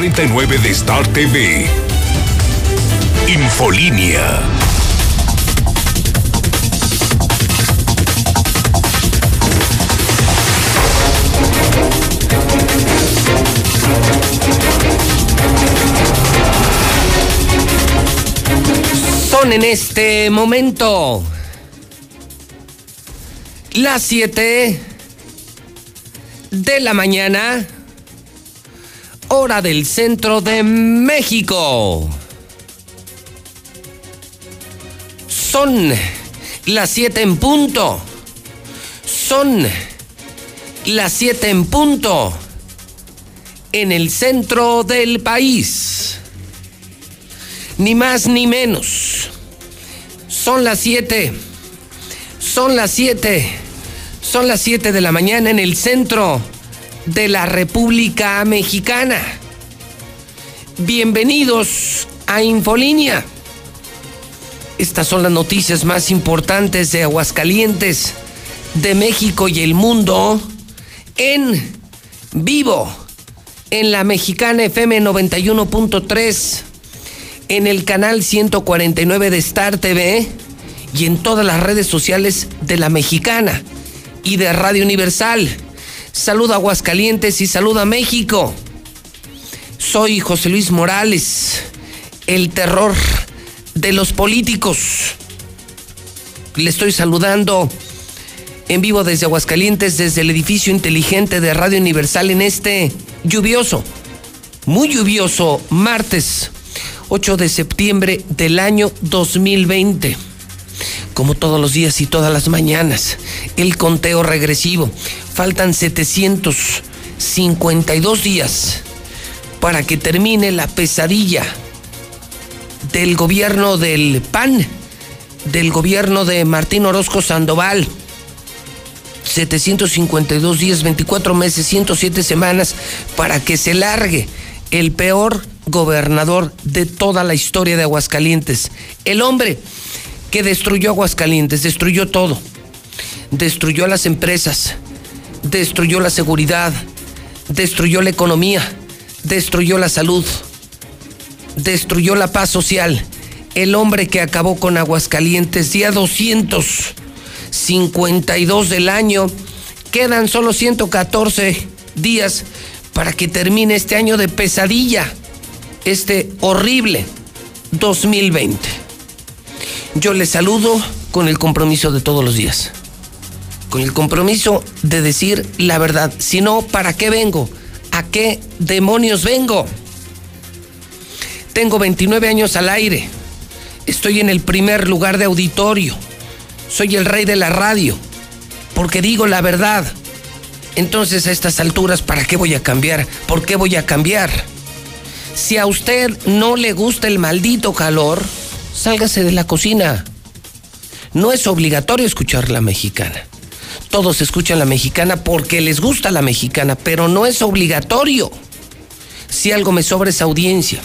49 de Star TV. Infolínea. Son en este momento las 7 de la mañana, hora del centro de México. Son las 7 en punto. Son las 7 en punto en el centro del país. Ni más ni menos. Son las 7. Son las 7 son las 7 de la mañana en el centro de la República Mexicana. Bienvenidos a Infolínea. Estas son las noticias más importantes de Aguascalientes, de México y el mundo en vivo en la Mexicana FM 91.3, en el canal 149 de Star TV y en todas las redes sociales de la Mexicana y de Radio Universal. Saluda Aguascalientes y saluda México. Soy José Luis Morales, el terror de los políticos. Le estoy saludando en vivo desde Aguascalientes, desde el edificio inteligente de Radio Universal en este lluvioso, muy lluvioso martes 8 de septiembre del año 2020 como todos los días y todas las mañanas, el conteo regresivo. Faltan 752 días para que termine la pesadilla del gobierno del PAN, del gobierno de Martín Orozco Sandoval. 752 días, 24 meses, 107 semanas para que se largue el peor gobernador de toda la historia de Aguascalientes. El hombre que destruyó Aguascalientes, destruyó todo. Destruyó las empresas, destruyó la seguridad, destruyó la economía, destruyó la salud, destruyó la paz social. El hombre que acabó con Aguascalientes, día 252 del año, quedan solo 114 días para que termine este año de pesadilla, este horrible 2020. Yo les saludo con el compromiso de todos los días. Con el compromiso de decir la verdad. Si no, ¿para qué vengo? ¿A qué demonios vengo? Tengo 29 años al aire. Estoy en el primer lugar de auditorio. Soy el rey de la radio. Porque digo la verdad. Entonces a estas alturas, ¿para qué voy a cambiar? ¿Por qué voy a cambiar? Si a usted no le gusta el maldito calor, sálgase de la cocina. No es obligatorio escuchar la mexicana. Todos escuchan la mexicana porque les gusta la mexicana, pero no es obligatorio. Si algo me sobra es audiencia,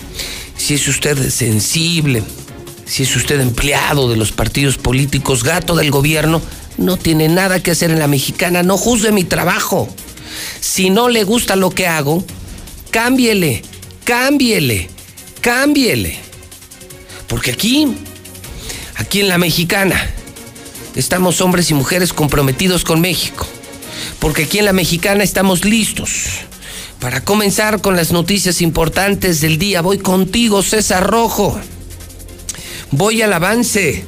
si es usted sensible, si es usted empleado de los partidos políticos, gato del gobierno, no tiene nada que hacer en la mexicana, no juzgue mi trabajo. Si no le gusta lo que hago, cámbiele, cámbiele, cámbiele. Porque aquí, aquí en la mexicana, estamos hombres y mujeres comprometidos con México. Porque aquí en la mexicana estamos listos para comenzar con las noticias importantes del día. Voy contigo, César Rojo. Voy al avance,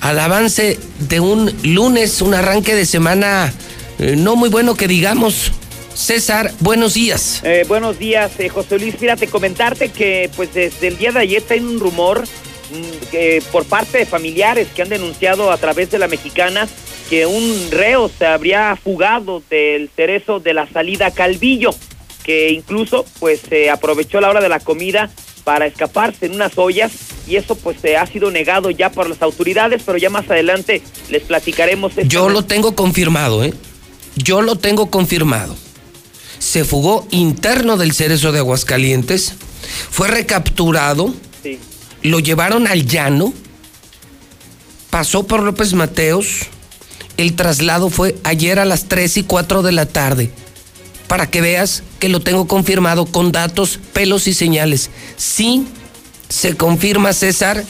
al avance de un lunes, un arranque de semana eh, no muy bueno que digamos. César, buenos días. Eh, buenos días, eh, José Luis. Fíjate, comentarte que pues desde el día de ayer hay un rumor Mm, por parte de familiares que han denunciado a través de la mexicana que un reo se habría fugado del cerezo de la salida Calvillo, que incluso pues se aprovechó la hora de la comida para escaparse en unas ollas y eso pues se ha sido negado ya por las autoridades, pero ya más adelante les platicaremos. Yo lo tengo confirmado, ¿eh? Yo lo tengo confirmado. Se fugó interno del cerezo de Aguascalientes, fue recapturado. Lo llevaron al llano, pasó por López Mateos, el traslado fue ayer a las 3 y 4 de la tarde. para que veas que lo tengo confirmado con datos, pelos y señales. Sí, se confirma, César,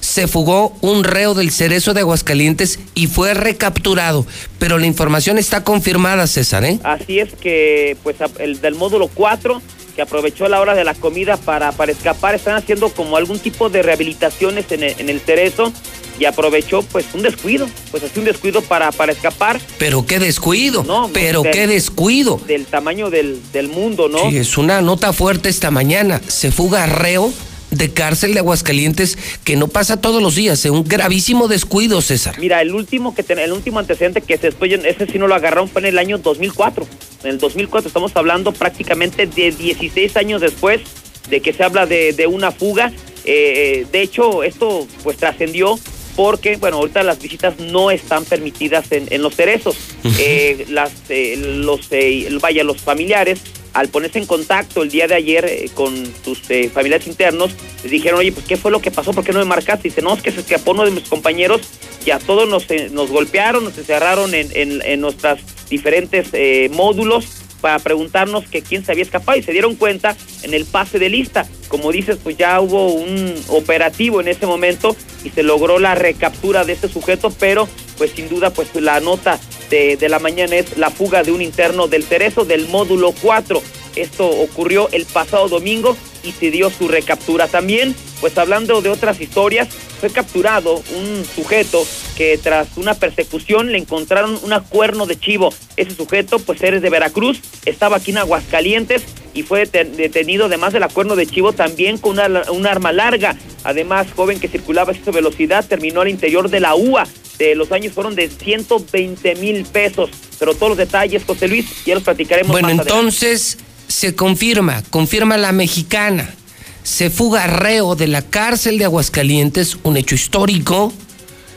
se fugó un reo del cerezo de Aguascalientes y fue recapturado. Pero la información está confirmada, César, ¿eh? Así es que, pues, el del módulo 4 que aprovechó la hora de la comida para, para escapar, están haciendo como algún tipo de rehabilitaciones en el, en el cerezo y aprovechó pues un descuido, pues así un descuido para, para escapar. Pero qué descuido, no, pero qué descuido. Del tamaño del, del mundo, ¿no? Sí, es una nota fuerte esta mañana. Se fuga reo de cárcel de Aguascalientes que no pasa todos los días, es un gravísimo descuido, César. Mira, el último que el último antecedente que se después ese sí no lo agarraron fue en el año 2004. En el 2004 estamos hablando prácticamente de 16 años después de que se habla de, de una fuga. Eh, de hecho, esto pues trascendió porque, bueno, ahorita las visitas no están permitidas en, los cerezos. Eh, las, eh, los, eh, vaya, los familiares, al ponerse en contacto el día de ayer con sus familiares internos, les dijeron, oye, pues, ¿qué fue lo que pasó? ¿Por qué no me marcaste? Dice, no, es que se escapó uno de mis compañeros y a todos nos, nos golpearon, nos encerraron en, en, en nuestras diferentes módulos para preguntarnos que quién se había escapado y se dieron cuenta en el pase de lista. Como dices, pues ya hubo un operativo en ese momento y se logró la recaptura de este sujeto, pero pues sin duda pues la nota de, de la mañana es la fuga de un interno del Cerezo del módulo 4. Esto ocurrió el pasado domingo y se dio su recaptura. También, pues hablando de otras historias, fue capturado un sujeto que tras una persecución le encontraron un cuerno de chivo. Ese sujeto, pues eres de Veracruz, estaba aquí en Aguascalientes y fue detenido además de la cuerno de chivo también con una, un arma larga. Además, joven que circulaba a esa velocidad terminó al interior de la UA. De los años fueron de 120 mil pesos. Pero todos los detalles, José Luis, ya los platicaremos bueno, entonces se confirma, confirma la mexicana, se fuga reo de la cárcel de Aguascalientes, un hecho histórico,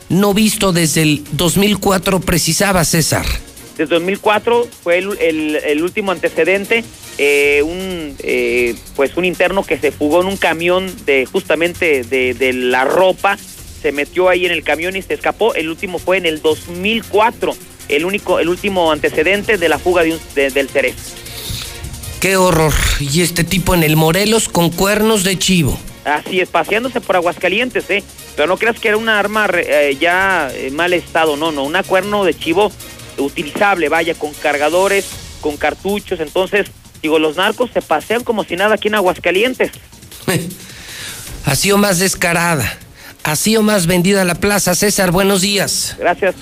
no visto desde el 2004, precisaba César. Desde 2004 fue el, último antecedente, eh, un eh, pues un interno que se fugó en un camión de justamente de, la ropa, se metió ahí en el camión y se escapó. El último fue en el 2004, el único, el último antecedente de la fuga de un, del Cerezo. Qué horror. Y este tipo en el Morelos con cuernos de chivo. Así es, paseándose por Aguascalientes, ¿eh? Pero no creas que era una arma eh, ya en mal estado, no, no, una cuerno de chivo utilizable, vaya, con cargadores, con cartuchos. Entonces, digo, los narcos se pasean como si nada aquí en Aguascalientes. ha sido más descarada, ha sido más vendida la plaza. César, buenos días. Gracias.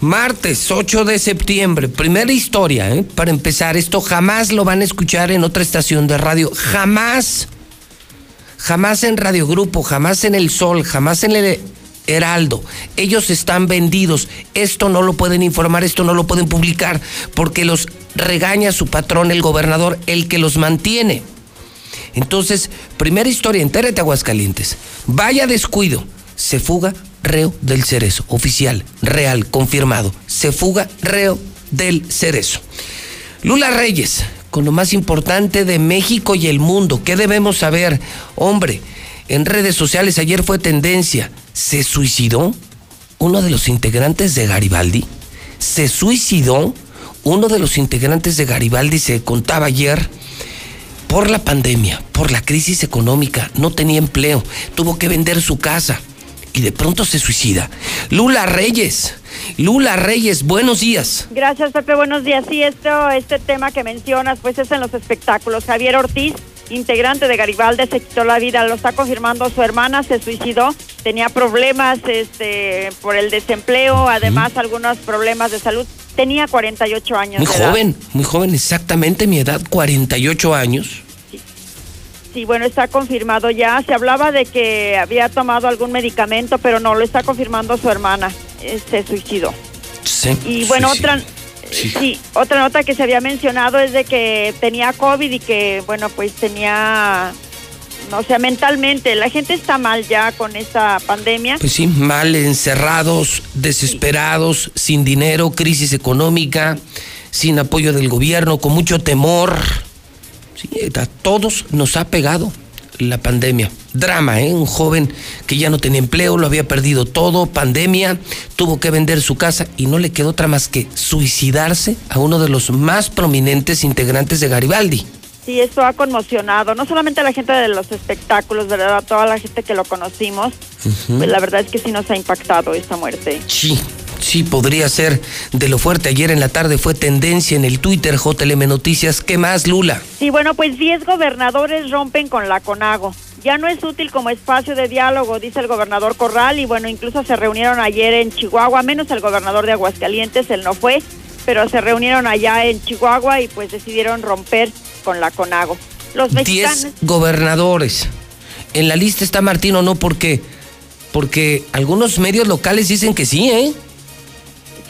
Martes 8 de septiembre, primera historia, ¿eh? para empezar, esto jamás lo van a escuchar en otra estación de radio, jamás, jamás en Radio Grupo, jamás en El Sol, jamás en el Heraldo. Ellos están vendidos, esto no lo pueden informar, esto no lo pueden publicar, porque los regaña su patrón, el gobernador, el que los mantiene. Entonces, primera historia, entérate Aguascalientes, vaya descuido, se fuga reo del cerezo, oficial, real, confirmado. Se fuga reo del cerezo. Lula Reyes, con lo más importante de México y el mundo. ¿Qué debemos saber? Hombre, en redes sociales ayer fue tendencia. ¿Se suicidó uno de los integrantes de Garibaldi? ¿Se suicidó uno de los integrantes de Garibaldi? Se contaba ayer por la pandemia, por la crisis económica, no tenía empleo, tuvo que vender su casa y de pronto se suicida. Lula Reyes. Lula Reyes, buenos días. Gracias, Pepe, buenos días. Sí, esto, este tema que mencionas, pues es en los espectáculos. Javier Ortiz, integrante de Garibaldi, se quitó la vida, lo está confirmando su hermana, se suicidó, tenía problemas este, por el desempleo, además algunos problemas de salud. Tenía 48 años. Muy joven, muy joven, exactamente mi edad, 48 años. Sí, bueno, está confirmado ya. Se hablaba de que había tomado algún medicamento, pero no, lo está confirmando su hermana. Eh, se suicidó. Sí. Y bueno, otra... Sí. otra nota que se había mencionado es de que tenía COVID y que, bueno, pues tenía no sea, mentalmente, la gente está mal ya con esta pandemia. Pues sí, mal, encerrados, desesperados, sin dinero, crisis económica, sin apoyo del gobierno, con mucho temor. Sí, a todos nos ha pegado. la pandemia. Drama, ¿eh? Un joven que ya no tenía empleo, lo había perdido todo, pandemia, tuvo que vender su casa y no le quedó otra más que suicidarse a uno de los más prominentes integrantes de Garibaldi. Sí, esto ha conmocionado, no solamente a la gente de los espectáculos, ¿verdad? A toda la gente que lo conocimos. Pues la verdad es que sí nos ha impactado esta muerte. Sí, sí, podría ser de lo fuerte. Ayer en la tarde fue tendencia en el Twitter JLM Noticias. ¿Qué más, Lula? Sí, bueno, pues 10 gobernadores rompen con la CONAGO. Ya no es útil como espacio de diálogo, dice el gobernador Corral, y bueno, incluso se reunieron ayer en Chihuahua, menos el gobernador de Aguascalientes, él no fue, pero se reunieron allá en Chihuahua y pues decidieron romper con la CONAGO. Los mexicanos... Gobernadores. En la lista está Martino, no porque porque algunos medios locales dicen que sí, ¿eh?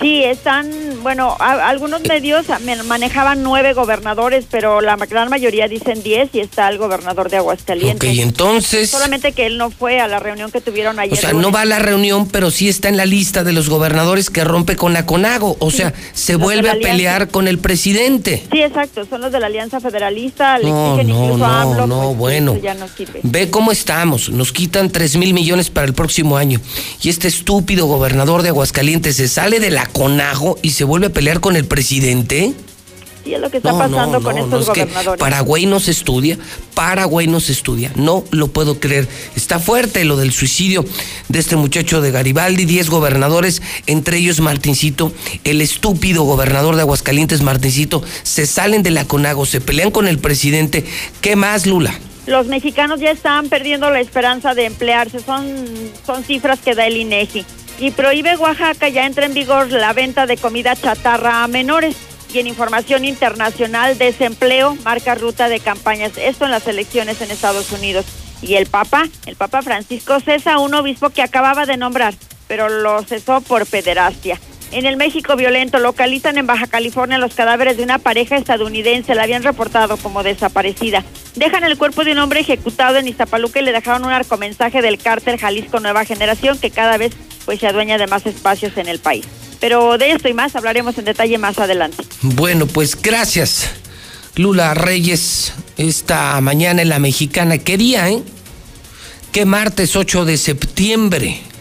Sí, están, bueno, algunos medios manejaban nueve gobernadores, pero la gran mayoría dicen diez y está el gobernador de Aguascalientes. Ok, entonces... Solamente que él no fue a la reunión que tuvieron ayer. O sea, no va a la reunión, pero sí está en la lista de los gobernadores que rompe con la CONAGO. O sea, se vuelve a pelear con el presidente. Sí, exacto, son los de la Alianza Federalista, le no, no, no, no, pues, bueno. Ya no sirve. Ve cómo estamos, nos quitan tres mil millones para el próximo año. Y este estúpido gobernador de Aguascalientes se sale de la conajo y se vuelve a pelear con el presidente. Sí, es lo que está pasando con estos gobernadores. Paraguay no se estudia, Paraguay no se estudia, no lo puedo creer. Está fuerte lo del suicidio de este muchacho de Garibaldi, 10 gobernadores, entre ellos Martincito, el estúpido gobernador de Aguascalientes, Martincito, se salen de la CONAGO, se pelean con el presidente. ¿Qué más, Lula? Los mexicanos ya están perdiendo la esperanza de emplearse, son, son cifras que da el INEGI y prohíbe Oaxaca ya entra en vigor la venta de comida chatarra a menores. Y en información internacional, desempleo marca ruta de campañas. Esto en las elecciones en Estados Unidos. Y el Papa, el Papa Francisco cesa un obispo que acababa de nombrar, pero lo cesó por pederastia. En el México violento localizan en Baja California los cadáveres de una pareja estadounidense, la habían reportado como desaparecida. Dejan el cuerpo de un hombre ejecutado en Iztapaluca y le dejaron un arcomensaje del cártel Jalisco Nueva Generación que cada vez pues se adueña de más espacios en el país. Pero de esto y más hablaremos en detalle más adelante. Bueno, pues gracias. Lula Reyes, esta mañana en la mexicana. ¿Qué día, eh? ¿Qué martes 8 de septiembre?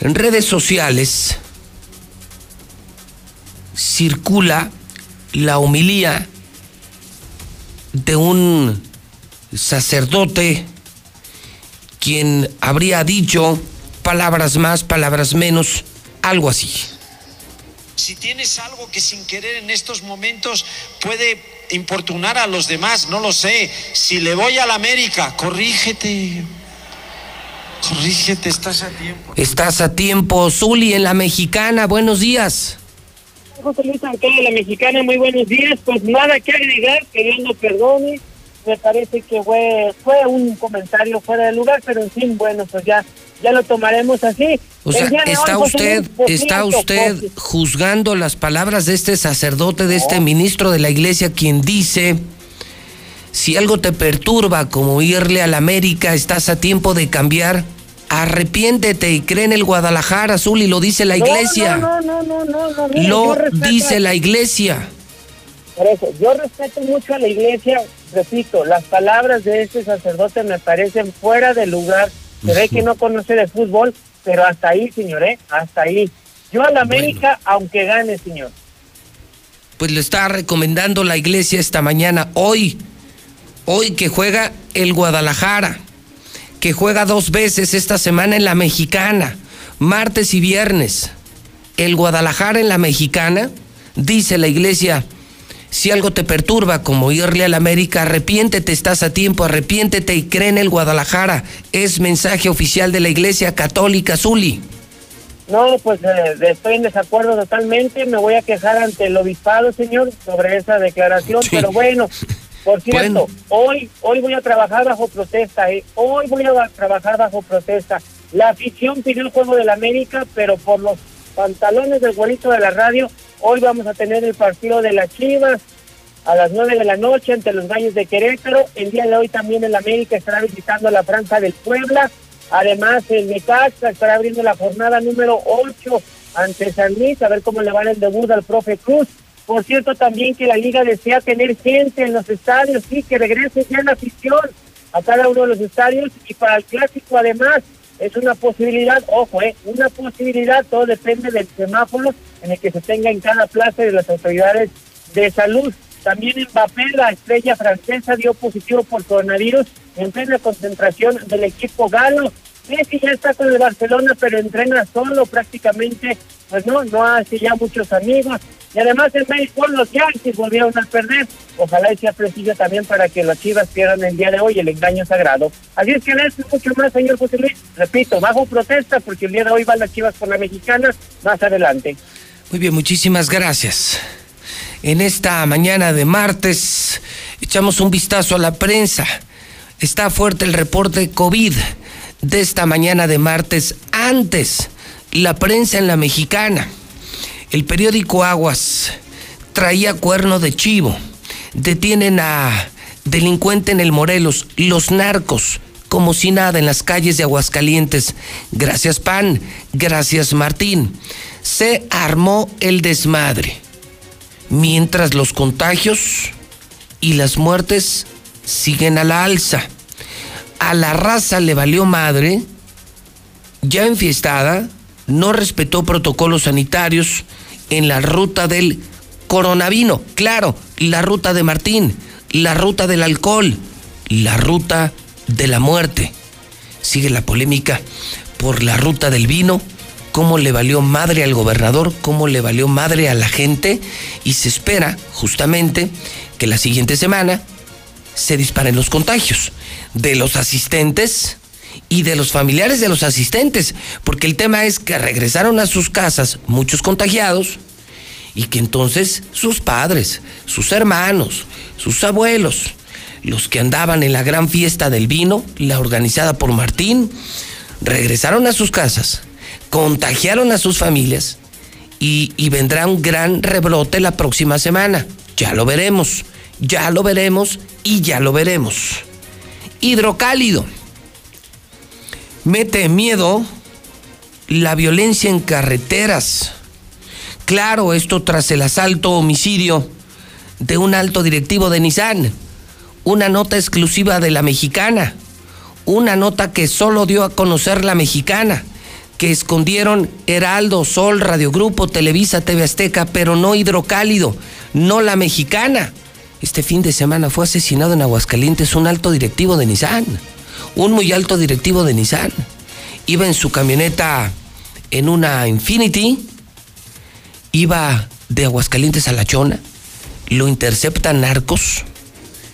En redes sociales circula la homilía de un sacerdote quien habría dicho palabras más, palabras menos, algo así. Si tienes algo que sin querer en estos momentos puede importunar a los demás, no lo sé. Si le voy a la América, corrígete. Corrígete, estás a tiempo. Estás a tiempo, Zuli, en la mexicana. Buenos días. José Luis de la mexicana, muy buenos días. Pues nada que agregar, que Dios no perdone. Me parece que fue, fue un comentario fuera de lugar, pero en fin, bueno, pues ya, ya lo tomaremos así. O sea, está usted, está usted juzgando las palabras de este sacerdote, de este ministro de la iglesia, quien dice si algo te perturba como irle a la América, estás a tiempo de cambiar. Arrepiéntete y cree en el Guadalajara Azul y lo dice la iglesia. No, no, no, no, no, Lo dice la iglesia. Por eso, yo respeto mucho a la iglesia, repito, las palabras de este sacerdote me parecen fuera de lugar. Se ve que no conoce de fútbol, pero hasta ahí, señor, ¿eh? Hasta ahí. Yo a la América, aunque gane, señor. Pues le está recomendando la iglesia esta mañana, hoy, Hoy que juega el Guadalajara, que juega dos veces esta semana en la mexicana, martes y viernes. El Guadalajara en la mexicana, dice la iglesia, si algo te perturba como irle a la América, arrepiéntete, estás a tiempo, arrepiéntete y cree en el Guadalajara. Es mensaje oficial de la Iglesia Católica Zuli. No, pues eh, estoy en desacuerdo totalmente. Me voy a quejar ante el obispado, señor, sobre esa declaración. Pero bueno, por cierto, hoy, hoy voy a trabajar bajo protesta, ¿eh? hoy voy a trabajar bajo protesta. La afición pidió el juego del América, pero por los pantalones del güerito de la radio, hoy vamos a tener el partido de las Chivas a las nueve de la noche ante los Gallos de Querétaro. El día de hoy también el América estará visitando la Franja del Puebla. Además, el Necaxa estará abriendo la jornada número 8 ante San Luis, a ver cómo le va el debut al profe Cruz. Por cierto, también que la liga desea tener gente en los estadios, sí, que regrese ya la afición a cada uno de los estadios y para el clásico además es una posibilidad, ojo, eh, una posibilidad, todo depende del semáforo en el que se tenga en cada plaza de las autoridades de salud. También Mbappé, la estrella francesa, dio positivo por coronavirus en plena concentración del equipo galo. Messi ya está con el Barcelona, pero entrena solo prácticamente, pues no, no hace ya muchos amigos. Y además el béisbol, los Yankees volvieron a perder. Ojalá sea preciso también para que los Chivas pierdan el día de hoy el engaño sagrado. Así es que le mucho más, señor José Luis. Repito, bajo protesta porque el día de hoy van las Chivas por la mexicana más adelante. Muy bien, muchísimas gracias. En esta mañana de martes echamos un vistazo a la prensa. Está fuerte el reporte COVID de esta mañana de martes. Antes, la prensa en la mexicana el periódico Aguas traía cuerno de chivo. Detienen a delincuente en el Morelos, los narcos, como si nada en las calles de Aguascalientes. Gracias Pan, gracias Martín. Se armó el desmadre. Mientras los contagios y las muertes siguen a la alza. A la raza le valió madre, ya enfiestada, no respetó protocolos sanitarios en la ruta del coronavino. Claro, la ruta de Martín, la ruta del alcohol, la ruta de la muerte. Sigue la polémica por la ruta del vino, cómo le valió madre al gobernador, cómo le valió madre a la gente y se espera justamente que la siguiente semana se disparen los contagios de los asistentes y de los familiares de los asistentes, porque el tema es que regresaron a sus casas muchos contagiados y que entonces sus padres, sus hermanos, sus abuelos, los que andaban en la gran fiesta del vino, la organizada por Martín, regresaron a sus casas, contagiaron a sus familias y, vendrá un gran rebrote la próxima semana. Ya lo veremos, ya lo veremos y ya lo veremos. Hidrocálido mete miedo la violencia en carreteras. Claro, esto tras el asalto homicidio de un alto directivo de Nissan. Una nota exclusiva de la mexicana. Una nota que solo dio a conocer la mexicana. Que escondieron Heraldo, Sol, Radio Grupo, Televisa, TV Azteca, pero no Hidrocálido, no la mexicana. Este fin de semana fue asesinado en Aguascalientes un alto directivo de Nissan un muy alto directivo de Nissan. Iba en su camioneta en una Infinity, iba de Aguascalientes a La Chona, lo interceptan narcos,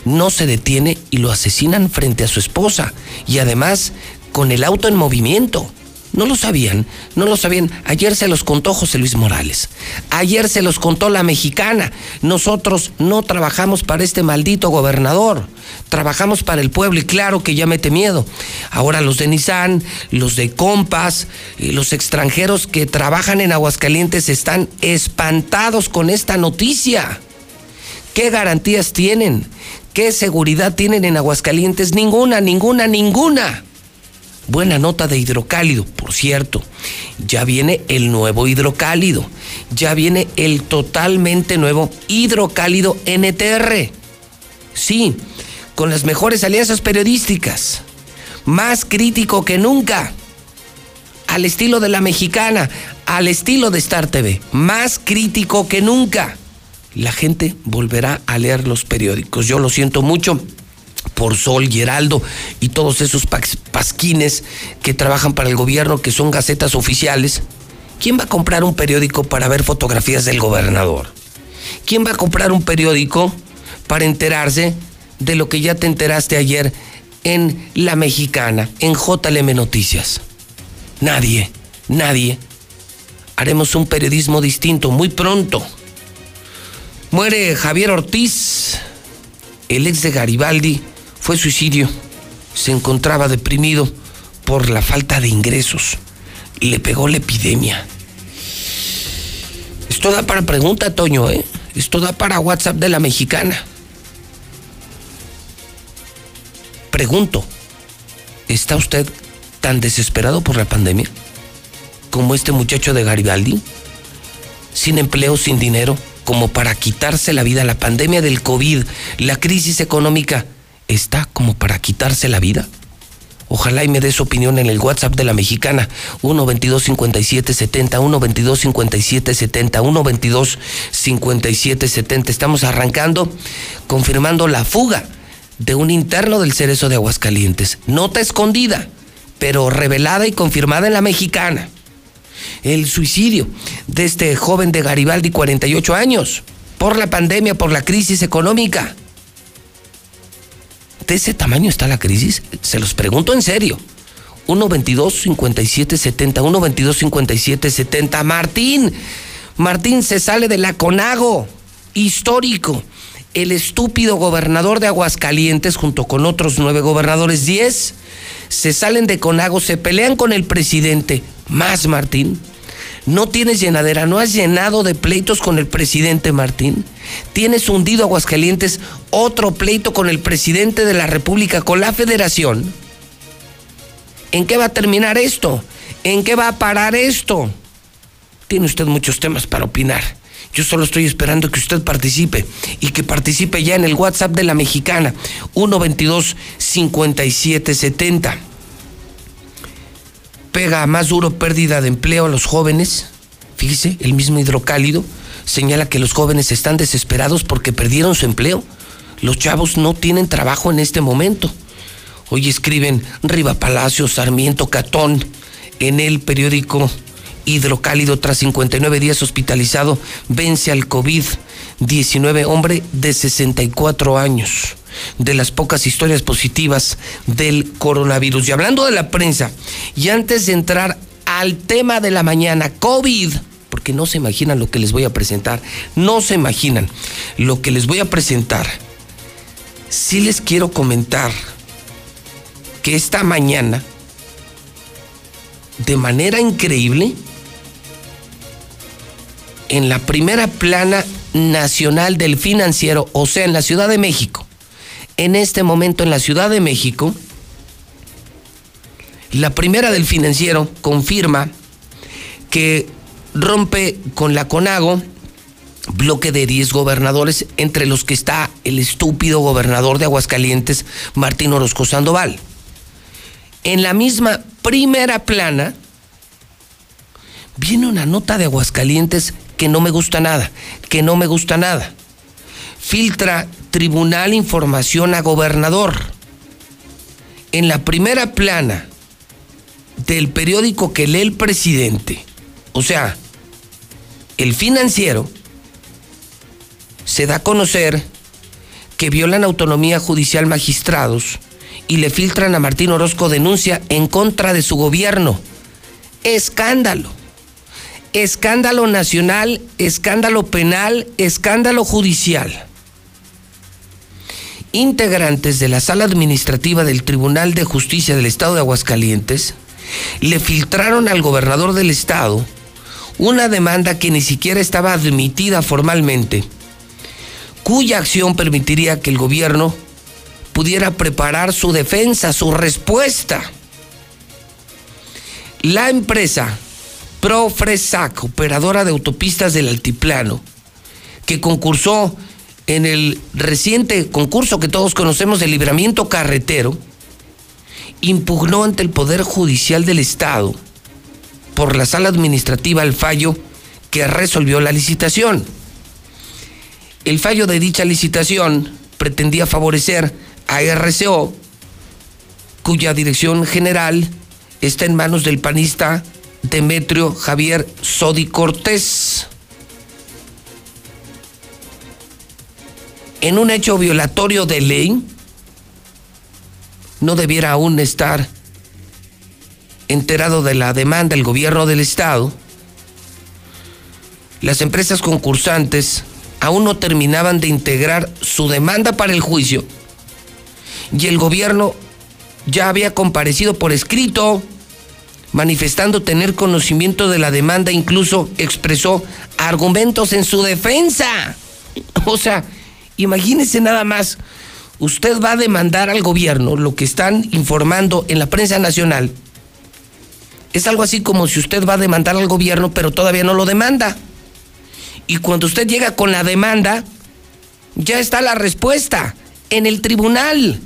no se detiene y lo asesinan frente a su esposa y además con el auto en movimiento. No lo sabían, no lo sabían. Ayer se los contó José Luis Morales. Ayer se los contó la mexicana. Nosotros no trabajamos para este maldito gobernador. Trabajamos para el pueblo y claro que ya mete miedo. Ahora los de Nissan, los de Compas, los extranjeros que trabajan en Aguascalientes están espantados con esta noticia. ¿Qué garantías tienen? ¿Qué seguridad tienen en Aguascalientes? Ninguna, ninguna, ninguna. Buena nota de hidrocálido, por cierto. Ya viene el nuevo hidrocálido. Ya viene el totalmente nuevo hidrocálido NTR. Sí, con las mejores alianzas periodísticas. Más crítico que nunca. Al estilo de la mexicana, al estilo de Star TV. Más crítico que nunca. La gente volverá a leer los periódicos. Yo lo siento mucho por Sol y Heraldo y todos esos pasquines que trabajan para el gobierno, que son gacetas oficiales, ¿quién va a comprar un periódico para ver fotografías del gobernador? ¿Quién va a comprar un periódico para enterarse de lo que ya te enteraste ayer en La Mexicana, en JLM Noticias? Nadie, nadie. Haremos un periodismo distinto muy pronto. Muere Javier Ortiz, el ex de Garibaldi, fue suicidio. Se encontraba deprimido por la falta de ingresos. Le pegó la epidemia. Esto da para pregunta, Toño, ¿eh? Esto da para WhatsApp de la mexicana. Pregunto, ¿está usted tan desesperado por la pandemia como este muchacho de Garibaldi? Sin empleo, sin dinero, como para quitarse la vida. La pandemia del COVID, la crisis económica, ¿está como para quitarse la vida? Ojalá y me dé su opinión en el WhatsApp de la mexicana 122-5770, 122-5770, 122-5770. Estamos arrancando, confirmando la fuga de un interno del Cerezo de Aguascalientes. Nota escondida, pero revelada y confirmada en la mexicana. El suicidio de este joven de Garibaldi, 48 años, por la pandemia, por la crisis económica. ¿De ese tamaño está la crisis? Se los pregunto en serio. 122-5770, 122-5770. Martín, Martín se sale de la CONAGO, histórico. El estúpido gobernador de Aguascalientes, junto con otros nueve gobernadores, 10, se salen de CONAGO, se pelean con el presidente. Más, Martín. No tienes llenadera, no has llenado de pleitos con el presidente Martín. Tienes hundido Aguascalientes otro pleito con el presidente de la República, con la Federación. ¿En qué va a terminar esto? ¿En qué va a parar esto? Tiene usted muchos temas para opinar. Yo solo estoy esperando que usted participe y que participe ya en el WhatsApp de la mexicana 122 5770 pega más duro pérdida de empleo a los jóvenes. Fíjese, el mismo hidrocálido señala que los jóvenes están desesperados porque perdieron su empleo. Los chavos no tienen trabajo en este momento. Hoy escriben Riva Palacio, Sarmiento, Catón en el periódico Hidrocálido tras 59 días hospitalizado, vence al COVID-19, hombre de 64 años de las pocas historias positivas del coronavirus. Y hablando de la prensa, y antes de entrar al tema de la mañana, COVID, porque no se imaginan lo que les voy a presentar, no se imaginan lo que les voy a presentar. Sí les quiero comentar que esta mañana, de manera increíble, en la primera plana nacional del financiero, o sea, en la Ciudad de México, en este momento en la Ciudad de México, la primera del financiero confirma que rompe con la CONAGO bloque de 10 gobernadores, entre los que está el estúpido gobernador de Aguascalientes, Martín Orozco Sandoval. En la misma primera plana viene una nota de Aguascalientes que no me gusta nada, que no me gusta nada. Filtra Tribunal Información a Gobernador. En la primera plana del periódico que lee el presidente, o sea, el financiero, se da a conocer que violan autonomía judicial magistrados y le filtran a Martín Orozco denuncia en contra de su gobierno. Escándalo. Escándalo nacional, escándalo penal, escándalo judicial integrantes de la sala administrativa del Tribunal de Justicia del Estado de Aguascalientes le filtraron al gobernador del estado una demanda que ni siquiera estaba admitida formalmente, cuya acción permitiría que el gobierno pudiera preparar su defensa, su respuesta. La empresa Profresac, operadora de autopistas del Altiplano, que concursó en el reciente concurso que todos conocemos de libramiento carretero, impugnó ante el Poder Judicial del Estado por la sala administrativa el fallo que resolvió la licitación. El fallo de dicha licitación pretendía favorecer a RCO, cuya dirección general está en manos del panista Demetrio Javier Sodi Cortés. En un hecho violatorio de ley, no debiera aún estar enterado de la demanda del gobierno del Estado, las empresas concursantes aún no terminaban de integrar su demanda para el juicio y el gobierno ya había comparecido por escrito manifestando tener conocimiento de la demanda, incluso expresó argumentos en su defensa. O sea, Imagínese nada más, usted va a demandar al gobierno lo que están informando en la prensa nacional. Es algo así como si usted va a demandar al gobierno pero todavía no lo demanda. Y cuando usted llega con la demanda, ya está la respuesta en el tribunal.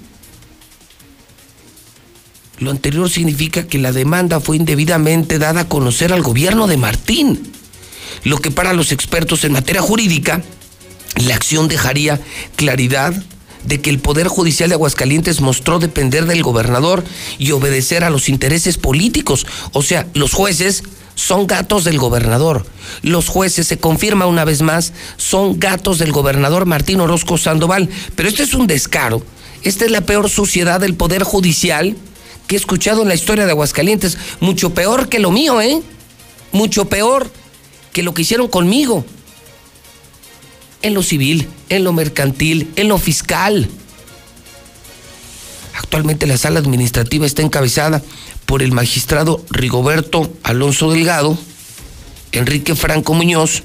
Lo anterior significa que la demanda fue indebidamente dada a conocer al gobierno de Martín, lo que para los expertos en materia jurídica, la acción dejaría claridad de que el Poder Judicial de Aguascalientes mostró depender del gobernador y obedecer a los intereses políticos. O sea, los jueces son gatos del gobernador. Los jueces, se confirma una vez más, son gatos del gobernador Martín Orozco Sandoval. Pero este es un descaro. Esta es la peor suciedad del Poder Judicial que he escuchado en la historia de Aguascalientes. Mucho peor que lo mío, ¿eh? Mucho peor que lo que hicieron conmigo. En lo civil, en lo mercantil, en lo fiscal. Actualmente la sala administrativa está encabezada por el magistrado Rigoberto Alonso Delgado, Enrique Franco Muñoz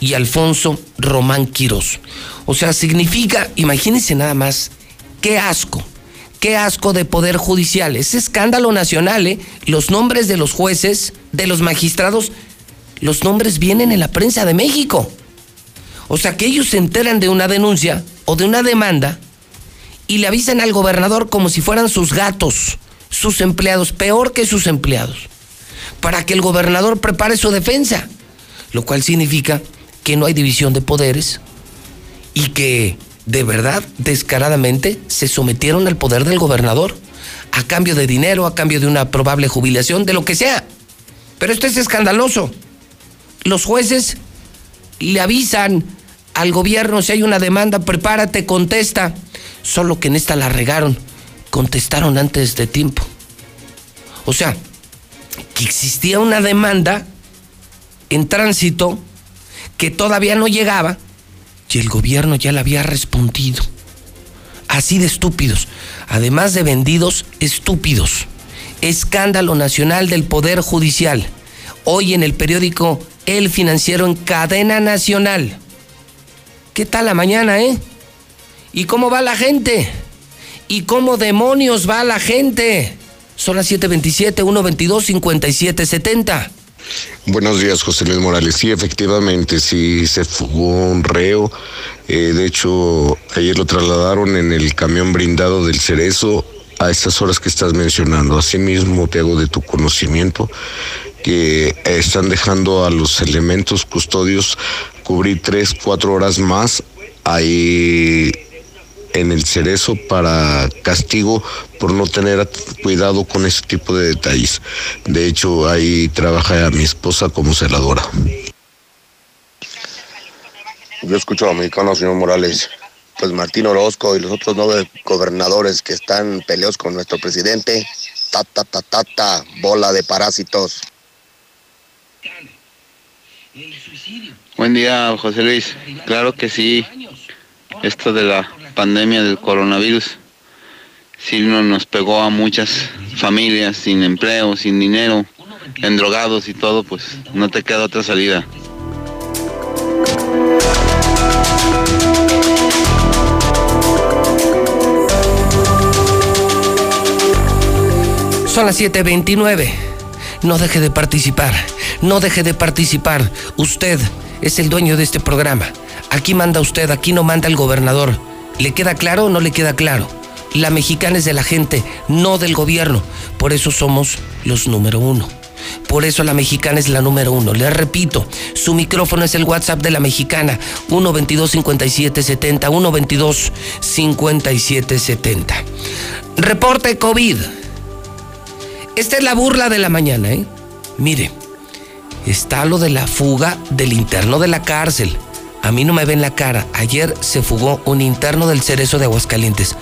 y Alfonso Román Quirós. O sea, significa, imagínense nada más, qué asco, qué asco de poder judicial, es escándalo nacional, ¿eh? Los nombres de los jueces, de los magistrados, los nombres vienen en la prensa de México. O sea, que ellos se enteran de una denuncia o de una demanda y le avisan al gobernador como si fueran sus gatos sus empleados, peor que sus empleados, para que el gobernador prepare su defensa, lo cual significa que no hay división de poderes y que de verdad, descaradamente, se sometieron al poder del gobernador, a cambio de dinero, a cambio de una probable jubilación, de lo que sea. Pero esto es escandaloso. Los jueces le avisan al gobierno si hay una demanda, prepárate, contesta. Solo que en esta la regaron contestaron antes de tiempo. O sea, que existía una demanda en tránsito que todavía no llegaba y el gobierno ya la había respondido. Así de estúpidos, además de vendidos estúpidos. Escándalo nacional del Poder Judicial. Hoy en el periódico El Financiero en cadena nacional. ¿Qué tal la mañana, eh? ¿Y cómo va la gente? ¿Y cómo demonios va la gente? Son las 7:27, 122, 5770. Buenos días, José Luis Morales. Sí, efectivamente, sí se fugó un reo. Eh, de hecho, ayer lo trasladaron en el camión brindado del Cerezo a estas horas que estás mencionando. Asimismo, te hago de tu conocimiento que están dejando a los elementos custodios cubrir tres, cuatro horas más. Ahí en el cerezo para castigo por no tener cuidado con ese tipo de detalles. De hecho, ahí trabaja mi esposa como celadora. Yo escucho a mexicano, señor Morales. Pues Martín Orozco y los otros nueve gobernadores que están peleados con nuestro presidente, ta, ta, ta, ta, ta, bola de parásitos. Buen día, José Luis. Claro que sí. Esto de la pandemia del coronavirus sí nos pegó a muchas familias sin empleo, sin dinero, en drogados y todo, pues no te queda otra salida. Son las 7:29. No deje de participar. No deje de participar. Usted es el dueño de este programa. Aquí manda usted, aquí no manda el gobernador. ¿Le queda claro o no le queda claro? La mexicana es de la gente, no del gobierno. Por eso somos los número uno. Por eso la mexicana es la número uno. Les repito, su micrófono es el WhatsApp de la mexicana, 122-5770, 122-5770. Reporte COVID. Esta es la burla de la mañana, ¿eh? Mire, está lo de la fuga del interno de la cárcel. A mí no me ven la cara. Ayer se fugó un interno del Cerezo de Aguascalientes.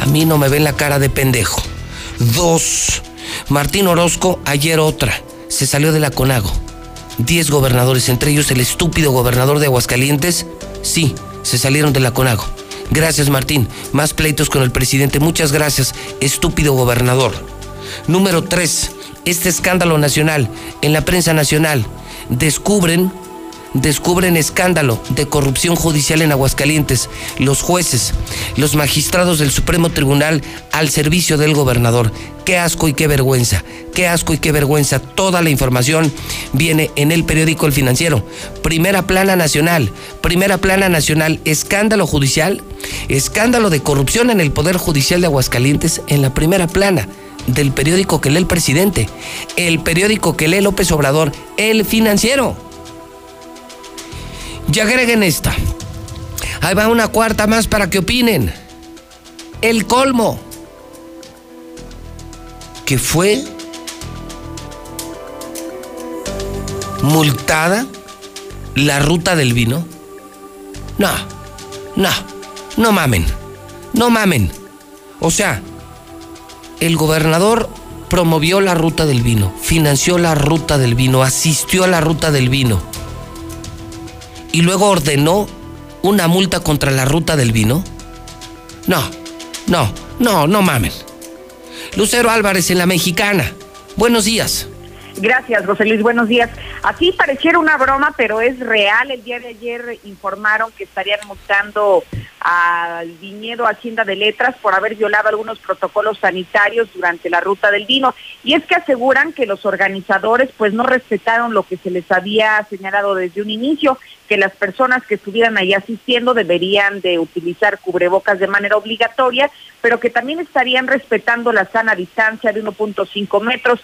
A mí no me ven la cara de pendejo. Dos. Martín Orozco, ayer otra. Se salió de la Conago. Diez gobernadores, entre ellos el estúpido gobernador de Aguascalientes. Sí, se salieron de la Conago. Gracias, Martín. Más pleitos con el presidente. Muchas gracias, estúpido gobernador. Número tres. Este escándalo nacional en la prensa nacional. Descubren descubren escándalo de corrupción judicial en Aguascalientes. Los jueces, los magistrados del Supremo Tribunal al servicio del gobernador. Qué asco y qué vergüenza. Qué asco y qué vergüenza. Toda la información viene en el periódico El Financiero. Primera plana nacional. Primera plana nacional. Escándalo judicial. Escándalo de corrupción en el Poder Judicial de Aguascalientes en la primera plana del periódico que lee el presidente, el periódico que lee López Obrador, el financiero. Y agreguen esta. Ahí va una cuarta más para que opinen. El colmo. Que fue multada la ruta del vino. No, no, no mamen, no mamen. O sea, el gobernador promovió la ruta del vino, financió la ruta del vino, asistió a la ruta del vino y luego ordenó una multa contra la ruta del vino? No, no, no, no mamen. Lucero Álvarez en la Mexicana. Buenos días. Gracias, José Luis. Buenos días. Así pareciera una broma, pero es real. El día de ayer informaron que estarían multando al viñedo Hacienda de Letras por haber violado algunos protocolos sanitarios durante la ruta del vino. Y es que aseguran que los organizadores pues no respetaron lo que se les había señalado desde un inicio, que las personas que estuvieran ahí asistiendo deberían de utilizar cubrebocas de manera obligatoria, pero que también estarían respetando la sana distancia de 1.5 metros.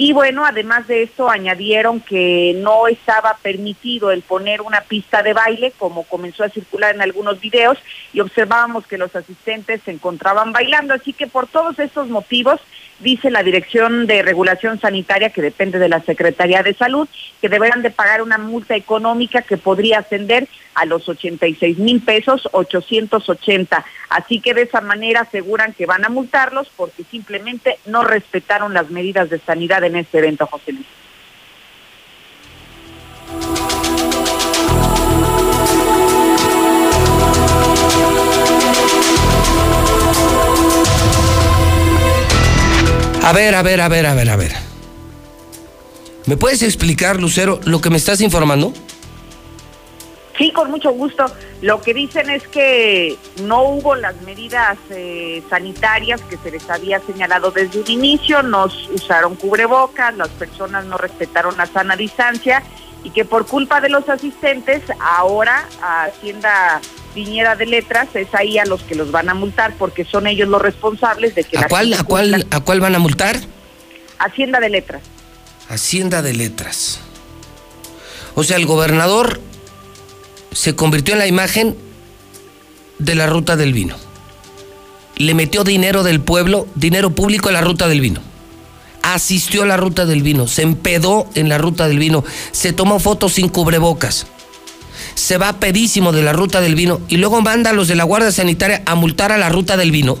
Y bueno, además de esto, añadieron que no estaba permitido el poner una pista de baile, como comenzó a circular en algunos videos, y observábamos que los asistentes se encontraban bailando. Así que por todos estos motivos, dice la Dirección de Regulación Sanitaria, que depende de la Secretaría de Salud, que deberán de pagar una multa económica que podría ascender a los 86 mil pesos, 880. Así que de esa manera aseguran que van a multarlos porque simplemente no respetaron las medidas de sanidad en este evento, José Luis. A ver, a ver, a ver, a ver, a ver. ¿Me puedes explicar, Lucero, lo que me estás informando? Sí, con mucho gusto. Lo que dicen es que no hubo las medidas eh, sanitarias que se les había señalado desde un inicio, nos usaron cubrebocas, las personas no respetaron la sana distancia y que por culpa de los asistentes ahora a Hacienda Viñera de Letras es ahí a los que los van a multar porque son ellos los responsables de que ¿A cuál, a cuál, a cuál van a multar? Hacienda de Letras. Hacienda de Letras. O sea, el gobernador se convirtió en la imagen de la ruta del vino. Le metió dinero del pueblo, dinero público a la ruta del vino. Asistió a la ruta del vino, se empedó en la ruta del vino, se tomó fotos sin cubrebocas se va pedísimo de la ruta del vino y luego manda a los de la Guardia Sanitaria a multar a la ruta del vino.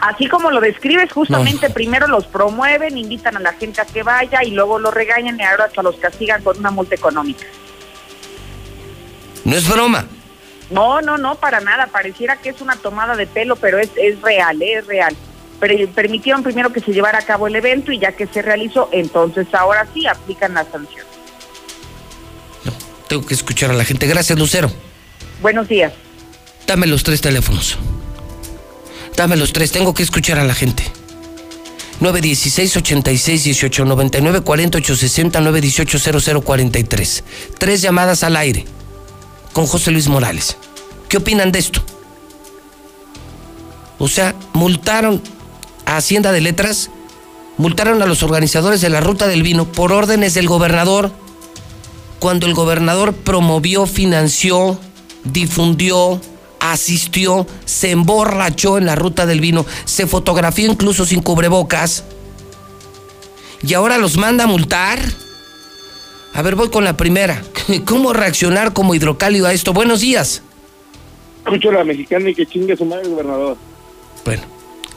Así como lo describes, justamente primero los promueven, invitan a la gente a que vaya y luego los regañan y ahora hasta los castigan con una multa económica. No es broma. No, no, no, para nada. Pareciera que es una tomada de pelo, pero es, es real, ¿eh? es real. Pero permitieron primero que se llevara a cabo el evento y ya que se realizó, entonces ahora sí aplican la sanción. Tengo que escuchar a la gente. Gracias, Lucero. Buenos días. Dame los tres teléfonos. Dame los tres, tengo que escuchar a la gente. 916 86 18 99 48 60 918 0043. Tres llamadas al aire con José Luis Morales. ¿Qué opinan de esto? O sea, multaron a Hacienda de Letras, multaron a los organizadores de la Ruta del Vino por órdenes del gobernador cuando el gobernador promovió, financió, difundió, asistió, se emborrachó en la ruta del vino, se fotografió incluso sin cubrebocas y ahora los manda a multar. A ver, voy con la primera. ¿Cómo reaccionar como hidrocálido a esto? Buenos días. Escucho a la mexicana y que chingue su madre gobernador. Bueno,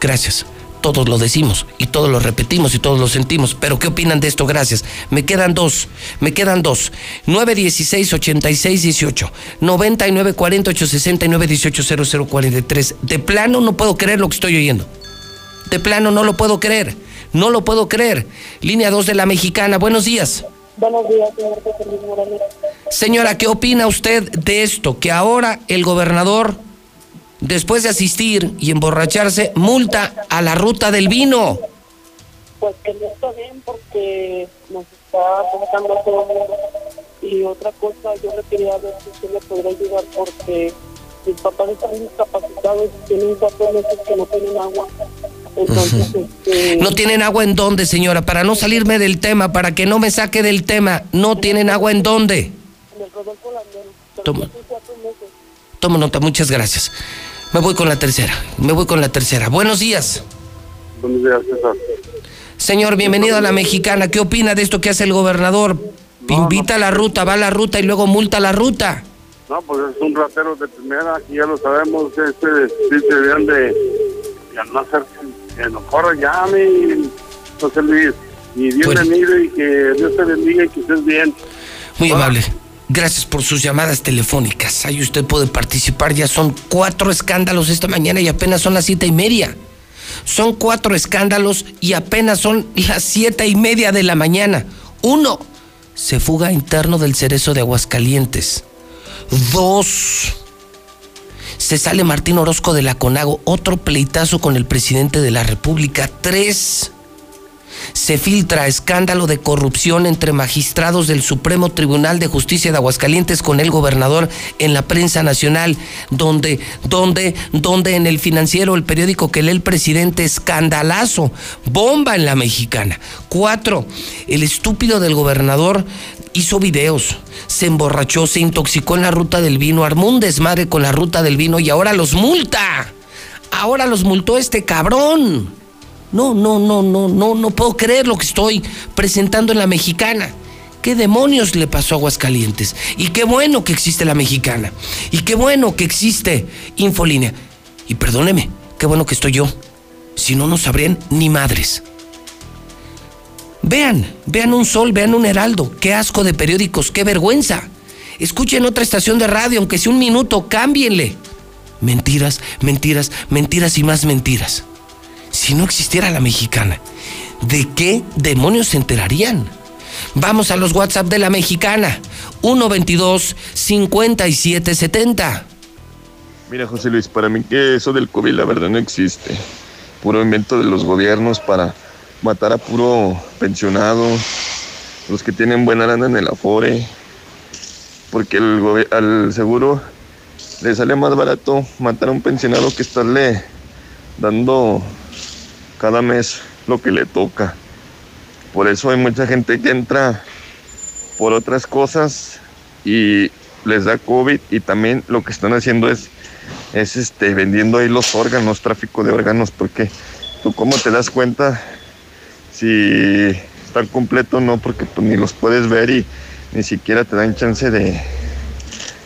gracias todos lo decimos y todos lo repetimos y todos lo sentimos. Pero ¿qué opinan de esto? Gracias. Me quedan dos, me quedan dos. 916 86 18 99 48 69 18 0043. De plano no puedo creer lo que estoy oyendo. De plano no lo puedo creer. No lo puedo creer. Línea 2 de la mexicana. Buenos días. Buenos días, señor Señora, ¿qué opina usted de esto? Que ahora el gobernador, después de asistir y emborracharse, multa a la ruta del vino. Pues que no está bien porque nos está buscando todo el mundo. Y otra cosa, yo le quería ver si usted le podría ayudar porque mis papás están discapacitados y tienen cuatro meses que no tienen agua. Entonces, este, ¿No tienen agua en dónde, señora? Para no salirme del tema, para que no me saque del tema, ¿no tienen agua en dónde? en el Rodolfo Landero. Toma. Tomo nota, muchas gracias. Me voy con la tercera, me voy con la tercera. Buenos días. Buenos días, César. Señor, bienvenido a la mexicana. ¿Qué opina de esto que hace el gobernador? Invita a la ruta, va a la ruta y luego multa la ruta. No, pues es un ratero de primera, aquí ya lo sabemos, este, sí se deben de, ya no hacer, que no corra ya, mi José Luis. Y Dios Pues- bendiga y que Dios te bendiga y que estés bien. Muy amable. Gracias por sus llamadas telefónicas. Ahí usted puede participar. Ya son cuatro escándalos esta mañana y apenas son las siete y media. Son cuatro escándalos y apenas son las siete y media de la mañana. Uno, se fuga interno del cerezo de Aguascalientes. Dos, se sale Martín Orozco de la Conago. Otro pleitazo con el presidente de la República. Tres, se filtra escándalo de corrupción entre magistrados del Supremo Tribunal de Justicia de Aguascalientes con el gobernador en la prensa nacional, donde, donde, donde en el financiero, el periódico que lee el presidente, escandalazo, bomba en la mexicana. Cuatro, el estúpido del gobernador hizo videos, se emborrachó, se intoxicó en la ruta del vino, armó un desmadre con la ruta del vino y ahora los multa. Ahora los multó este cabrón. No, no, no, no, no, no puedo creer lo que estoy presentando en la mexicana. ¿Qué demonios le pasó a Aguascalientes? Y qué bueno que existe la mexicana. Y qué bueno que existe Infolínea. Y perdóneme, qué bueno que estoy yo. Si no, no sabrían ni madres. Vean, vean un sol, vean un heraldo. Qué asco de periódicos, qué vergüenza. Escuchen otra estación de radio, aunque sea un minuto, cámbienle. Mentiras, mentiras, mentiras y más mentiras. Si no existiera la mexicana, ¿de qué demonios se enterarían? Vamos a los WhatsApp de la mexicana. 122 5770. Mira, José Luis, para mí que eso del COVID la verdad no existe. Puro invento de los gobiernos para matar a puro pensionado, los que tienen buena lana en el Afore, porque al seguro le sale más barato matar a un pensionado que estarle dando cada mes lo que le toca. Por eso hay mucha gente que entra por otras cosas y les da COVID y también lo que están haciendo es, es este, vendiendo ahí los órganos, tráfico de órganos, porque tú cómo te das cuenta si están completos o no, porque pues, ni los puedes ver y ni siquiera te dan chance de,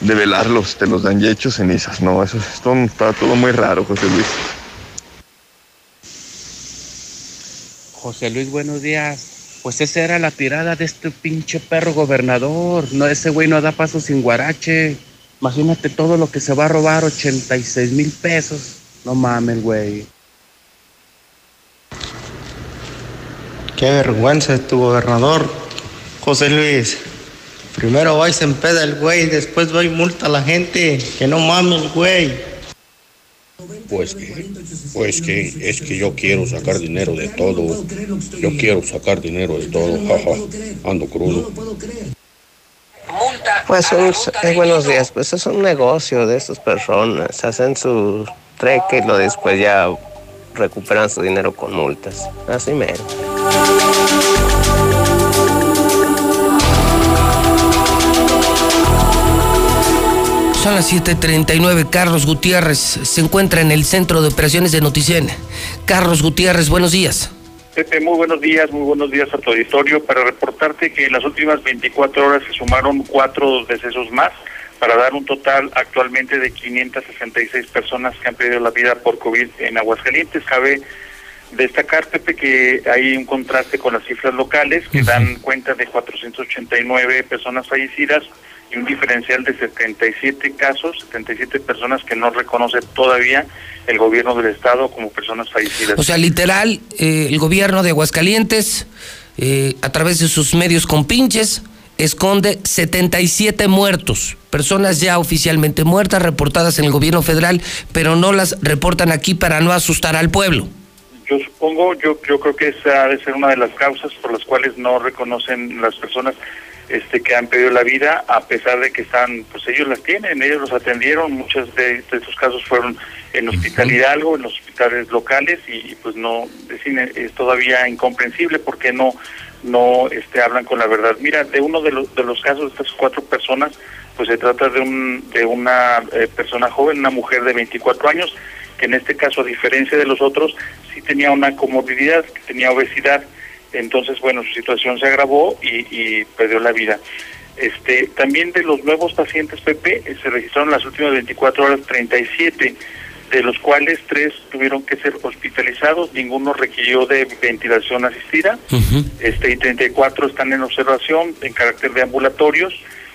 de velarlos, te los dan ya hechos cenizas. No, eso está todo muy raro, José Luis. José Luis, buenos días. Pues esa era la tirada de este pinche perro gobernador. No, ese güey no da paso sin guarache. Imagínate todo lo que se va a robar, 86 mil pesos. No mames, güey. Qué vergüenza es tu gobernador, José Luis. Primero va y se empeda el güey, después va y multa a la gente. Que no mames, güey. Pues que, pues que es que yo quiero sacar dinero de todo. Yo quiero sacar dinero de todo. Jaja. Ando crudo. Pues un, eh, buenos días, pues es un negocio de estas personas, hacen su treque y lo después ya recuperan su dinero con multas, así menos. Son las 7:39. Carlos Gutiérrez se encuentra en el centro de operaciones de Noticen. Carlos Gutiérrez, buenos días. Pepe, muy buenos días, muy buenos días a tu auditorio. Para reportarte que en las últimas 24 horas se sumaron cuatro decesos más, para dar un total actualmente de 566 personas que han perdido la vida por COVID en Aguascalientes. Cabe destacar, Pepe, que hay un contraste con las cifras locales que dan cuenta de 489 personas fallecidas y un diferencial de 77 casos, 77 personas que no reconoce todavía el gobierno del estado como personas fallecidas. O sea, literal, eh, el gobierno de Aguascalientes, eh, a través de sus medios compinches, esconde 77 muertos, personas ya oficialmente muertas, reportadas en el gobierno federal, pero no las reportan aquí para no asustar al pueblo. Yo supongo, yo, yo creo que esa ha de ser una de las causas por las cuales no reconocen las personas este, que han perdido la vida, a pesar de que están, pues ellos las tienen, ellos los atendieron, muchos de, estos casos fueron en Hospital Hidalgo, en los hospitales locales, y, pues no, es, es, todavía incomprensible porque no no este, hablan con la verdad. Mira, de uno de los, de los casos de estas cuatro personas, pues se trata de, un, de una eh, persona joven, una mujer de 24 años, que en este caso, a diferencia de los otros, sí tenía una comorbilidad, que tenía obesidad. Entonces, bueno, su situación se agravó y, perdió la vida. Este, también de los nuevos pacientes PP eh, se registraron las últimas 24 horas 37 de los cuales tres tuvieron que ser hospitalizados, ninguno requirió de ventilación asistida, este y 34 están en observación en carácter de ambulatorios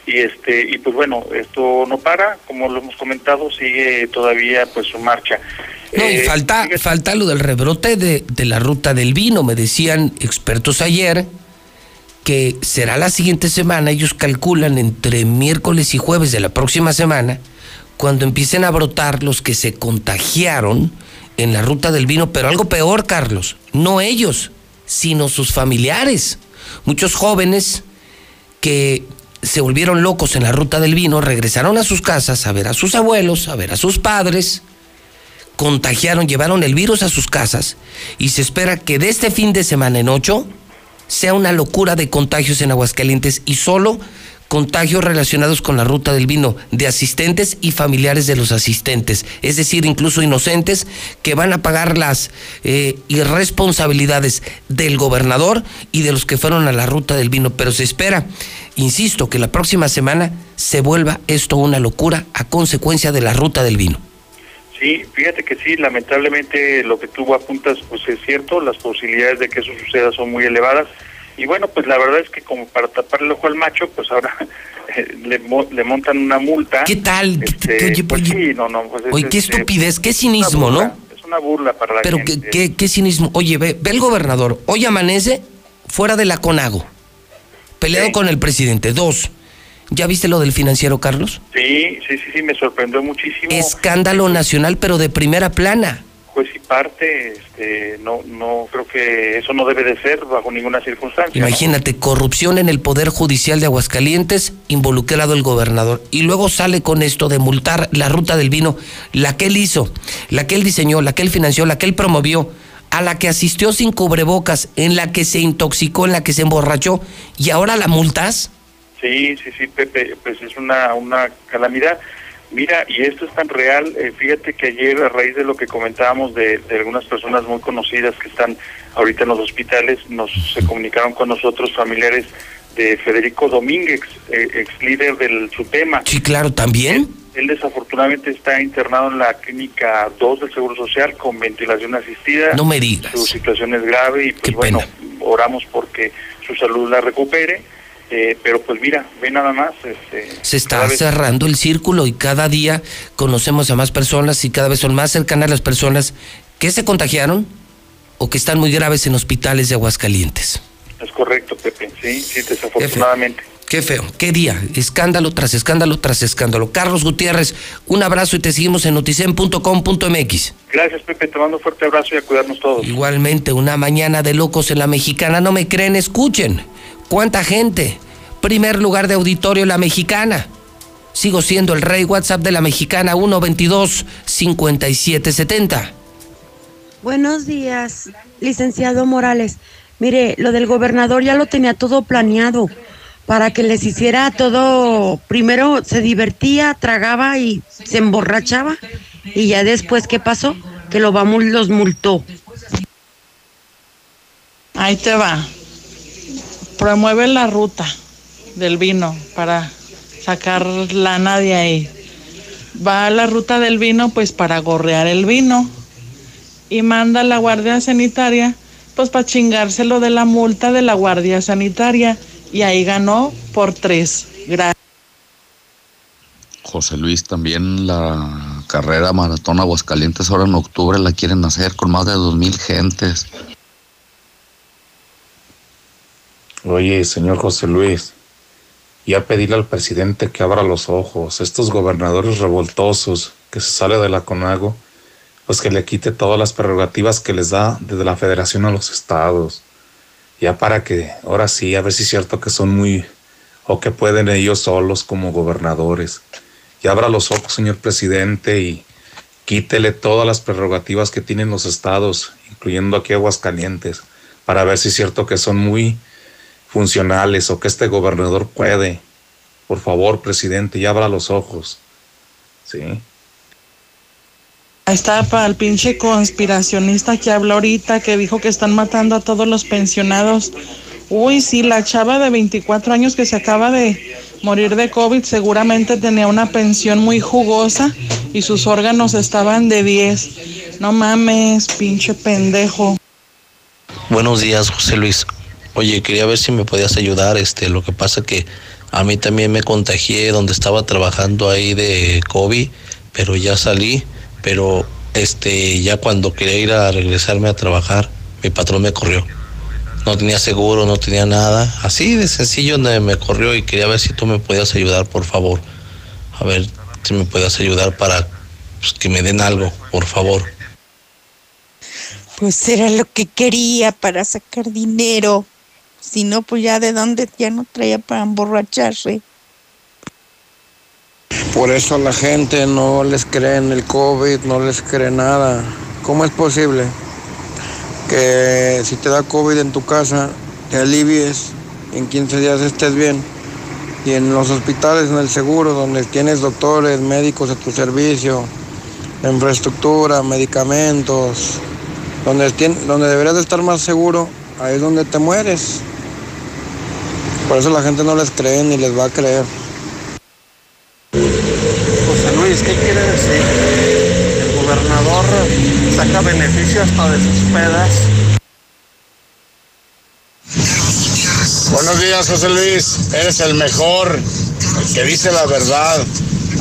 y este y pues bueno, esto no para, como lo hemos comentado, sigue todavía pues su marcha. No, y eh, falta, falta lo del rebrote de, de la ruta del vino, me decían expertos ayer que será la siguiente semana, ellos calculan entre miércoles y jueves de la próxima semana, cuando empiecen a brotar los que se contagiaron en la ruta del vino, pero algo peor, Carlos, no ellos, sino sus familiares. Muchos jóvenes que se volvieron locos en la ruta del vino, regresaron a sus casas a ver a sus abuelos, a ver a sus padres, contagiaron, llevaron el virus a sus casas y se espera que de este fin de semana en ocho sea una locura de contagios en Aguascalientes y solo contagios relacionados con la ruta del vino de asistentes y familiares de los asistentes, es decir, incluso inocentes que van a pagar las eh, irresponsabilidades del gobernador y de los que fueron a la ruta del vino. Pero se espera, insisto, que la próxima semana se vuelva esto una locura a consecuencia de la ruta del vino. Sí, fíjate que sí, lamentablemente lo que tú apuntas pues es cierto, las posibilidades de que eso suceda son muy elevadas y bueno, pues la verdad es que como para tapar el ojo al macho, pues ahora eh, le, le, montan una multa. ¿Qué tal? Este, pues sí, no, no, pues oye, qué este, estupidez, qué cinismo, ¿no? Es una burla para la Pero gente. Pero qué, qué, cinismo. Oye, ve, ve el gobernador, hoy amanece fuera de la CONAGO, peleado con el presidente. Dos, ¿ya viste lo del financiero, Carlos? Sí, sí, sí, sí, me sorprendió muchísimo. Escándalo nacional, pero de primera plana juez y parte, este, no, no creo que eso no debe de ser bajo ninguna circunstancia. Imagínate, corrupción en el Poder Judicial de Aguascalientes, involucrado el gobernador. Y luego sale con esto de multar la ruta del vino, la que él hizo, la que él diseñó, la que él financió, la que él promovió, a la que asistió sin cubrebocas, en la que se intoxicó, en la que se emborrachó, y ahora la multas. Sí, sí, sí, Pepe, pues es una, una calamidad. Mira, y esto es tan real, eh, fíjate que ayer a raíz de lo que comentábamos de, algunas personas muy conocidas que están ahorita en los hospitales, nos se comunicaron con nosotros familiares de Federico Domínguez, eh, ex líder del SUTEMA. Sí, claro, también. Él, desafortunadamente está internado en la clínica 2 del Seguro Social con ventilación asistida. No me digas. Su situación es grave y pues bueno, oramos porque su salud la recupere eh, pero pues mira, ve nada más. Este, Se está cerrando el círculo y cada día conocemos a más personas y cada vez son más cercanas las personas que se contagiaron o que están muy graves en hospitales de Aguascalientes. Es correcto, Pepe, sí, sí, desafortunadamente. Qué feo, qué día, escándalo tras escándalo tras escándalo. Carlos Gutiérrez, un abrazo y te seguimos en noticen.com.mx. Gracias, Pepe, te mando un fuerte abrazo y a cuidarnos todos. Igualmente, una mañana de locos en la mexicana, no me creen, escuchen. ¿Cuánta gente? Primer lugar de auditorio La Mexicana. Sigo siendo el rey WhatsApp de La Mexicana 122-5770. Buenos días, licenciado Morales. Mire, lo del gobernador ya lo tenía todo planeado para que les hiciera todo. Primero se divertía, tragaba y se emborrachaba. Y ya después, ¿qué pasó? Que lo vamos, los multó. Ahí te va promueve la ruta del vino para sacar lana de ahí. Va a la ruta del vino pues para gorrear el vino y manda a la guardia sanitaria pues para chingárselo de la multa de la guardia sanitaria y ahí ganó por tres. Gracias. José Luis, también la carrera maratón Aguascalientes ahora en octubre la quieren hacer con más de dos mil gentes. Oye, señor José Luis, y a pedirle al presidente que abra los ojos. Estos gobernadores revoltosos que se sale de la CONAGO, pues que le quite todas las prerrogativas que les da desde la federación a los estados. Ya para que, ahora sí, a ver si es cierto que son muy, o que pueden ellos solos como gobernadores. Y abra los ojos, señor presidente, y quítele todas las prerrogativas que tienen los estados, incluyendo aquí Aguascalientes, para ver si es cierto que son muy funcionales o que este gobernador puede. Por favor, presidente, ya abra los ojos. Sí. Ahí está para el pinche conspiracionista que habló ahorita, que dijo que están matando a todos los pensionados. Uy, sí, la chava de 24 años que se acaba de morir de COVID seguramente tenía una pensión muy jugosa y sus órganos estaban de 10. No mames, pinche pendejo. Buenos días, José Luis. Oye, quería ver si me podías ayudar. Este, lo que pasa que a mí también me contagié donde estaba trabajando ahí de COVID, pero ya salí, pero este, ya cuando quería ir a regresarme a trabajar, mi patrón me corrió. No tenía seguro, no tenía nada. Así de sencillo me corrió y quería ver si tú me podías ayudar, por favor. A ver si me podías ayudar para pues, que me den algo, por favor. Pues era lo que quería para sacar dinero. Si no, pues ya de dónde ya no traía para emborracharse. Por eso la gente no les cree en el COVID, no les cree nada. ¿Cómo es posible que si te da COVID en tu casa, te alivies, en 15 días estés bien? Y en los hospitales, en el seguro, donde tienes doctores, médicos a tu servicio, infraestructura, medicamentos, donde, donde deberías de estar más seguro, ahí es donde te mueres. Por eso la gente no les cree ni les va a creer. José Luis, ¿qué quiere decir? El gobernador saca beneficios hasta de sus pedas. Buenos días, José Luis. Eres el mejor, el que dice la verdad.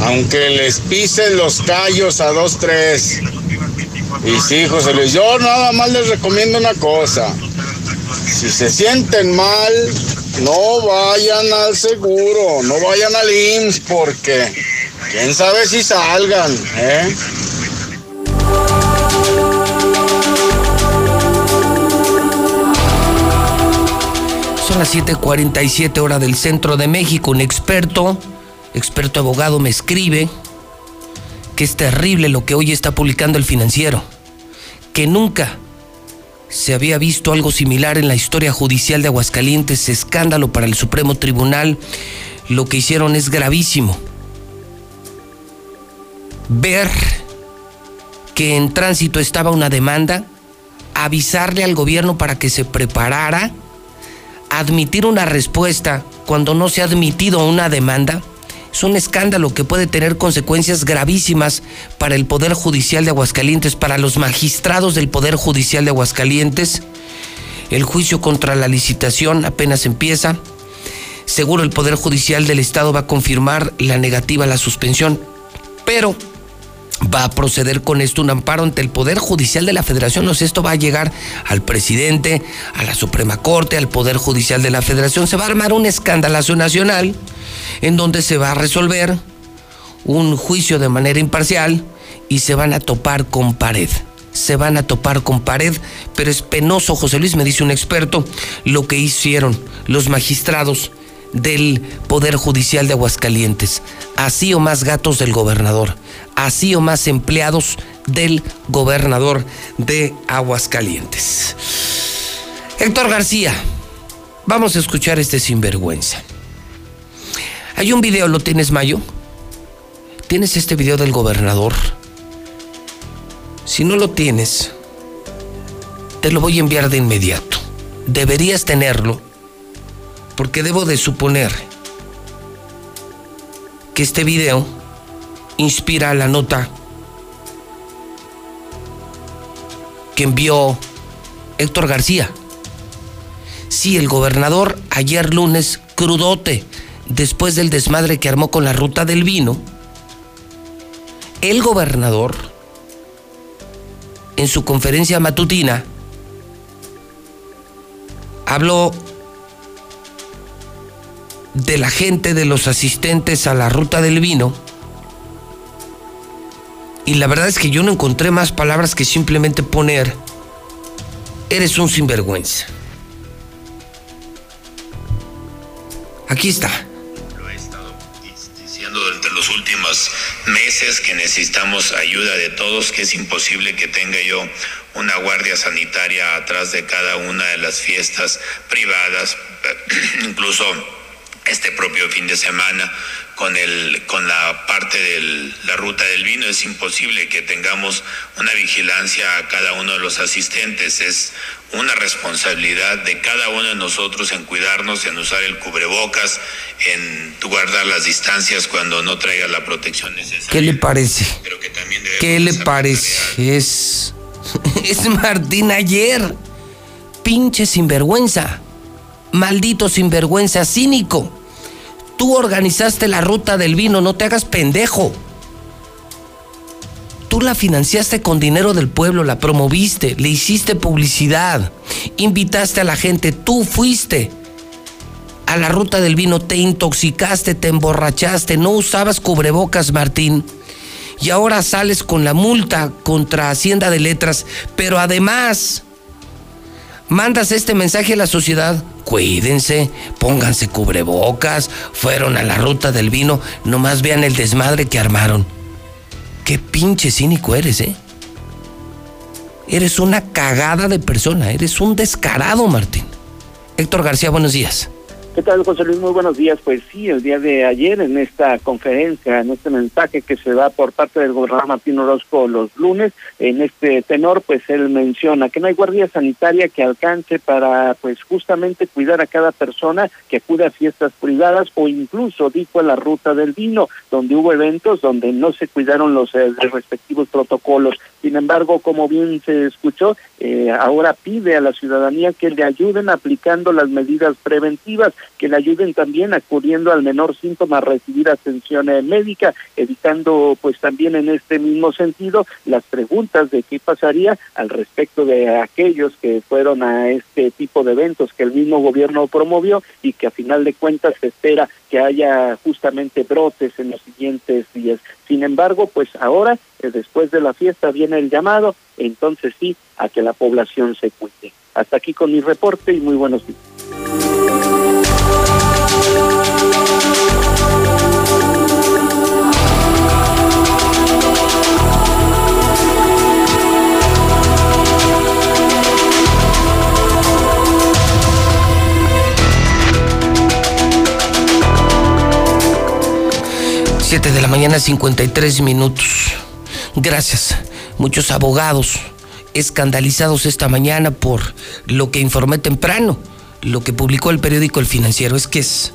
Aunque les pisen los callos a dos, tres. Y sí, José Luis, yo nada más les recomiendo una cosa. Si se sienten mal, no vayan al seguro, no vayan al IMSS porque quién sabe si salgan, ¿eh? Son las 7:47 hora del centro de México. Un experto, experto abogado, me escribe que es terrible lo que hoy está publicando el financiero, que nunca se había visto algo similar en la historia judicial de Aguascalientes, escándalo para el Supremo Tribunal. Lo que hicieron es gravísimo. Ver que en tránsito estaba una demanda, avisarle al gobierno para que se preparara, admitir una respuesta cuando no se ha admitido una demanda, es un escándalo que puede tener consecuencias gravísimas para el Poder Judicial de Aguascalientes, para los magistrados del Poder Judicial de Aguascalientes. El juicio contra la licitación apenas empieza. Seguro el Poder Judicial del Estado va a confirmar la negativa a la suspensión, pero va a proceder con esto un amparo ante el Poder Judicial de la Federación. O sea, esto va a llegar al presidente, a la Suprema Corte, al Poder Judicial de la Federación. Se va a armar un escandalazo nacional en donde se va a resolver un juicio de manera imparcial y se van a topar con pared. Se van a topar con pared, pero es penoso, José Luis, me dice un experto, lo que hicieron los magistrados del Poder Judicial de Aguascalientes. Así o más gatos del gobernador, así o más empleados del gobernador de Aguascalientes. Héctor García, vamos a escuchar este sinvergüenza. Hay un video, ¿lo tienes, Mayo? ¿Tienes este video del gobernador? Si no lo tienes, te lo voy a enviar de inmediato. Deberías tenerlo, porque debo de suponer que este video inspira la nota que envió Héctor García. Sí, el gobernador ayer lunes crudote después del desmadre que armó con la ruta del vino, el gobernador, en su conferencia matutina, habló de la gente, de los asistentes a la ruta del vino. Y la verdad es que yo no encontré más palabras que simplemente poner, eres un sinvergüenza. Aquí está. Lo he estado diciendo durante los últimos meses que necesitamos ayuda de todos, que es imposible que tenga yo una guardia sanitaria atrás de cada una de las fiestas privadas, incluso este propio fin de semana con el con la parte de la ruta del vino es imposible que tengamos una vigilancia a cada uno de los asistentes. Es una responsabilidad de cada uno de nosotros en cuidarnos en usar el cubrebocas en guardar las distancias cuando no traiga la protección necesaria. ¿Qué le parece? ¿Qué le parece? Es es Martín ayer. Pinche sinvergüenza. Maldito sinvergüenza cínico Tú organizaste la ruta del vino, no te hagas pendejo. Tú la financiaste con dinero del pueblo, la promoviste, le hiciste publicidad, invitaste a la gente, tú fuiste a la ruta del vino, te intoxicaste, te emborrachaste, no usabas cubrebocas, Martín. Y ahora sales con la multa contra Hacienda de Letras, pero además mandas este mensaje a la sociedad cuídense, pónganse cubrebocas, fueron a la ruta del vino, nomás vean el desmadre que armaron. Qué pinche cínico eres, ¿eh? Eres una cagada de persona, eres un descarado, Martín. Héctor García, buenos días. ¿Qué tal, José Luis? Muy buenos días. Pues sí, el día de ayer en esta conferencia, en este mensaje que se da por parte del gobernador Martín Orozco los lunes, en este tenor, pues él menciona que no hay guardia sanitaria que alcance para, pues justamente cuidar a cada persona que acude a fiestas privadas o incluso, dijo, a la ruta del vino, donde hubo eventos donde no se cuidaron los eh, respectivos protocolos. Sin embargo, como bien se escuchó, eh, ahora pide a la ciudadanía que le ayuden aplicando las medidas preventivas que le ayuden también acudiendo al menor síntoma a recibir atención eh, médica, evitando pues también en este mismo sentido las preguntas de qué pasaría al respecto de aquellos que fueron a este tipo de eventos que el mismo gobierno promovió y que a final de cuentas se espera que haya justamente brotes en los siguientes días. Sin embargo, pues ahora, eh, después de la fiesta, viene el llamado, entonces sí, a que la población se cuide. Hasta aquí con mi reporte y muy buenos días. Siete de la mañana, 53 minutos. Gracias. Muchos abogados escandalizados esta mañana por lo que informé temprano lo que publicó el periódico El Financiero es que es,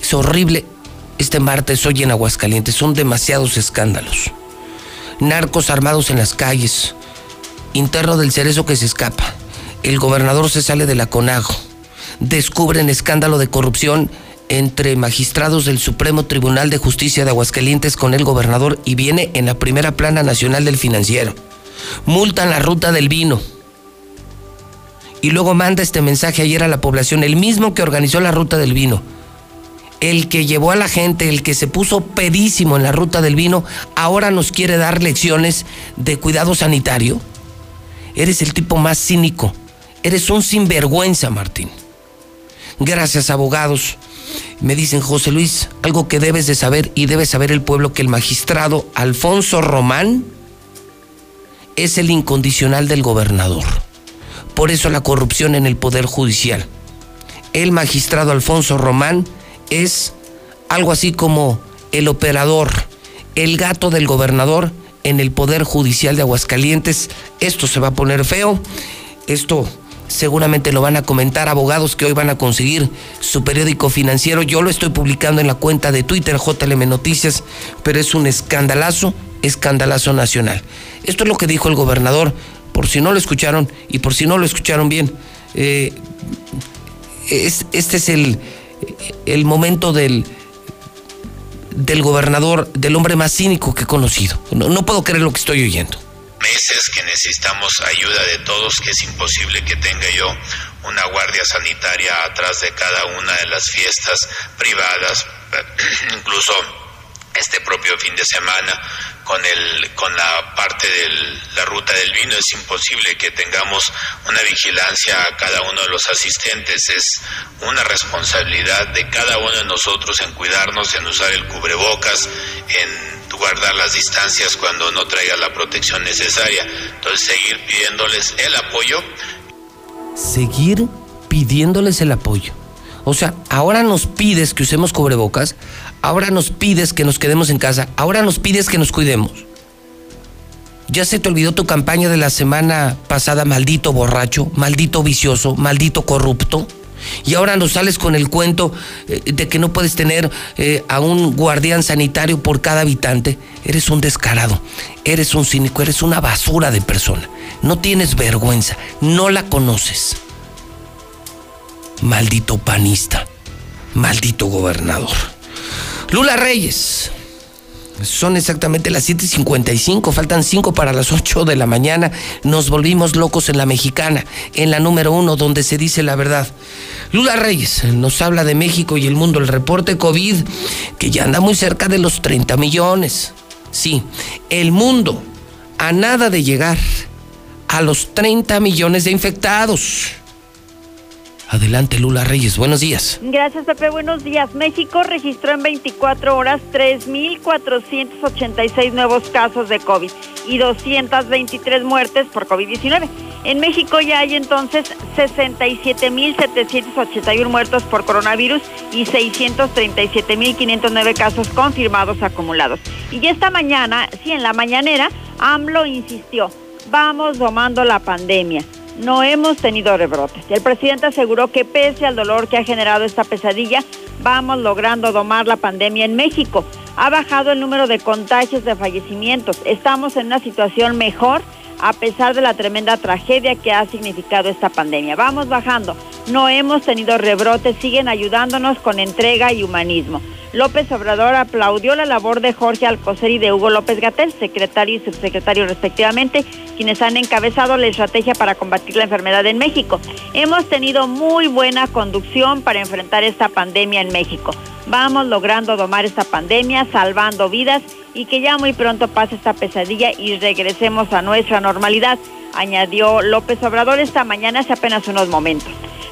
es horrible. Este martes hoy en Aguascalientes son demasiados escándalos. Narcos armados en las calles, interno del cerezo que se escapa, el gobernador se sale de la CONAGO, descubren escándalo de corrupción entre magistrados del Supremo Tribunal de Justicia de Aguascalientes con el gobernador y viene en la primera plana nacional del financiero. Multan la ruta del vino y luego manda este mensaje ayer a la población, el mismo que organizó la ruta del vino, el que llevó a la gente, el que se puso pedísimo en la ruta del vino, ahora nos quiere dar lecciones de cuidado sanitario. Eres el tipo más cínico, eres un sinvergüenza, Martín. Gracias, abogados. Me dicen, José Luis, algo que debes de saber y debe saber el pueblo, que el magistrado Alfonso Román es el incondicional del gobernador. Por eso la corrupción en el Poder Judicial. El magistrado Alfonso Román es algo así como el operador, el gato del gobernador en el Poder Judicial de Aguascalientes. Esto se va a poner feo. Esto seguramente lo van a comentar abogados que hoy van a conseguir su periódico financiero. Yo lo estoy publicando en la cuenta de Twitter JLM Noticias, pero es un escandalazo, escandalazo nacional. Esto es lo que dijo el gobernador por si no lo escucharon y por si no lo escucharon bien, eh, este es el, el momento del, del gobernador, del hombre más cínico que he conocido. No, no puedo creer lo que estoy oyendo. Meses que necesitamos ayuda de todos, que es imposible que tenga yo una guardia sanitaria atrás de cada una de las fiestas privadas, incluso este propio fin de semana con el con la parte de la ruta del vino es imposible que tengamos una vigilancia a cada uno de los asistentes. Es una responsabilidad de cada uno de nosotros en cuidarnos en usar el cubrebocas en guardar las distancias cuando no traiga la protección necesaria entonces seguir pidiéndoles el apoyo seguir pidiéndoles el apoyo o sea, ahora nos pides que usemos cubrebocas, ahora nos pides que nos quedemos en casa, ahora nos pides que nos cuidemos. Ya se te olvidó tu campaña de la semana pasada, maldito borracho, maldito vicioso, maldito corrupto. Y ahora nos sales con el cuento eh, de que no puedes tener eh, a un guardián sanitario por cada habitante. Eres un descarado, eres un cínico, eres una basura de persona. No tienes vergüenza, no la conoces. Maldito panista, maldito gobernador. Lula Reyes. Son exactamente las 7.55, faltan 5 para las 8 de la mañana. Nos volvimos locos en la mexicana, en la número uno, donde se dice la verdad. Lula Reyes nos habla de México y el mundo, el reporte COVID, que ya anda muy cerca de los 30 millones. Sí, el mundo, a nada de llegar a los 30 millones de infectados. Adelante, Lula Reyes. Buenos días. Gracias, Pepe. Buenos días. México registró en 24 horas 3.486 nuevos casos de COVID y 223 muertes por COVID-19. En México ya hay entonces 67.781 muertos por coronavirus y 637.509 casos confirmados acumulados. Y esta mañana, sí, en la mañanera, AMLO insistió, vamos domando la pandemia no hemos tenido rebrotes. El presidente aseguró que pese al dolor que ha generado esta pesadilla, vamos logrando domar la pandemia en México. Ha bajado el número de contagios, de fallecimientos. Estamos en una situación mejor a pesar de la tremenda tragedia que ha significado esta pandemia. Vamos bajando. No hemos tenido rebrotes, siguen ayudándonos con entrega y humanismo. López Obrador aplaudió la labor de Jorge Alcocer y de Hugo López Gatel, secretario y subsecretario respectivamente, quienes han encabezado la estrategia para combatir la enfermedad en México. Hemos tenido muy buena conducción para enfrentar esta pandemia en México. Vamos logrando domar esta pandemia, salvando vidas y que ya muy pronto pase esta pesadilla y regresemos a nuestra normalidad, añadió López Obrador esta mañana hace apenas unos momentos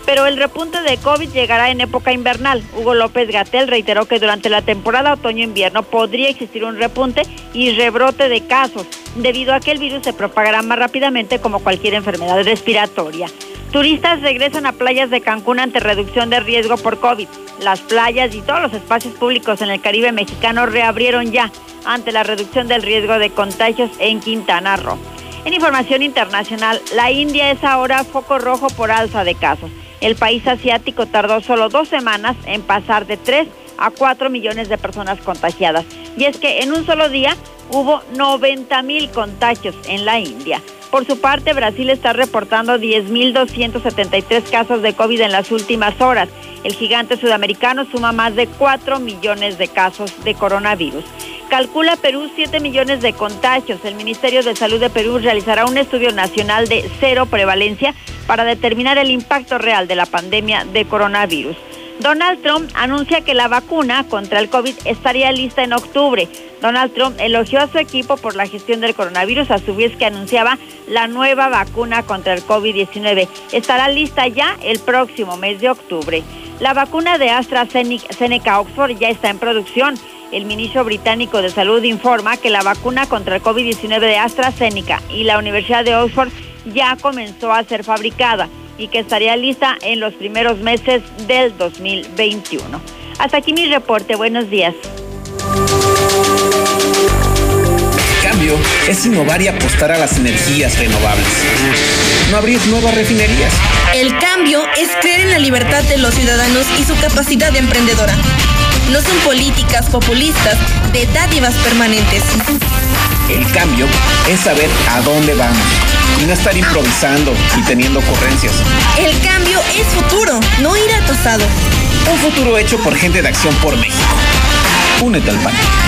pero el repunte de COVID llegará en época invernal. Hugo López Gatel reiteró que durante la temporada otoño-invierno podría existir un repunte y rebrote de casos, debido a que el virus se propagará más rápidamente como cualquier enfermedad respiratoria. Turistas regresan a playas de Cancún ante reducción de riesgo por COVID. Las playas y todos los espacios públicos en el Caribe mexicano reabrieron ya ante la reducción del riesgo de contagios en Quintana Roo. En información internacional, la India es ahora foco rojo por alza de casos. El país asiático tardó solo dos semanas en pasar de 3 a 4 millones de personas contagiadas. Y es que en un solo día hubo 90 mil contagios en la India. Por su parte, Brasil está reportando 10.273 casos de COVID en las últimas horas. El gigante sudamericano suma más de 4 millones de casos de coronavirus. Calcula Perú 7 millones de contagios. El Ministerio de Salud de Perú realizará un estudio nacional de cero prevalencia para determinar el impacto real de la pandemia de coronavirus. Donald Trump anuncia que la vacuna contra el COVID estaría lista en octubre. Donald Trump elogió a su equipo por la gestión del coronavirus, a su vez que anunciaba la nueva vacuna contra el COVID-19. Estará lista ya el próximo mes de octubre. La vacuna de AstraZeneca Oxford ya está en producción. El ministro británico de Salud informa que la vacuna contra el COVID-19 de AstraZeneca y la Universidad de Oxford ya comenzó a ser fabricada y que estaría lista en los primeros meses del 2021. Hasta aquí mi reporte. Buenos días. El cambio es innovar y apostar a las energías renovables. No abrir nuevas refinerías. El cambio es creer en la libertad de los ciudadanos y su capacidad de emprendedora. No son políticas populistas de dádivas permanentes. El cambio es saber a dónde vamos y no estar improvisando y teniendo ocurrencias. El cambio es futuro, no ir pasado. Un futuro hecho por gente de Acción por México. Únete al PAN.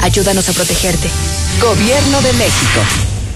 Ayúdanos a protegerte. Gobierno de México.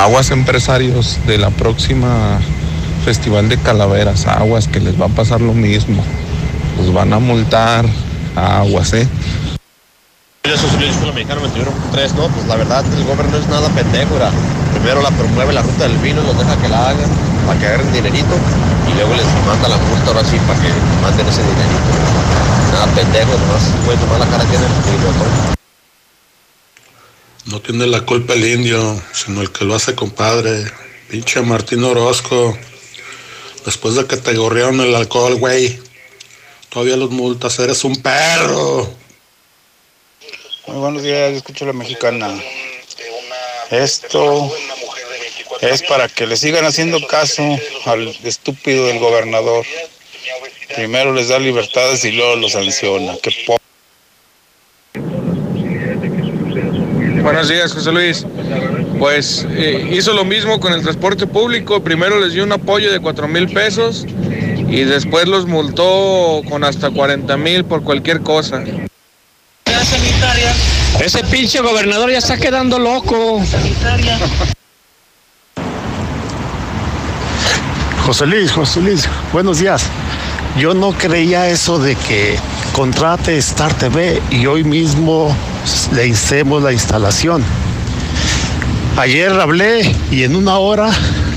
Aguas empresarios de la próxima Festival de Calaveras, aguas que les va a pasar lo mismo. Los van a multar, aguas, ¿eh? Yo soy Luis Escuela Mexicana 21.3, no, pues la verdad el gobierno no es nada pendejo, era. Primero la promueve la ruta del vino, los deja que la hagan, para que agarren dinerito, y luego les manda la multa ahora sí para que manden ese dinerito. Nada pendejo, nomás, pues nomás la cara tiene el botón. No tiene la culpa el indio, sino el que lo hace compadre. Pinche Martín Orozco. Después de que te gorrearon el alcohol, güey. Todavía los multas, eres un perro. Muy buenos días, escucho la mexicana. Esto es para que le sigan haciendo caso al estúpido del gobernador. Primero les da libertades y luego los sanciona. Qué Buenos días, José Luis. Pues eh, hizo lo mismo con el transporte público. Primero les dio un apoyo de 4 mil pesos y después los multó con hasta 40 mil por cualquier cosa. Ese pinche gobernador ya está quedando loco. José Luis, José Luis, buenos días. Yo no creía eso de que contrate Star TV y hoy mismo le hicimos la instalación. Ayer hablé y en una hora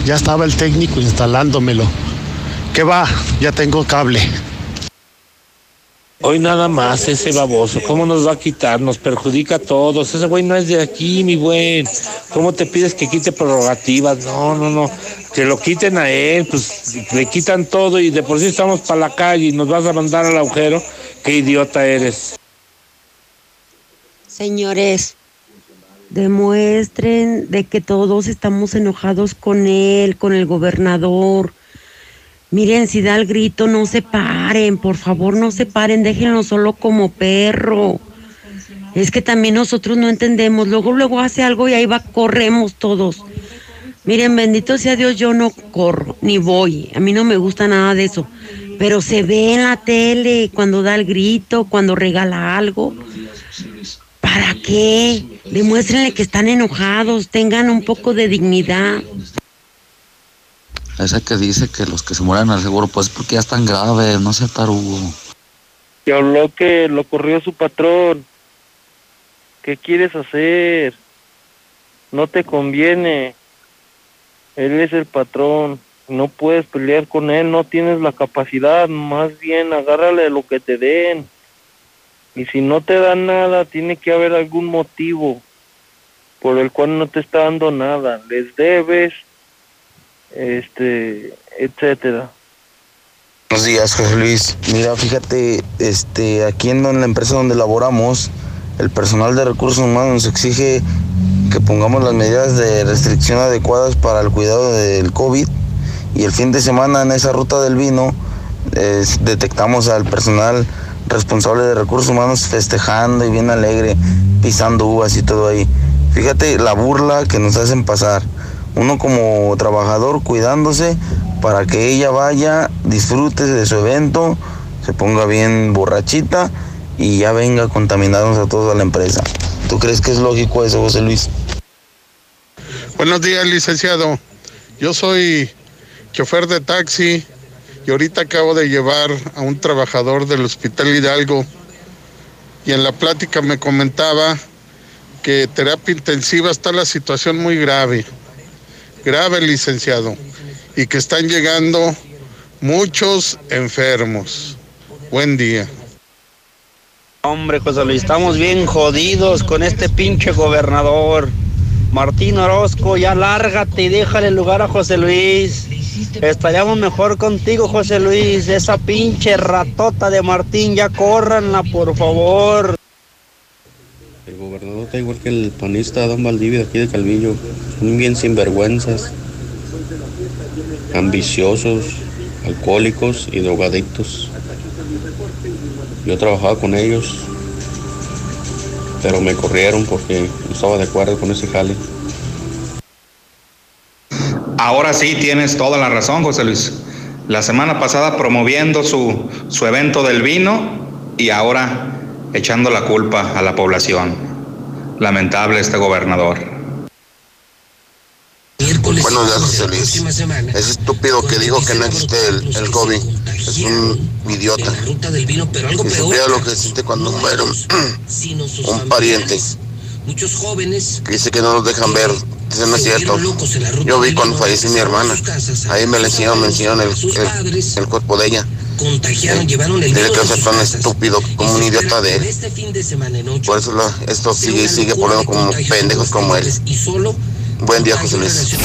ya estaba el técnico instalándomelo. ¿Qué va? Ya tengo cable. Hoy nada más ese baboso, ¿cómo nos va a quitar? Nos perjudica a todos. Ese güey no es de aquí, mi buen. ¿Cómo te pides que quite prerrogativas? No, no, no. Que lo quiten a él, pues le quitan todo y de por sí estamos para la calle y nos vas a mandar al agujero. Qué idiota eres. Señores, demuestren de que todos estamos enojados con él, con el gobernador. Miren, si da el grito, no se paren, por favor, no se paren, déjenlo solo como perro. Es que también nosotros no entendemos. Luego, luego hace algo y ahí va, corremos todos. Miren, bendito sea Dios, yo no corro, ni voy. A mí no me gusta nada de eso. Pero se ve en la tele cuando da el grito, cuando regala algo. ¿Para qué? Demuéstrenle que están enojados, tengan un poco de dignidad. Esa que dice que los que se mueran al seguro, pues porque ya están graves, no sea tarugo. Que habló que lo corrió su patrón. ¿Qué quieres hacer? No te conviene. Él es el patrón. No puedes pelear con él, no tienes la capacidad. Más bien, agárrale lo que te den. Y si no te dan nada, tiene que haber algún motivo por el cual no te está dando nada. Les debes, este, etcétera. Buenos días, José Luis. Mira, fíjate, este, aquí en la empresa donde laboramos, el personal de recursos humanos nos exige que pongamos las medidas de restricción adecuadas para el cuidado del COVID y el fin de semana en esa ruta del vino detectamos al personal responsable de recursos humanos festejando y bien alegre, pisando uvas y todo ahí. Fíjate la burla que nos hacen pasar. Uno como trabajador cuidándose para que ella vaya, disfrute de su evento, se ponga bien borrachita y ya venga a contaminarnos a toda la empresa. ¿Tú crees que es lógico eso, José Luis? Buenos días, licenciado. Yo soy chofer de taxi y ahorita acabo de llevar a un trabajador del Hospital Hidalgo y en la plática me comentaba que terapia intensiva está la situación muy grave, grave licenciado, y que están llegando muchos enfermos. Buen día. Hombre, José Luis, estamos bien jodidos con este pinche gobernador. Martín Orozco, ya lárgate y déjale lugar a José Luis. Estaríamos mejor contigo, José Luis. Esa pinche ratota de Martín, ya córranla, por favor. El gobernador está igual que el panista Don Valdivia de aquí de Calvillo. Son bien sinvergüenzas, ambiciosos, alcohólicos y drogadictos. Yo trabajaba con ellos, pero me corrieron porque no estaba de acuerdo con ese jale. Ahora sí tienes toda la razón, José Luis. La semana pasada promoviendo su, su evento del vino y ahora echando la culpa a la población. Lamentable este gobernador. Buenos días, José Luis. Es estúpido que dijo que no existe el, el COVID. Es un idiota. Si supiera lo que existe cuando muere un, un pariente. Muchos jóvenes Que dice que no nos dejan ver. Eso no es cierto. Yo vi cuando falleció mi hermana. Ahí me le enseñaron, me enseñaron el, el, el cuerpo de ella. Contagiaron, llevaron el virus que ser sus tan estúpido como un idiota de él. Este fin de semana en ocho, Por eso lo- esto sigue y sigue poniendo como pendejos como él. y solo Buen día, José Luis.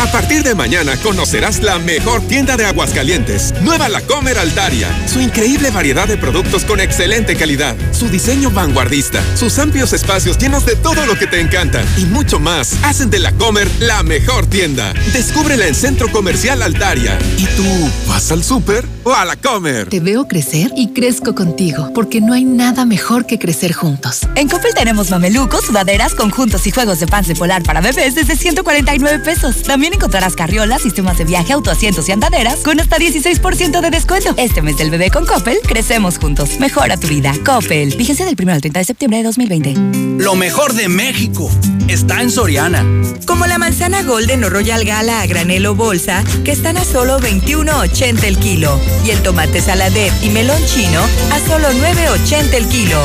A partir de mañana conocerás la mejor tienda de Aguascalientes, Nueva La Comer Altaria. Su increíble variedad de productos con excelente calidad, su diseño vanguardista, sus amplios espacios llenos de todo lo que te encanta y mucho más hacen de La Comer la mejor tienda. Descúbrela en Centro Comercial Altaria. ¿Y tú vas al súper o a La Comer? Te veo crecer y crezco contigo, porque no hay nada mejor que crecer juntos. En Coppel tenemos mamelucos, sudaderas, conjuntos y juegos de pants de polar para bebés desde 149 pesos. También encontrarás carriolas, sistemas de viaje, autoasientos y andaderas con hasta 16% de descuento. Este mes del bebé con Coppel, crecemos juntos. Mejora tu vida. Coppel. Vigencia del 1 al 30 de septiembre de 2020. Lo mejor de México está en Soriana. Como la manzana Golden o Royal Gala a granel o bolsa, que están a solo 21.80 el kilo. Y el tomate saladet y melón chino a solo 9.80 el kilo.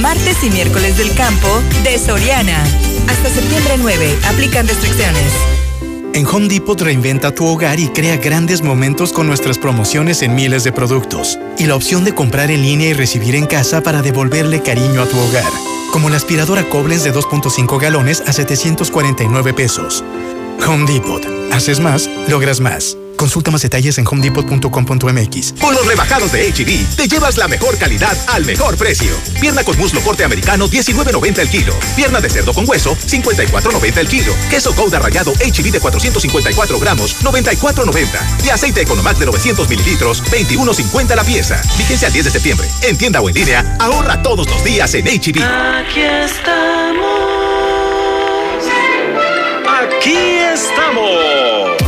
Martes y miércoles del campo de Soriana. Hasta septiembre 9. Aplican restricciones. En Home Depot reinventa tu hogar y crea grandes momentos con nuestras promociones en miles de productos. Y la opción de comprar en línea y recibir en casa para devolverle cariño a tu hogar. Como la aspiradora Koblenz de 2.5 galones a 749 pesos. Home Depot. Haces más, logras más. Consulta más detalles en homedepot.com.mx. Con los rebajados de HB, te llevas la mejor calidad al mejor precio. Pierna con muslo corte americano, 19.90 el kilo. Pierna de cerdo con hueso, 54.90 el kilo. Queso Gouda rallado HB de 454 gramos, 94.90. Y aceite Economax de 900 mililitros, 21.50 la pieza. Vigencia al 10 de septiembre. En tienda o en línea, ahorra todos los días en HB. Aquí estamos. Aquí estamos.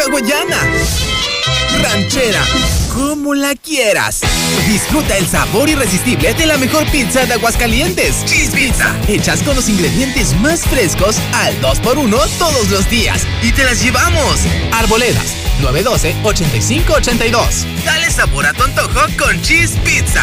Hawaiana. Ranchera. Como la quieras. Disfruta el sabor irresistible de la mejor pizza de Aguascalientes. Cheese Pizza. Hechas con los ingredientes más frescos al 2x1 todos los días. Y te las llevamos. Arboledas. 912-8582. Dale sabor a tu antojo con Cheese Pizza.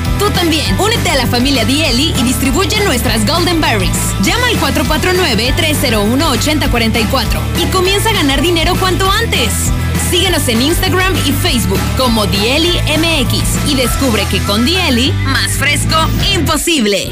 Tú también, únete a la familia Dieli y distribuye nuestras Golden Berries. Llama al 449-301-8044 y comienza a ganar dinero cuanto antes. Síguenos en Instagram y Facebook como Dieli MX y descubre que con Dieli, más fresco, imposible.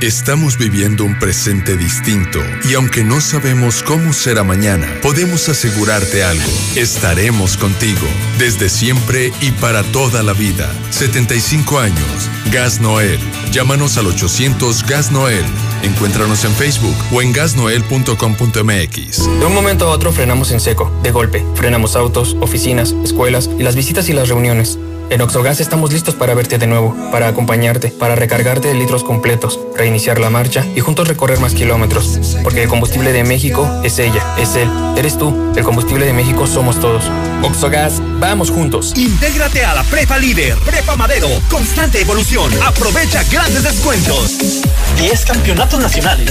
Estamos viviendo un presente distinto y aunque no sabemos cómo será mañana, podemos asegurarte algo. Estaremos contigo desde siempre y para toda la vida. 75 años. Gas Noel. Llámanos al 800 Gas Noel. Encuéntranos en Facebook o en gasnoel.com.mx. De un momento a otro frenamos en seco, de golpe. Frenamos autos, oficinas, escuelas y las visitas y las reuniones. En Oxogas estamos listos para verte de nuevo, para acompañarte, para recargarte de litros completos, reiniciar la marcha y juntos recorrer más kilómetros. Porque el combustible de México es ella, es él, eres tú. El combustible de México somos todos. Oxogas, vamos juntos. Intégrate a la Prepa Líder, Prepa Madero, constante evolución. Aprovecha grandes descuentos. 10 campeonatos nacionales.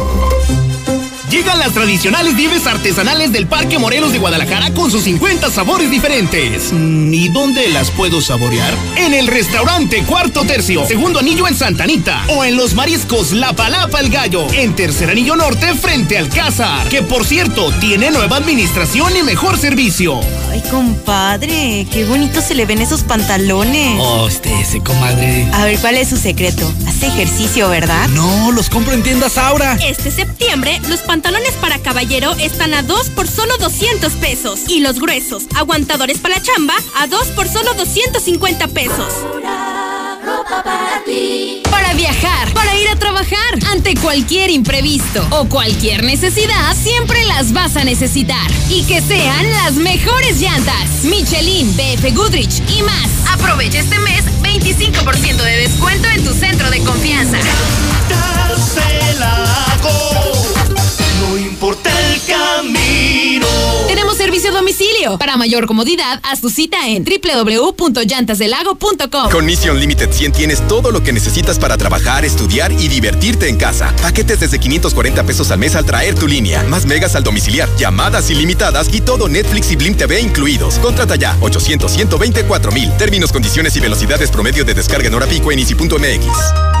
Llegan las tradicionales nieves artesanales del Parque Morelos de Guadalajara con sus 50 sabores diferentes. Mm, ¿Y dónde las puedo saborear? En el restaurante Cuarto Tercio, segundo anillo en Santa Anita. O en los mariscos La Palapa el Gallo, en tercer anillo norte frente al Cázar. Que por cierto, tiene nueva administración y mejor servicio. Ay, compadre, qué bonito se le ven esos pantalones. Oh, este, ese, comadre. A ver, ¿cuál es su secreto? Hace ejercicio, ¿verdad? No, los compro en tiendas Aura. Este septiembre, los pantalones para caballero están a 2 por solo 200 pesos. Y los gruesos, aguantadores para la chamba, a 2 por solo 250 pesos. Para viajar, para ir a trabajar, ante cualquier imprevisto o cualquier necesidad, siempre las vas a necesitar. Y que sean las mejores llantas. Michelin, BF Goodrich y más. Aprovecha este mes 25% de descuento en tu centro de confianza. Camino. Tenemos servicio a domicilio. Para mayor comodidad, haz tu cita en www.llantasdelago.com. Con Mission Limited 100 tienes todo lo que necesitas para trabajar, estudiar y divertirte en casa. Paquetes desde 540 pesos al mes al traer tu línea. Más megas al domiciliar, llamadas ilimitadas y todo Netflix y Blim TV incluidos. Contrata ya 800 124 mil. Términos, condiciones y velocidades promedio de descarga en hora pico en easy.mx.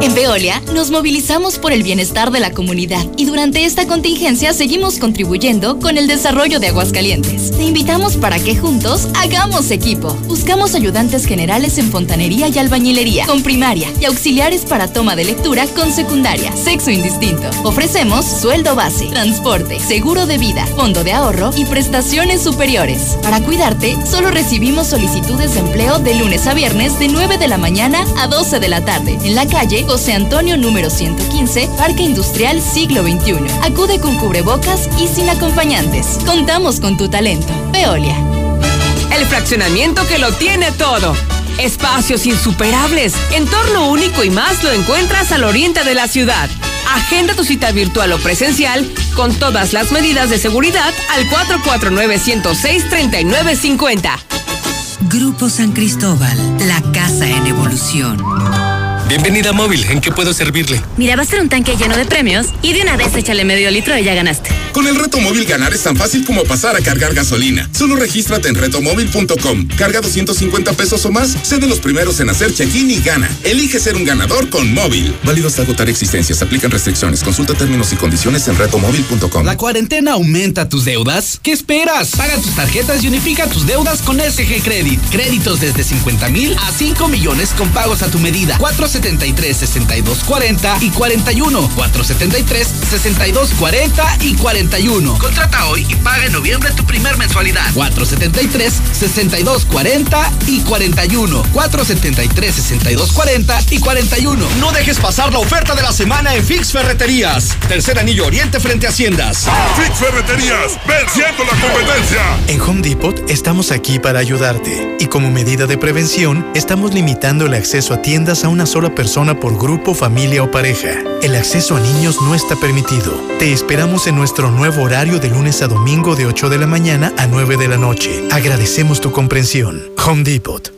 En Veolia nos movilizamos por el bienestar de la comunidad y durante esta contingencia seguimos contribuyendo con el desarrollo de Aguascalientes. Te invitamos para que juntos hagamos equipo. Buscamos ayudantes generales en fontanería y albañilería, con primaria y auxiliares para toma de lectura con secundaria, sexo indistinto. Ofrecemos sueldo base, transporte, seguro de vida, fondo de ahorro y prestaciones superiores. Para cuidarte, solo recibimos solicitudes de empleo de lunes a viernes de 9 de la mañana a 12 de la tarde en la calle José Antonio número 115, Parque Industrial Siglo XXI. Acude con cubrebocas y sin acompañantes. Contamos con tu talento. Veolia. El fraccionamiento que lo tiene todo. Espacios insuperables, entorno único y más lo encuentras al oriente de la ciudad. Agenda tu cita virtual o presencial con todas las medidas de seguridad al 449-106-3950. Grupo San Cristóbal, la casa en evolución. Bienvenida móvil, ¿en qué puedo servirle? Mira, va a ser un tanque lleno de premios y de una vez échale medio litro y ya ganaste. Con el reto móvil ganar es tan fácil como pasar a cargar gasolina. Solo regístrate en retomóvil.com. Carga 250 pesos o más, sé de los primeros en hacer check-in y gana. Elige ser un ganador con móvil. Válido hasta agotar existencias. Aplican restricciones. Consulta términos y condiciones en retomóvil.com. ¿La cuarentena aumenta tus deudas? ¿Qué esperas? Paga tus tarjetas y unifica tus deudas con SG Credit. Créditos desde 50 mil a 5 millones con pagos a tu medida. 473 62 40 y 41. 473 62 40 y 41. Contrata hoy y paga en noviembre tu primer mensualidad. 473 62 40 y 41. 473 62 40 y 41. No dejes pasar la oferta de la semana en Fix Ferreterías. Tercer anillo oriente frente a Haciendas. Fix Ferreterías, venciendo la competencia. En Home Depot estamos aquí para ayudarte. Y como medida de prevención, estamos limitando el acceso a tiendas a una sola persona por grupo, familia o pareja. El acceso a niños no está permitido. Te esperamos en nuestro nuevo horario de lunes a domingo de 8 de la mañana a 9 de la noche. Agradecemos tu comprensión. Home Depot.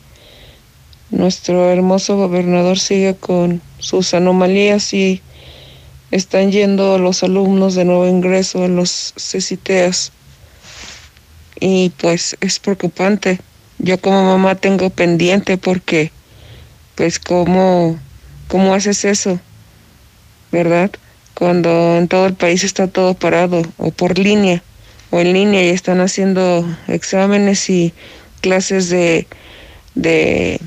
nuestro hermoso gobernador sigue con sus anomalías y están yendo los alumnos de nuevo ingreso a los CECITEAS. Y pues es preocupante. Yo como mamá tengo pendiente porque, pues, ¿cómo, cómo haces eso? ¿Verdad? cuando en todo el país está todo parado o por línea o en línea y están haciendo exámenes y clases de, de,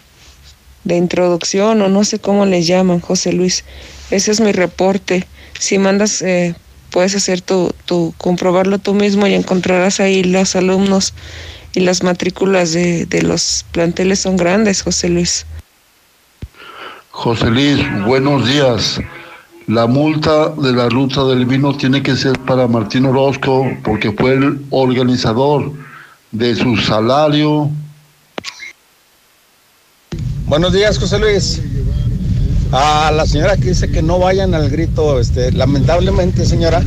de introducción o no sé cómo les llaman, José Luis. Ese es mi reporte. Si mandas, eh, puedes hacer tu, tu, comprobarlo tú mismo y encontrarás ahí los alumnos y las matrículas de, de los planteles son grandes, José Luis. José Luis, buenos días. La multa de la ruta del vino tiene que ser para Martín Orozco porque fue el organizador de su salario. Buenos días, José Luis. A la señora que dice que no vayan al grito, este, lamentablemente, señora,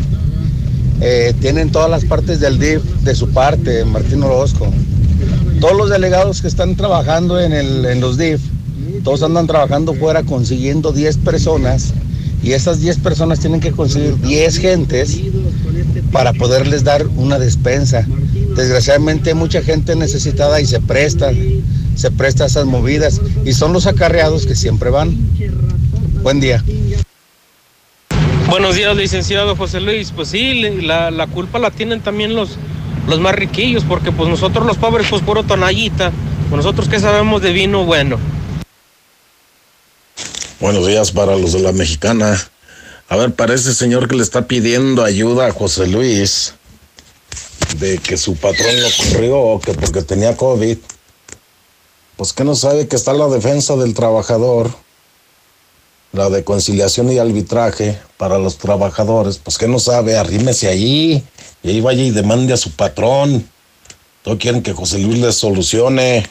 eh, tienen todas las partes del DIF de su parte, Martín Orozco. Todos los delegados que están trabajando en, el, en los DIF, todos andan trabajando fuera consiguiendo 10 personas y esas 10 personas tienen que conseguir 10 gentes para poderles dar una despensa. Desgraciadamente mucha gente necesitada y se presta, se presta a esas movidas y son los acarreados que siempre van. Buen día. Buenos días, licenciado José Luis. Pues sí, la, la, culpa la tienen también los, los más riquillos, porque pues nosotros los pobres, pues puro tonallita. Pues nosotros que sabemos de vino bueno. Buenos días para los de la mexicana. A ver, parece señor que le está pidiendo ayuda a José Luis de que su patrón lo corrió, que porque tenía COVID. Pues que no sabe que está la defensa del trabajador, la de conciliación y arbitraje para los trabajadores. Pues que no sabe, arrímese ahí y ahí vaya y demande a su patrón. Todos quieren que José Luis les solucione.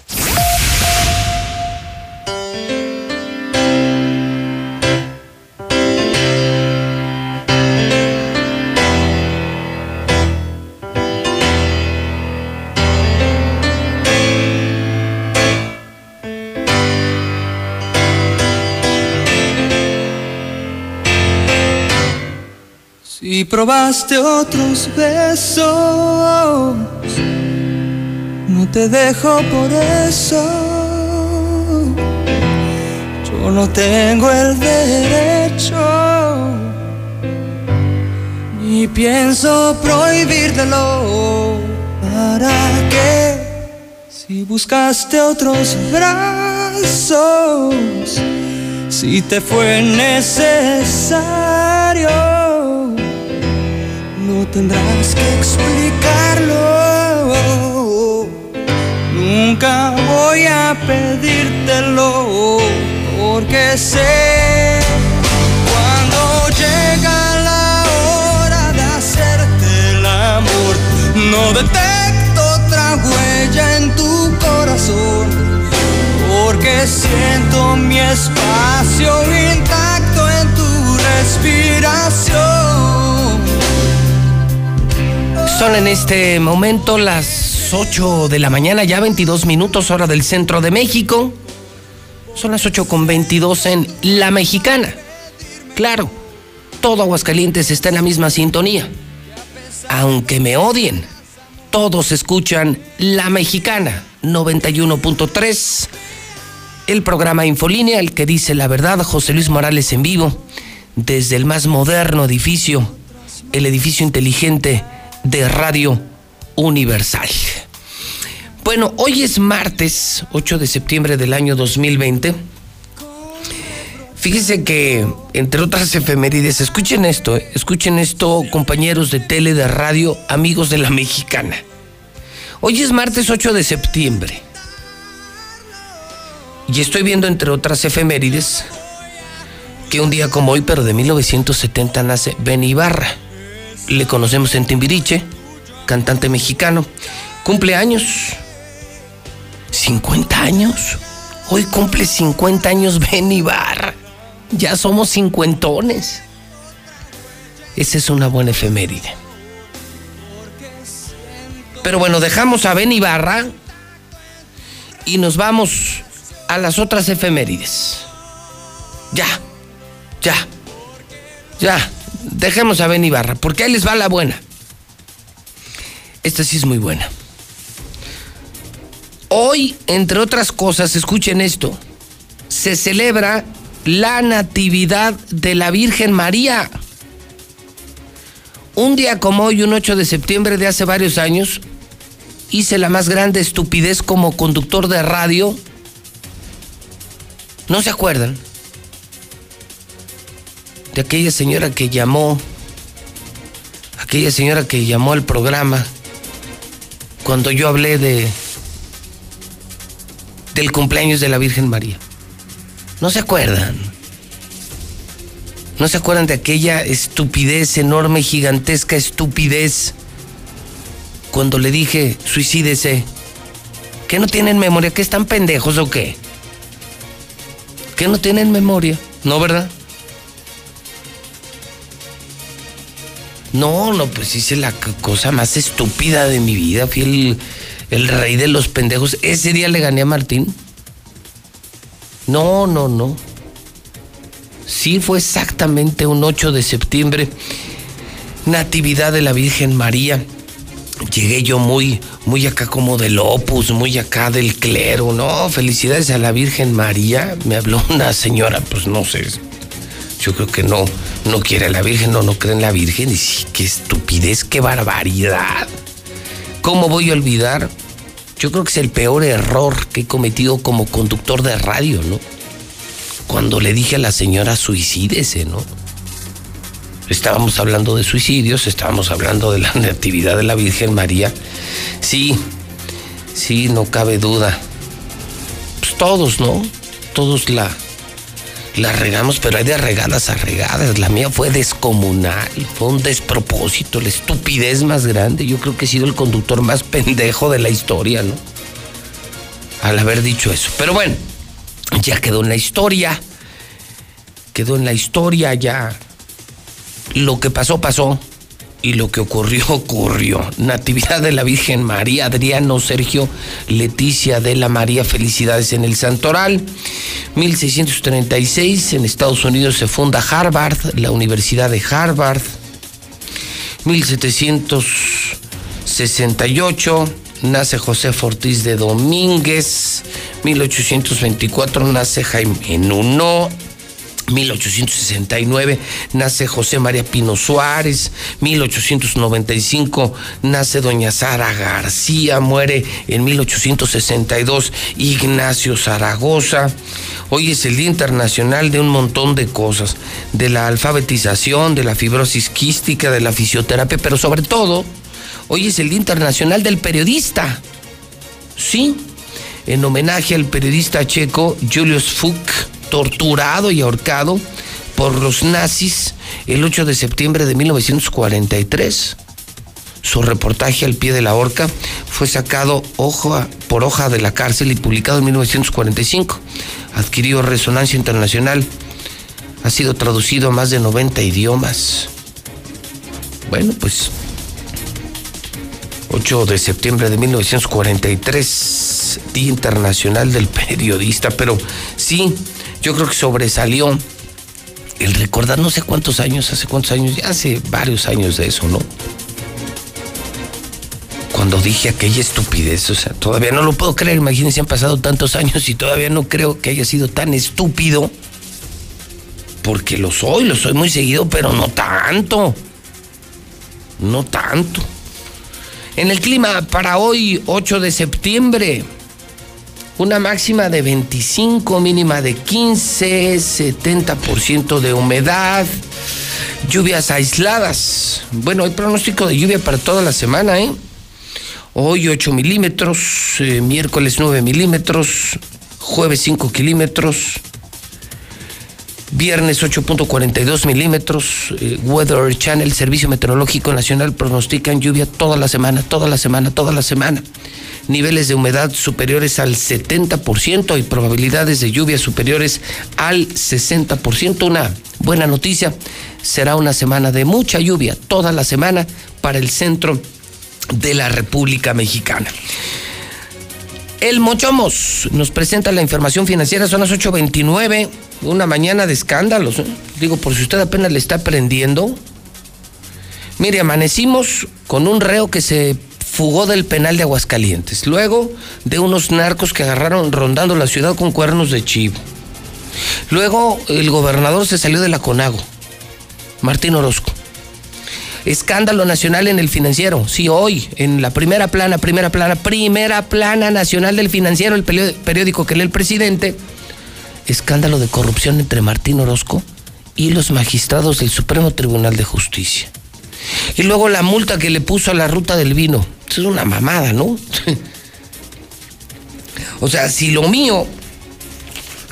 Probaste otros besos, no te dejo por eso. Yo no tengo el derecho, ni pienso prohibírtelo. ¿Para qué? Si buscaste otros brazos, si te fue necesario no tendrás que explicarlo. Nunca voy a pedírtelo porque sé cuando llega la hora de hacerte el amor. No detecto otra huella en tu corazón porque siento mi espacio intacto en tu respiración. Son en este momento las 8 de la mañana, ya 22 minutos hora del centro de México. Son las 8 con 22 en La Mexicana. Claro, todo Aguascalientes está en la misma sintonía. Aunque me odien, todos escuchan La Mexicana 91.3. El programa Infolínea, el que dice la verdad, José Luis Morales en vivo, desde el más moderno edificio, el edificio inteligente de Radio Universal. Bueno, hoy es martes 8 de septiembre del año 2020. Fíjense que, entre otras efemérides, escuchen esto, eh, escuchen esto, compañeros de tele, de radio, amigos de la mexicana. Hoy es martes 8 de septiembre. Y estoy viendo, entre otras efemérides, que un día como hoy, pero de 1970, nace Ben Ibarra le conocemos en Timbiriche, cantante mexicano. Cumple años. 50 años. Hoy cumple 50 años Ben Ibarra. Ya somos cincuentones. Esa es una buena efeméride. Pero bueno, dejamos a Ben Ibarra y nos vamos a las otras efemérides. Ya, ya, ya dejemos a Ben Ibarra, porque ahí les va la buena. Esta sí es muy buena. Hoy, entre otras cosas, escuchen esto, se celebra la Natividad de la Virgen María. Un día como hoy, un 8 de septiembre de hace varios años, hice la más grande estupidez como conductor de radio. ¿No se acuerdan? De aquella señora que llamó, aquella señora que llamó al programa cuando yo hablé de del cumpleaños de la Virgen María. ¿No se acuerdan? ¿No se acuerdan de aquella estupidez, enorme, gigantesca estupidez? Cuando le dije, suicídese. ¿Qué no tienen memoria? ¿Que están pendejos o qué? ¿Que no tienen memoria? ¿No, verdad? No, no, pues hice la cosa más estúpida de mi vida. Fui el, el rey de los pendejos. Ese día le gané a Martín. No, no, no. Sí, fue exactamente un 8 de septiembre, Natividad de la Virgen María. Llegué yo muy, muy acá como del opus, muy acá del clero, ¿no? Felicidades a la Virgen María. Me habló una señora, pues no sé. Yo creo que no, no quiere a la Virgen, no, no cree en la Virgen. Y sí, qué estupidez, qué barbaridad. ¿Cómo voy a olvidar? Yo creo que es el peor error que he cometido como conductor de radio, ¿no? Cuando le dije a la señora suicídese, ¿no? Estábamos hablando de suicidios, estábamos hablando de la natividad de la Virgen María. Sí, sí, no cabe duda. Pues todos, ¿no? Todos la, la regamos, pero hay de regadas a regadas. La mía fue descomunal, fue un despropósito, la estupidez más grande. Yo creo que he sido el conductor más pendejo de la historia, ¿no? Al haber dicho eso. Pero bueno, ya quedó en la historia. Quedó en la historia ya lo que pasó, pasó. Y lo que ocurrió, ocurrió. Natividad de la Virgen María, Adriano, Sergio, Leticia de la María, felicidades en el Santoral. 1636, en Estados Unidos se funda Harvard, la Universidad de Harvard. 1768, nace José Fortis de Domínguez. 1824, nace Jaime Nuno. 1869 nace José María Pino Suárez, 1895 nace doña Sara García, muere en 1862 Ignacio Zaragoza. Hoy es el Día Internacional de un montón de cosas, de la alfabetización, de la fibrosis quística, de la fisioterapia, pero sobre todo, hoy es el Día Internacional del Periodista. Sí, en homenaje al periodista checo Julius Fuchs torturado y ahorcado por los nazis el 8 de septiembre de 1943. Su reportaje al pie de la horca fue sacado hoja por hoja de la cárcel y publicado en 1945. Adquirió resonancia internacional. Ha sido traducido a más de 90 idiomas. Bueno, pues 8 de septiembre de 1943, Día Internacional del Periodista, pero sí, yo creo que sobresalió el recordar no sé cuántos años, hace cuántos años, ya hace varios años de eso, ¿no? Cuando dije aquella estupidez, o sea, todavía no lo puedo creer, imagínense, han pasado tantos años y todavía no creo que haya sido tan estúpido, porque lo soy, lo soy muy seguido, pero no tanto, no tanto. En el clima para hoy, 8 de septiembre, una máxima de 25, mínima de 15, 70% de humedad, lluvias aisladas. Bueno, hay pronóstico de lluvia para toda la semana, ¿eh? Hoy 8 milímetros, eh, miércoles 9 milímetros, jueves 5 kilómetros, Viernes 8.42 milímetros. Eh, Weather Channel, Servicio Meteorológico Nacional, pronostican lluvia toda la semana, toda la semana, toda la semana. Niveles de humedad superiores al 70% y probabilidades de lluvia superiores al 60%. Una buena noticia, será una semana de mucha lluvia, toda la semana para el centro de la República Mexicana. El Mochomos nos presenta la información financiera, son las 8.29, una mañana de escándalos. Digo, por si usted apenas le está aprendiendo. Mire, amanecimos con un reo que se fugó del penal de Aguascalientes, luego de unos narcos que agarraron rondando la ciudad con cuernos de chivo. Luego el gobernador se salió de la Conago, Martín Orozco. Escándalo nacional en el financiero. Sí, hoy, en la primera plana, primera plana, primera plana nacional del financiero, el periódico que lee el presidente. Escándalo de corrupción entre Martín Orozco y los magistrados del Supremo Tribunal de Justicia. Y luego la multa que le puso a la ruta del vino. Es una mamada, ¿no? o sea, si lo mío,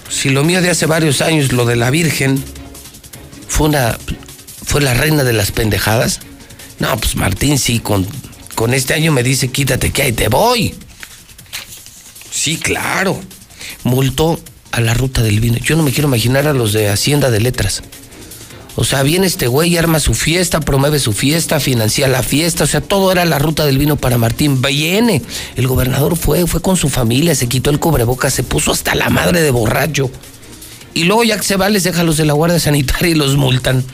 si lo mío de hace varios años, lo de la Virgen, fue una fue la reina de las pendejadas. No, pues Martín sí, con, con este año me dice, quítate que ahí te voy. Sí, claro. Multó a la ruta del vino. Yo no me quiero imaginar a los de Hacienda de Letras. O sea, viene este güey, arma su fiesta, promueve su fiesta, financia la fiesta, o sea, todo era la ruta del vino para Martín. Viene. El gobernador fue, fue con su familia, se quitó el cubrebocas, se puso hasta la madre de borracho. Y luego ya que se va, les deja a los de la Guardia Sanitaria y los multan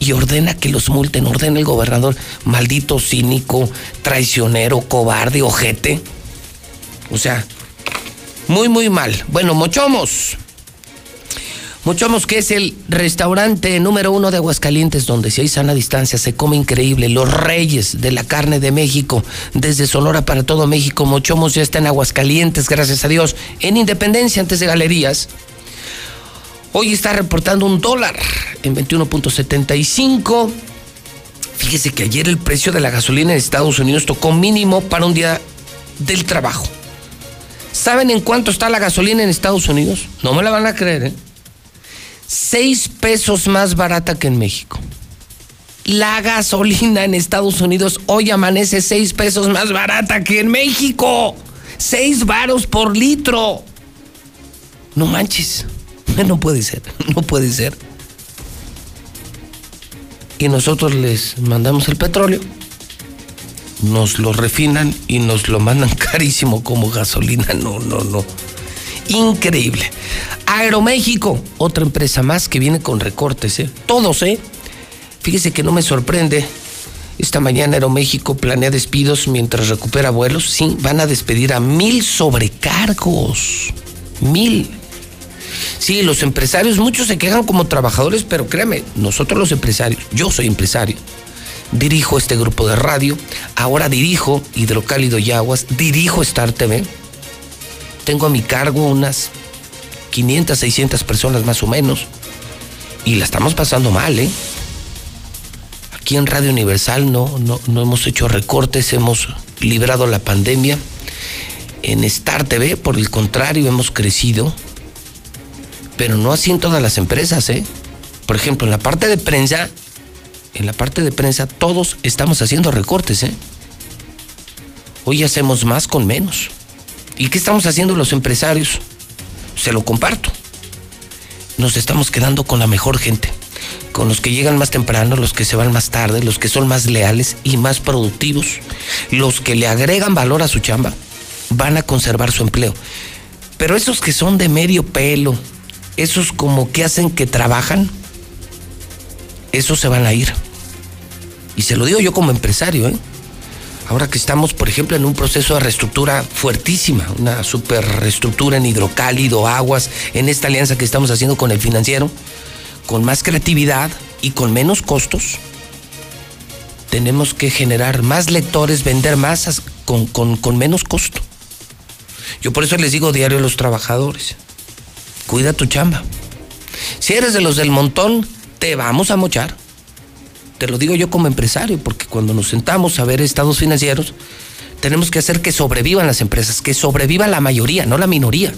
y ordena que los multen, ordena el gobernador, maldito cínico, traicionero, cobarde, ojete. O sea, muy, muy mal. Bueno, Mochomos. Mochomos, que es el restaurante número uno de Aguascalientes, donde si hay sana distancia se come increíble. Los reyes de la carne de México, desde Sonora para todo México. Mochomos ya está en Aguascalientes, gracias a Dios. En Independencia, antes de Galerías. Hoy está reportando un dólar en 21.75. Fíjese que ayer el precio de la gasolina en Estados Unidos tocó mínimo para un día del trabajo. ¿Saben en cuánto está la gasolina en Estados Unidos? No me la van a creer, ¿eh? Seis pesos más barata que en México. La gasolina en Estados Unidos hoy amanece seis pesos más barata que en México. Seis varos por litro. No manches. No puede ser, no puede ser. Y nosotros les mandamos el petróleo, nos lo refinan y nos lo mandan carísimo como gasolina. No, no, no. Increíble. Aeroméxico, otra empresa más que viene con recortes, ¿eh? Todos, ¿eh? Fíjese que no me sorprende. Esta mañana Aeroméxico planea despidos mientras recupera vuelos. Sí, van a despedir a mil sobrecargos. Mil. Sí, los empresarios, muchos se quejan como trabajadores, pero créeme, nosotros los empresarios, yo soy empresario, dirijo este grupo de radio, ahora dirijo Hidrocálido y Aguas, dirijo Star TV, tengo a mi cargo unas 500, 600 personas más o menos, y la estamos pasando mal, ¿eh? Aquí en Radio Universal no, no, no hemos hecho recortes, hemos librado la pandemia. En Star TV, por el contrario, hemos crecido pero no así en todas las empresas, ¿eh? Por ejemplo, en la parte de prensa, en la parte de prensa todos estamos haciendo recortes, ¿eh? Hoy hacemos más con menos. ¿Y qué estamos haciendo los empresarios? Se lo comparto. Nos estamos quedando con la mejor gente, con los que llegan más temprano, los que se van más tarde, los que son más leales y más productivos, los que le agregan valor a su chamba, van a conservar su empleo. Pero esos que son de medio pelo, esos como que hacen que trabajan, esos se van a ir. Y se lo digo yo como empresario, ¿eh? Ahora que estamos, por ejemplo, en un proceso de reestructura fuertísima, una super reestructura en hidrocálido, aguas, en esta alianza que estamos haciendo con el financiero, con más creatividad y con menos costos, tenemos que generar más lectores, vender más con, con menos costo. Yo por eso les digo diario a los trabajadores, cuida tu chamba. Si eres de los del montón, te vamos a mochar. Te lo digo yo como empresario, porque cuando nos sentamos a ver estados financieros, tenemos que hacer que sobrevivan las empresas, que sobreviva la mayoría, no la minoría.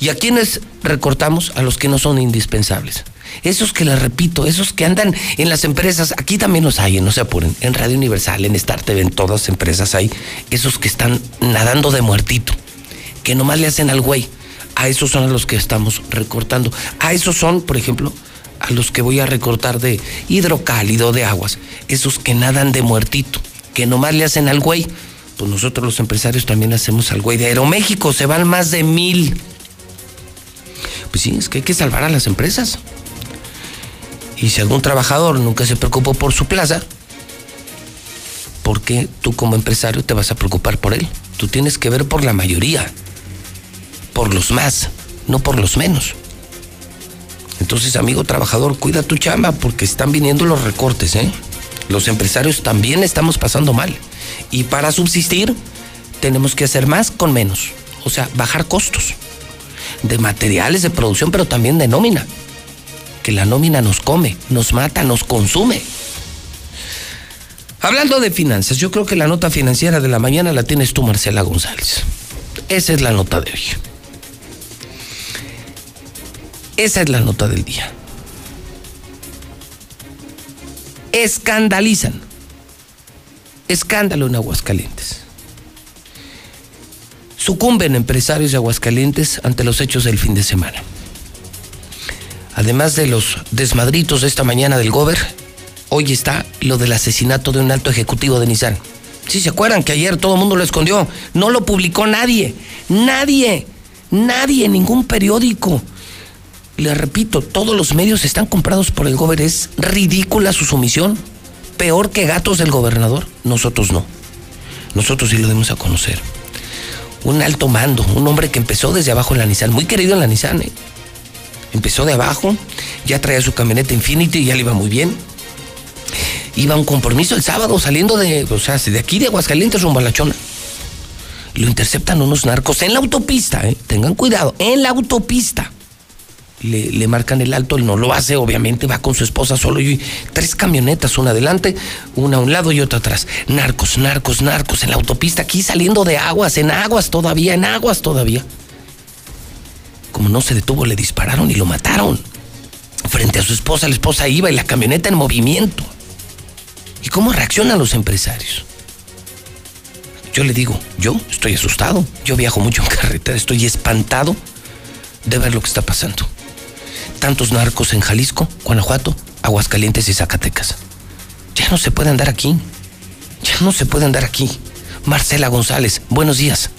¿Y a quienes recortamos? A los que no son indispensables. Esos que les repito, esos que andan en las empresas, aquí también los hay, no se apuren, en Radio Universal, en Star TV, en todas las empresas hay, esos que están nadando de muertito, que nomás le hacen al güey a esos son a los que estamos recortando. A esos son, por ejemplo, a los que voy a recortar de hidrocálido, de aguas. Esos que nadan de muertito, que nomás le hacen al güey. Pues nosotros los empresarios también hacemos al güey de Aeroméxico. Se van más de mil. Pues sí, es que hay que salvar a las empresas. Y si algún trabajador nunca se preocupó por su plaza, ¿por qué tú como empresario te vas a preocupar por él? Tú tienes que ver por la mayoría por los más, no por los menos. Entonces, amigo trabajador, cuida tu chamba porque están viniendo los recortes, ¿eh? Los empresarios también estamos pasando mal. Y para subsistir tenemos que hacer más con menos. O sea, bajar costos de materiales de producción, pero también de nómina. Que la nómina nos come, nos mata, nos consume. Hablando de finanzas, yo creo que la nota financiera de la mañana la tienes tú, Marcela González. Esa es la nota de hoy. Esa es la nota del día. Escandalizan. Escándalo en Aguascalientes. Sucumben empresarios de Aguascalientes ante los hechos del fin de semana. Además de los desmadritos de esta mañana del Gober, hoy está lo del asesinato de un alto ejecutivo de Nissan. Si se acuerdan que ayer todo el mundo lo escondió, no lo publicó nadie, nadie, nadie, ningún periódico. Le repito, todos los medios están comprados por el Gober, es ridícula su sumisión, peor que gatos del gobernador, nosotros no. Nosotros sí lo debemos a conocer un alto mando, un hombre que empezó desde abajo en la Nissan, muy querido en la Nissan. ¿eh? Empezó de abajo, ya traía su camioneta Infinity y ya le iba muy bien. Iba a un compromiso el sábado saliendo de, o sea, de aquí de Aguascalientes rumbo a La Chona. Lo interceptan unos narcos en la autopista, ¿eh? tengan cuidado, en la autopista le, marcan el alto, él no lo hace, obviamente va con su esposa solo y tres camionetas, una adelante, una a un lado y otra atrás. Narcos, narcos, narcos en la autopista, aquí saliendo de aguas, en aguas todavía, en aguas todavía. Como no se detuvo, le dispararon y lo mataron. Frente a su esposa, la esposa iba y la camioneta en movimiento. ¿Y cómo reaccionan los empresarios? Yo le digo, yo estoy asustado, yo viajo mucho en carretera, estoy espantado de ver lo que está pasando tantos narcos en Jalisco, Guanajuato, Aguascalientes y Zacatecas. Ya no se puede andar aquí. Ya no se puede andar aquí. Marcela González, buenos días.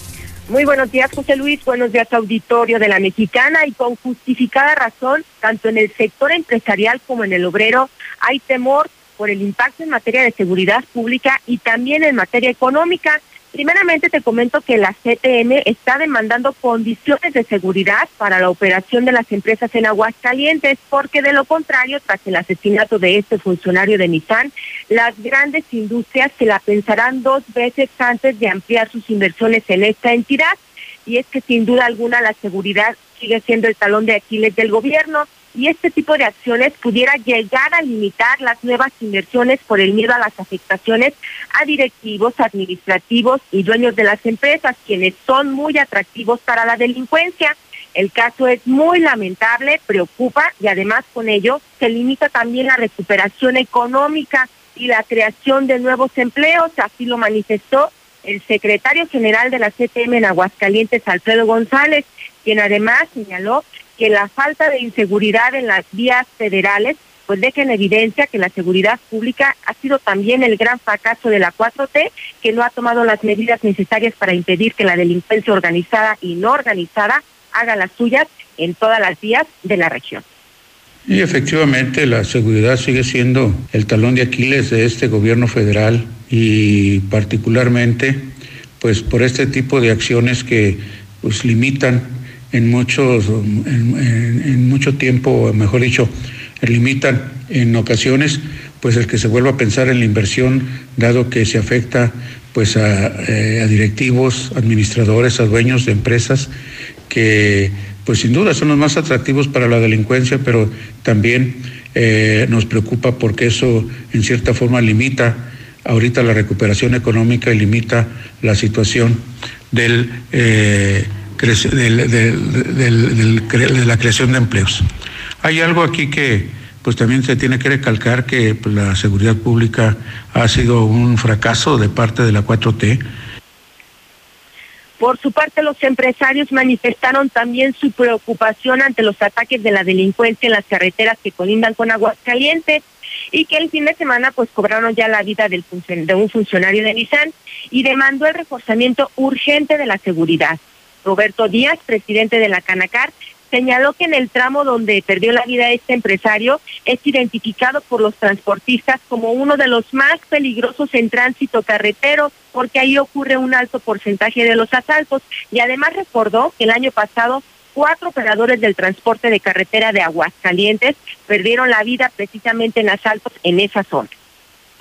Muy buenos días, José Luis. Buenos días, auditorio de la Mexicana. Y con justificada razón, tanto en el sector empresarial como en el obrero, hay temor por el impacto en materia de seguridad pública y también en materia económica. Primeramente te comento que la CTM está demandando condiciones de seguridad para la operación de las empresas en Aguascalientes, porque de lo contrario, tras el asesinato de este funcionario de Nissan, las grandes industrias se la pensarán dos veces antes de ampliar sus inversiones en esta entidad. Y es que sin duda alguna la seguridad sigue siendo el talón de Aquiles del gobierno y este tipo de acciones pudiera llegar a limitar las nuevas inversiones por el miedo a las afectaciones a directivos, administrativos y dueños de las empresas, quienes son muy atractivos para la delincuencia. El caso es muy lamentable, preocupa y además con ello se limita también la recuperación económica y la creación de nuevos empleos, así lo manifestó el secretario general de la CTM en Aguascalientes, Alfredo González, quien además señaló que la falta de inseguridad en las vías federales pues deja en evidencia que la seguridad pública ha sido también el gran fracaso de la 4T, que no ha tomado las medidas necesarias para impedir que la delincuencia organizada y no organizada haga las suyas en todas las vías de la región. Y efectivamente la seguridad sigue siendo el talón de Aquiles de este gobierno federal y particularmente pues por este tipo de acciones que pues limitan en, muchos, en, mucho tiempo, mejor dicho, limitan en ocasiones pues el que se vuelva a pensar en la inversión, dado que se afecta pues a, eh, directivos, administradores, a dueños de empresas que pues sin duda son los más atractivos para la delincuencia, pero también eh, nos preocupa porque eso en cierta forma limita ahorita la recuperación económica y limita la situación del eh, de la creación de empleos. Hay algo aquí que pues también se tiene que recalcar que pues, la seguridad pública ha sido un fracaso de parte de la 4T. Por su parte, los empresarios manifestaron también su preocupación ante los ataques de la delincuencia en las carreteras que colindan con Aguascalientes y que el fin de semana pues cobraron ya la vida del de un funcionario de Nissan y demandó el reforzamiento urgente de la seguridad. Roberto Díaz, presidente de la Canacar, señaló que en el tramo donde perdió la vida este empresario es identificado por los transportistas como uno de los más peligrosos en tránsito carretero porque ahí ocurre un alto porcentaje de los asaltos y además recordó que el año pasado cuatro operadores del transporte de carretera de Aguascalientes perdieron la vida precisamente en asaltos en esa zona.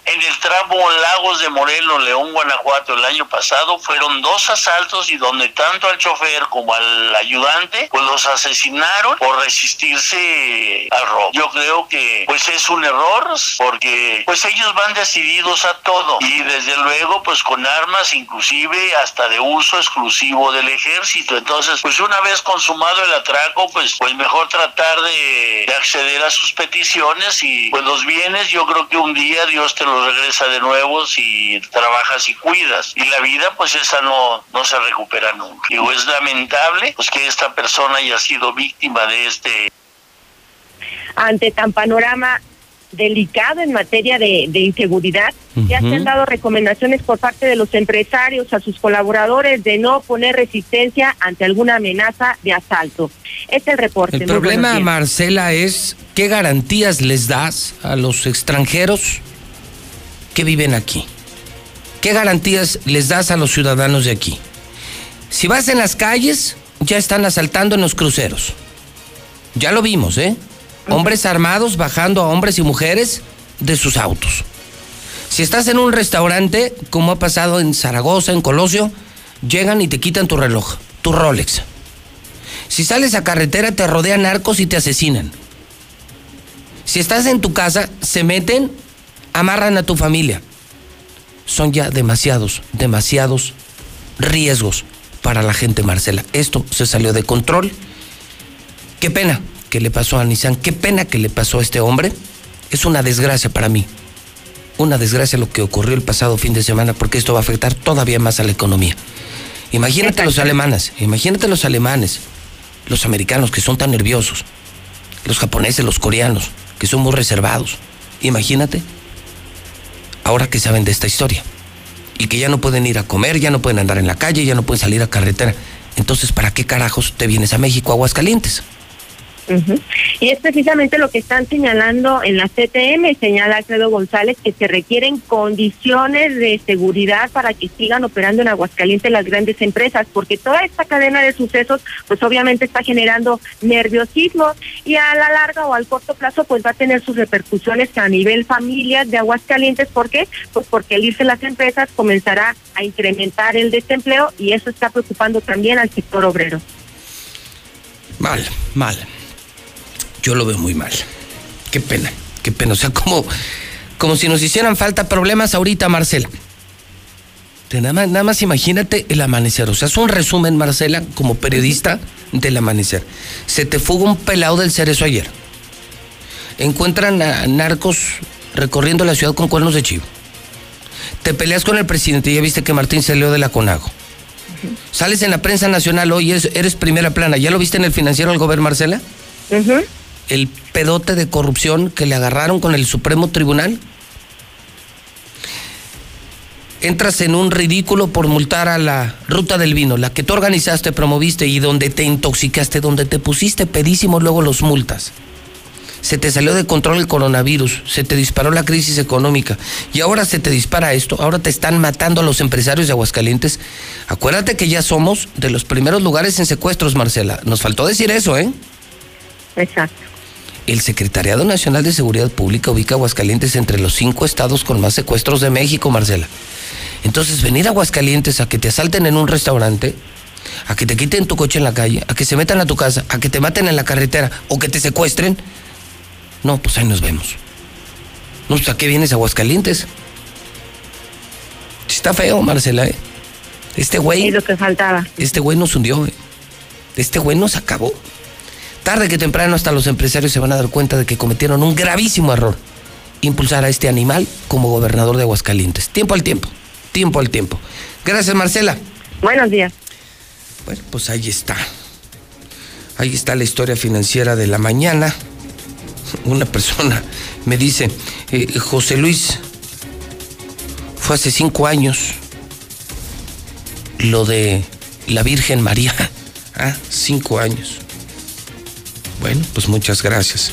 En el tramo Lagos de Morelos, León, Guanajuato, el año pasado, fueron dos asaltos y donde tanto al chofer como al ayudante, pues los asesinaron por resistirse al robo. Yo creo que pues es un error porque pues ellos van decididos a todo y desde luego pues con armas inclusive hasta de uso exclusivo del ejército. Entonces pues una vez consumado el atraco pues pues mejor tratar de, de acceder a sus peticiones y pues los bienes yo creo que un día Dios te regresa de nuevo si trabajas y cuidas y la vida pues esa no, no se recupera nunca. Digo, es lamentable pues que esta persona haya sido víctima de este ante tan panorama delicado en materia de, de inseguridad, ya se han dado recomendaciones por parte de los empresarios a sus colaboradores de no poner resistencia ante alguna amenaza de asalto. Es el reporte. El problema. Marcela, es qué garantías les das a los extranjeros que viven aquí. ¿Qué garantías les das a los ciudadanos de aquí? Si vas en las calles, ya están asaltando en los cruceros. Ya lo vimos, ¿eh? Hombres armados bajando a hombres y mujeres de sus autos. Si estás en un restaurante, como ha pasado en Zaragoza, en Colosio, llegan y te quitan tu reloj, tu Rolex. Si sales a carretera, te rodean narcos y te asesinan. Si estás en tu casa, se meten, amarran a tu familia. Son ya demasiados, demasiados riesgos para la gente, Marcela. Esto se salió de control. Qué pena que le pasó a Nissan, qué pena que le pasó a este hombre. Es una desgracia para mí. Una desgracia lo que ocurrió el pasado fin de semana porque esto va a afectar todavía más a la economía. Imagínate los alemanes, imagínate los alemanes, los americanos que son tan nerviosos, los japoneses, los coreanos, que son muy reservados. Imagínate, ahora que saben de esta historia y que ya no pueden ir a comer, ya no pueden andar en la calle, ya no pueden salir a carretera. Entonces, ¿para qué carajos te vienes a México, a Ujú. Y es precisamente lo que están señalando en la CTM, señala Alfredo González, que se requieren condiciones de seguridad para que sigan operando en Aguascalientes las grandes empresas, porque toda esta cadena de sucesos, pues obviamente está generando nerviosismo y a la larga o al corto plazo, pues va a tener sus repercusiones a nivel familia de Aguascalientes. ¿Por qué? Pues porque al irse las empresas comenzará a incrementar el desempleo y eso está preocupando también al sector obrero. Mal, mal. Yo lo veo muy mal. Qué pena, qué pena. O sea, como, como si nos hicieran falta problemas ahorita, Marcela. Nada, más, nada más imagínate el amanecer. O sea, es un resumen, Marcela, como periodista del amanecer. Se te fuga un pelado del cerezo ayer. Encuentran a narcos recorriendo la ciudad con cuernos de chivo. Te peleas con el presidente, ya viste que Martín salió de la CONAGO. Sales en la prensa nacional hoy, eres, eres primera plana. ¿Ya lo viste en el financiero al gobierno, Marcela? El pedote de corrupción que le agarraron con el Supremo Tribunal. Entras en un ridículo por multar a la ruta del vino, la que tú organizaste, promoviste y donde te intoxicaste, donde te pusiste pedísimo, luego los multas. Se te salió de control el coronavirus, se te disparó la crisis económica y ahora se te dispara esto, ahora te están matando a los empresarios de Aguascalientes. Acuérdate que ya somos de los primeros lugares en secuestros, Marcela. Nos faltó decir eso, ¿eh? Exacto. El Secretariado Nacional de Seguridad Pública ubica a Aguascalientes entre los cinco estados con más secuestros de México, Marcela. Entonces, venir a Aguascalientes a que te asalten en un restaurante, a que te quiten tu coche en la calle, a que se metan a tu casa, a que te maten en la carretera o que te secuestren, no, pues ahí nos vemos. No, pues ¿a qué vienes a Aguascalientes? Está feo, Marcela, ¿eh? Este güey. Es lo que faltaba. Este güey nos hundió, ¿eh? Este güey nos acabó. Tarde que temprano hasta los empresarios se van a dar cuenta de que cometieron un gravísimo error. Impulsar a este animal como gobernador de Aguascalientes. Tiempo al tiempo. Tiempo al tiempo. Gracias, Marcela. Buenos días. Bueno, pues ahí está. Ahí está la historia financiera de la mañana. Una persona me dice, eh, José Luis, fue hace cinco años lo de la Virgen María. Ah, cinco años. Bueno, pues muchas gracias.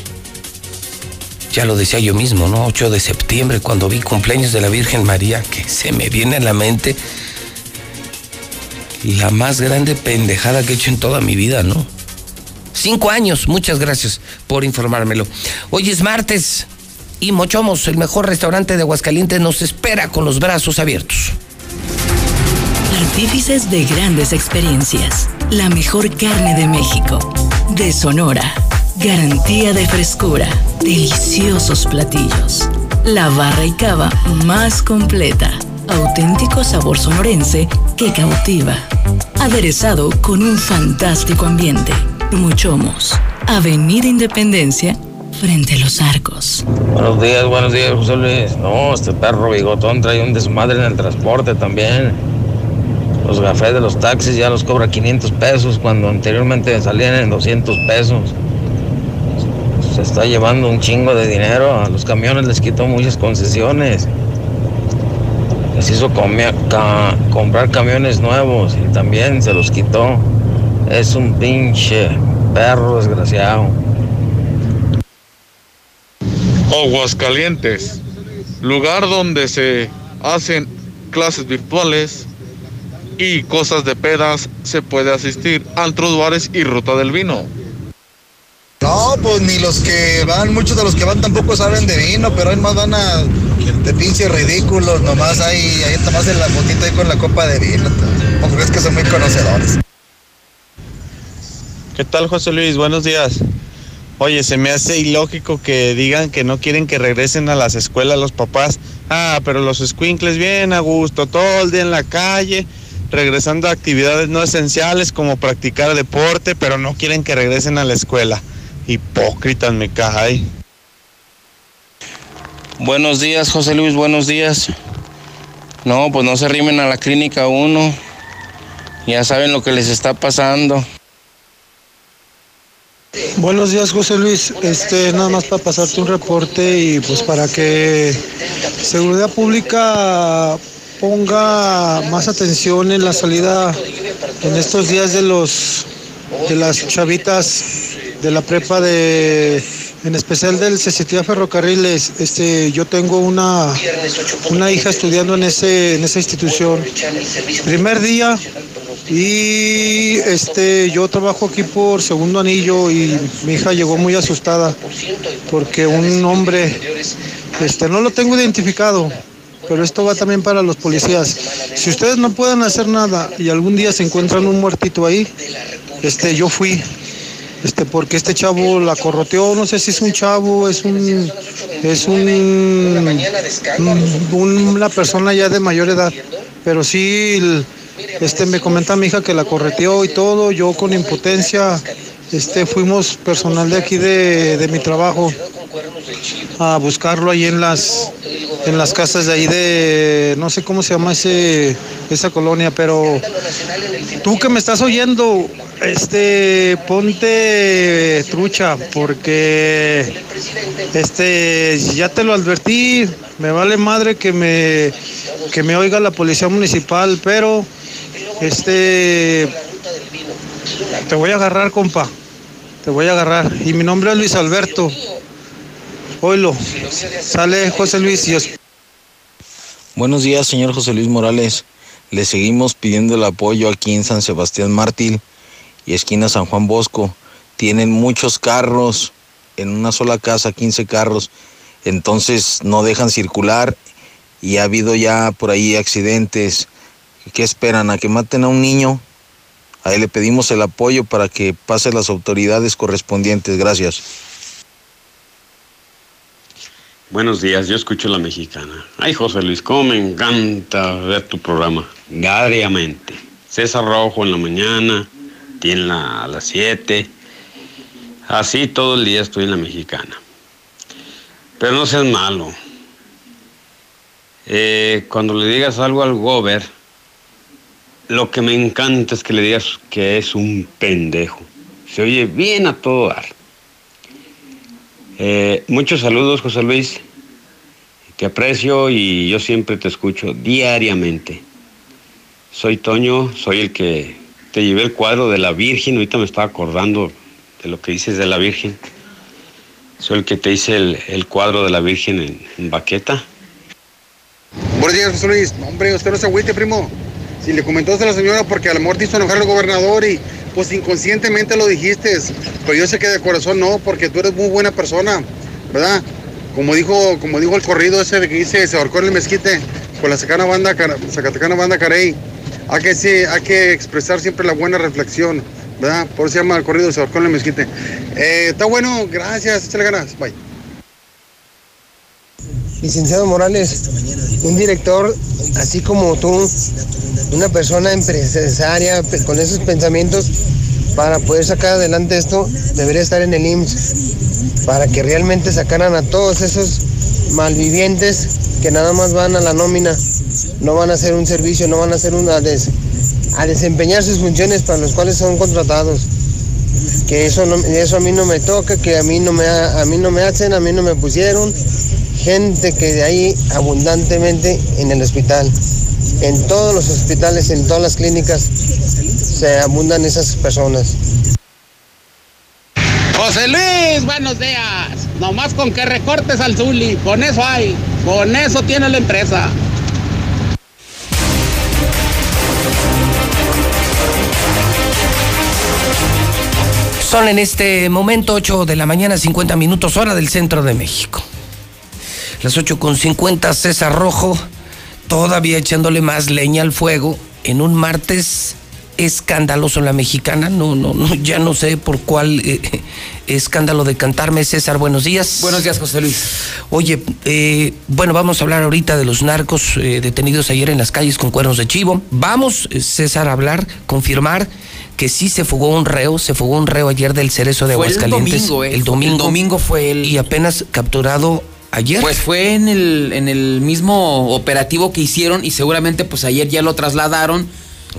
Ya lo decía yo mismo, ¿no? 8 de septiembre, cuando vi cumpleaños de la Virgen María, que se me viene a la mente la más grande pendejada que he hecho en toda mi vida, ¿no? Cinco años, muchas gracias por informármelo. Hoy es martes, y Mochomos, el mejor restaurante de Aguascalientes, nos espera con los brazos abiertos. Artífices de grandes experiencias. La mejor carne de México. De Sonora. Garantía de frescura. Deliciosos platillos. La barra y cava más completa. Auténtico sabor sonorense que cautiva. Aderezado con un fantástico ambiente. Muchomos. Avenida Independencia frente a los arcos. Buenos días, buenos días, José Luis. No, este perro bigotón trae un desmadre en el transporte también. Los cafés de los taxis ya los cobra 500 pesos cuando anteriormente salían en 200 pesos. Se está llevando un chingo de dinero. A los camiones les quitó muchas concesiones. Les hizo comprar camiones nuevos y también se los quitó. Es un pinche perro desgraciado. Aguascalientes, lugar donde se hacen clases virtuales y cosas de pedas, se puede asistir antros, bares y ruta del vino. No, pues ni los que van, muchos de los que van tampoco saben de vino, pero hay más van a de pinches ridículos, nomás ahí, ahí nomás en la fotita ahí con la copa de vino. Porque es que son muy conocedores. ¿Qué tal, José Luis? Buenos días. Oye, se me hace ilógico que digan que no quieren que regresen a las escuelas los papás. Ah, pero los squinkles bien a gusto, todo el día en la calle, regresando a actividades no esenciales como practicar deporte, pero no quieren que regresen a la escuela. Hipócritas me cae. Buenos días, José Luis, buenos días. No, pues no se rimen a la clínica uno. Ya saben lo que les está pasando. Buenos días, José Luis. Este, nada más para pasarte un reporte y pues para que Seguridad Pública ponga más atención en la salida en estos días de los de las chavitas de la prepa de en especial del CCTIA Ferrocarriles. Este, yo tengo una una hija estudiando en ese en esa institución. Primer día y este, yo trabajo aquí por segundo anillo y mi hija llegó muy asustada porque un hombre, este, no lo tengo identificado, pero esto va también para los policías. Si ustedes no pueden hacer nada y algún día se encuentran un muertito ahí, este, yo fui, este, porque este chavo la corroteó, no sé si es un chavo, es un, es un, una persona ya de mayor edad, pero sí este, me comenta mi hija que la correteó y todo, yo con impotencia, este, fuimos personal de aquí de, de mi trabajo a buscarlo ahí en las en las casas de ahí de no sé cómo se llama ese esa colonia, pero tú que me estás oyendo, este ponte trucha porque este ya te lo advertí, me vale madre que me que me oiga la policía municipal, pero este te voy a agarrar, compa. Te voy a agarrar. Y mi nombre es Luis Alberto. Oilo. Sale José Luis y Buenos días, señor José Luis Morales. Le seguimos pidiendo el apoyo aquí en San Sebastián Mártir y esquina San Juan Bosco. Tienen muchos carros, en una sola casa 15 carros, entonces no dejan circular y ha habido ya por ahí accidentes. ¿Qué esperan? ¿A que maten a un niño? Ahí le pedimos el apoyo para que pase las autoridades correspondientes. Gracias. Buenos días, yo escucho la mexicana. Ay, José Luis, cómo me encanta ver tu programa. Diariamente. César Rojo en la mañana, tiene la, a las 7. Así todo el día estoy en la mexicana. Pero no seas malo. Eh, cuando le digas algo al gober, lo que me encanta es que le digas que es un pendejo. Se oye bien a todo dar. Eh, muchos saludos, José Luis. Te aprecio y yo siempre te escucho diariamente. Soy Toño, soy el que te llevé el cuadro de la Virgen. Ahorita me estaba acordando de lo que dices de la Virgen. Soy el que te hice el, cuadro de la Virgen en, en, baqueta. Buenos días, José Luis. Hombre, usted no se agüite, primo. Si le comentaste a la señora porque a lo mejor te hizo enojar el gobernador y pues inconscientemente lo dijiste, pero yo sé que de corazón no, porque tú eres muy buena persona, ¿verdad? como dijo, como dijo el corrido ese de que dice se ahorcó en el mezquite con la Zacatecana banda, Zacatecana banda Carey. Hay que, sí, hay que expresar siempre la buena reflexión, ¿verdad? Por eso se llama el corrido se ahorcó en el mezquite. Eh, está bueno, gracias, échale ganas, bye. Licenciado Morales, un director así como tú, una persona empresaria con esos pensamientos, para poder sacar adelante esto, debería estar en el IMSS, para que realmente sacaran a todos esos malvivientes que nada más van a la nómina, no van a hacer un servicio, no van a hacer una a desempeñar sus funciones para los cuales son contratados. Que eso eso a mí no me toca, que a mí no me a mí no me hacen, a mí no me pusieron. Gente que de ahí abundantemente en el hospital. En todos los hospitales, en todas las clínicas se abundan esas personas. José Luis, buenos días. Nomás con que recortes al Zuli, con eso hay, con eso tiene la empresa. Son en este momento 8 de la mañana, 50 minutos, hora del centro de México. Las 8 con 50, César Rojo, todavía echándole más leña al fuego en un martes escandaloso en la mexicana. No, no, no, ya no sé por cuál eh, escándalo de cantarme. César, buenos días. Buenos días, José Luis. Oye, eh, bueno, vamos a hablar ahorita de los narcos eh, detenidos ayer en las calles con cuernos de chivo. Vamos, eh, César, a hablar, confirmar que sí se fugó un reo, se fugó un reo ayer del Cerezo de Fue el Aguascalientes. domingo, eh. El domingo. El domingo fue el. Y apenas capturado ayer. Pues fue en el, en el mismo operativo que hicieron y seguramente pues ayer ya lo trasladaron.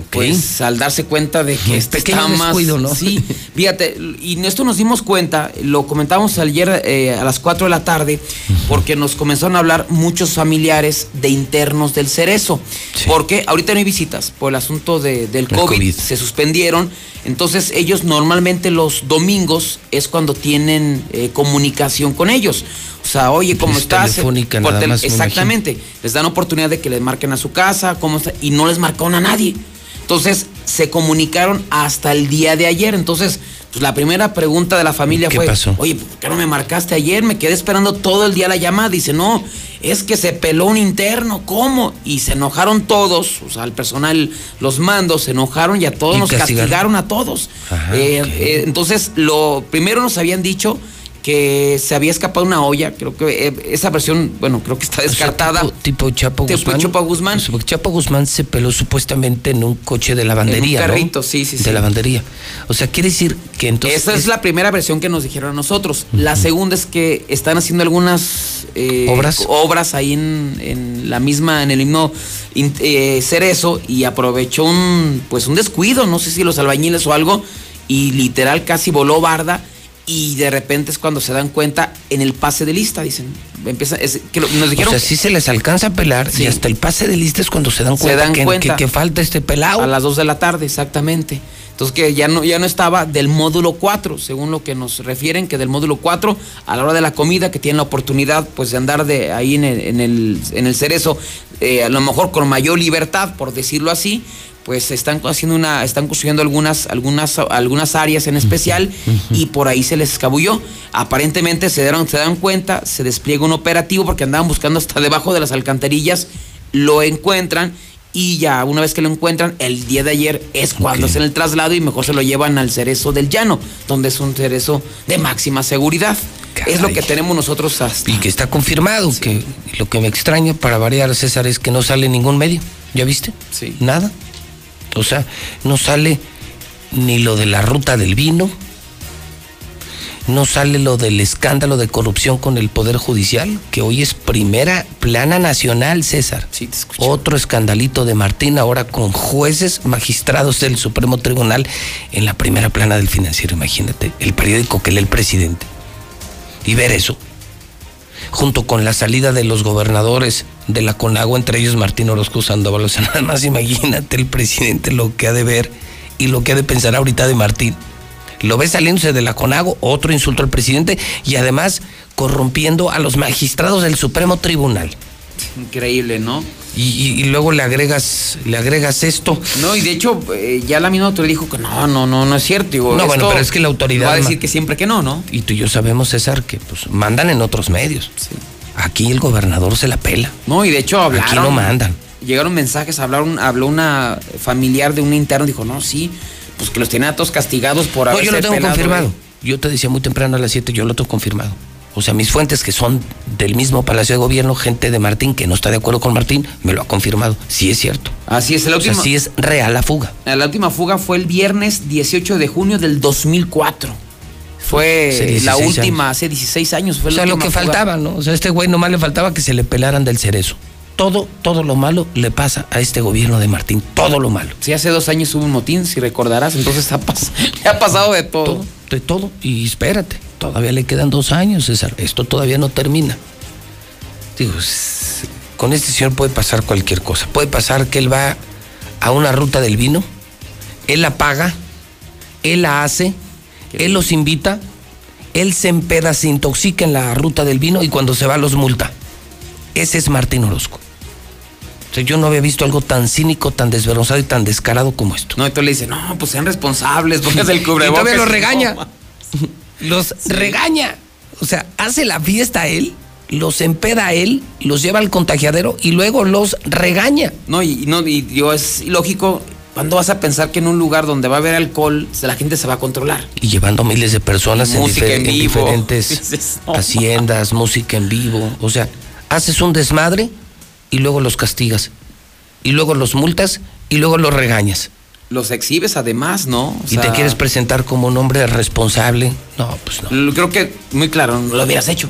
Pues al darse cuenta de que este está más. descuido, ¿no? Sí, fíjate, y esto nos dimos cuenta, lo comentamos ayer eh, a las 4 de la tarde, porque nos comenzaron a hablar muchos familiares de internos del Cerezo. Porque ahorita no hay visitas por el asunto de- del El COVID, COVID. se suspendieron. Entonces ellos normalmente los domingos es cuando tienen eh, comunicación con ellos. O sea, oye, ¿cómo Es estás? telefónica Por nada más, me Exactamente. Les dan oportunidad de que les marquen a su casa, cómo está, y no les marcaron a nadie. Entonces se comunicaron hasta el día de ayer. Entonces, pues la primera pregunta de la familia ¿Qué fue, pasó? oye, ¿por qué no me marcaste ayer? Me quedé esperando todo el día la llamada. Dice, no, es que se peló un interno, ¿cómo? Y se enojaron todos, o sea, el personal, los mandos se enojaron y a todos Y nos castigaron. castigaron a todos. Ajá, Eh, eh, entonces, lo primero nos habían dicho que se había escapado una olla, creo que eh, esa versión, bueno, creo que está descartada. tipo, tipo Chapo Tipo Guzmán. Chapo Guzmán. Pues, Chapo Guzmán se peló supuestamente en un coche de lavandería. En un ¿no? carrito, sí, sí, De sí. lavandería. O sea, quiere decir que entonces. Esa es la primera versión que nos dijeron a nosotros. La segunda es que están haciendo algunas eh, ¿Obras? obras ahí en, en la misma, en el mismo eh, cerezo y aprovechó un pues un descuido, no sé si los albañiles o algo, y literal casi voló barda. Y de repente es cuando se dan cuenta en el pase de lista, dicen. Empieza, es, que lo- nos O dijeron sea, sí se les alcanza a pelar Sí. y hasta el pase de lista es cuando se dan Se cuenta, dan que, cuenta. que- que falta este pelado. A las 2 de la tarde, exactamente. Entonces que ya no, ya no estaba del módulo 4, según lo que nos refieren, que del módulo 4, a la hora de la comida, que tienen la oportunidad pues de andar de ahí en el, en el, en el cerezo, eh, a lo mejor con mayor libertad, por decirlo así, pues están haciendo una, están construyendo algunas, algunas, algunas áreas en especial y por ahí se les escabulló. Aparentemente se dieron, se dan cuenta, se despliega un operativo porque andaban buscando hasta debajo de las alcantarillas, lo encuentran y ya una vez que lo encuentran, el día de ayer es cuando hacen el traslado y mejor se lo llevan al cerezo del llano, donde es un cerezo de máxima seguridad. Es lo que tenemos nosotros hasta. Y que está confirmado, que lo que me extraña para variar, César, es que no sale ningún medio. ¿Ya viste? Sí. Nada. O sea, no sale ni lo de la ruta del vino, no sale lo del escándalo de corrupción con el Poder Judicial, que hoy es primera plana nacional, César. Sí, te. Otro escandalito de Martín, ahora con jueces magistrados del Supremo Tribunal en la primera plana del financiero, imagínate, el periódico que lee el presidente. Y ver eso, junto con la salida de los gobernadores de la CONAGUA, entre ellos Martín Orozco Sandoval, o sea, nada más imagínate el presidente lo que ha de ver y lo que ha de pensar ahorita de Martín. Lo ve saliéndose de la CONAGO, otro insulto al presidente y además corrompiendo a los magistrados del Supremo Tribunal. Increíble, ¿no? Y, y- y luego le agregas, le agregas esto. No, y de hecho, eh, ya la misma autoridad dijo que no, no, no, no es cierto. Digo, No, bueno, pero es que la autoridad Va a decir que siempre que no, ¿no? Y tú y yo sabemos, César, que pues mandan en otros medios. Aquí el gobernador se la pela. No, y de hecho hablaron. Aquí no mandan. Llegaron mensajes, hablaron, habló una familiar de un interno, dijo, no, sí, pues que los tienen a todos castigados por No, haberse yo lo tengo pelado, confirmado. güey. Yo te decía muy temprano a las 7, yo lo tengo confirmado. O sea, mis fuentes que son del mismo Palacio de Gobierno, gente de Martín que no está de acuerdo con Martín, me lo ha confirmado. Sí es cierto. Así es, la O sea, última, sí es real la fuga. la última fuga fue el viernes 18 de junio del 2004. Fue la 16 última, hace 16 años. Fue O la sea, lo última que fuga. faltaba, ¿no? O sea, a este güey nomás le faltaba que se le pelaran del cerezo. Todo, todo lo malo le pasa a este gobierno de Martín. Todo lo malo. Sí, hace dos años hubo un motín, si recordarás, entonces ha, pas- le ha pasado de todo. De todo. Y espérate, todavía le quedan dos años, César. Esto todavía no termina. Digo, con este señor puede pasar cualquier cosa. Puede pasar que él va a una ruta del vino, él la paga, él la hace, él los invita, él se empeda, se intoxica en la ruta del vino y cuando se va los multa. Ese es Martín Orozco. O sea, yo no había visto algo tan cínico, tan desvergonzado y tan descarado como esto. No, entonces le dice, no, pues sean responsables, pónganse el Y cubrebocas. todavía los y regaña. Los regaña. O sea, hace la fiesta a él, los empeda a él, los lleva al contagiadero y luego los regaña. No, y, y no, y yo es ilógico. ¿Cuándo vas a pensar que en un lugar donde va a haber alcohol, la gente se va a controlar? Y llevando miles de personas en, difer- en diferentes Dices, no. haciendas, música en vivo. O sea, haces un desmadre y luego los castigas. Y luego los multas y luego los regañas. Los exhibes además, ¿no? O y te quieres presentar como un hombre responsable. No, pues no. Creo que muy claro, no lo hubieras hecho.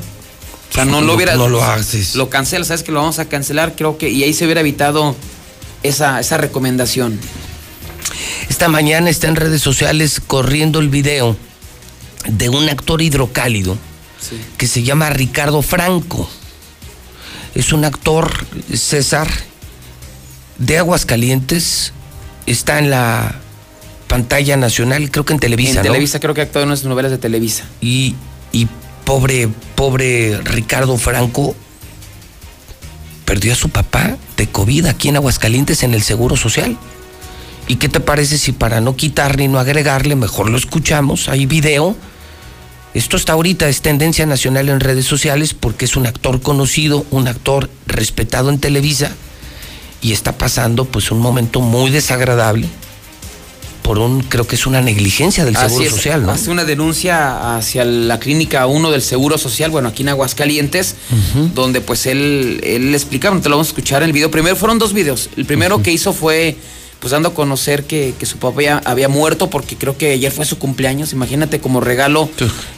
O sea, no, no, lo hubieras. no lo haces. Lo cancelas, sabes que lo vamos a cancelar, creo que. Y ahí se hubiera evitado esa, esa recomendación. Esta mañana está en redes sociales corriendo el video de un actor hidrocálido Sí. que se llama Ricardo Franco. Es un actor, César, de Aguascalientes. Está en la pantalla nacional, creo que en Televisa. en ¿no? Televisa creo que ha actuado en unas novelas de Televisa. Y, y pobre, pobre Ricardo Franco perdió a su papá de COVID aquí en Aguascalientes en el Seguro Social. ¿Y qué te parece si para no quitarle y no agregarle, mejor lo escuchamos? Hay video. Esto está ahorita, es tendencia nacional en redes sociales porque es un actor conocido, un actor respetado en Televisa y está pasando pues un momento muy desagradable por un, creo que es una negligencia del Seguro es, Social, ¿no? Hace una denuncia hacia la clínica 1 del Seguro Social, bueno, aquí en Aguascalientes, donde pues él, él explicaba, te lo vamos a escuchar en el video. Primero fueron dos videos. El primero que hizo fue pues dando a conocer que, que su papá ya había muerto porque creo que ayer fue su cumpleaños, imagínate como regalo.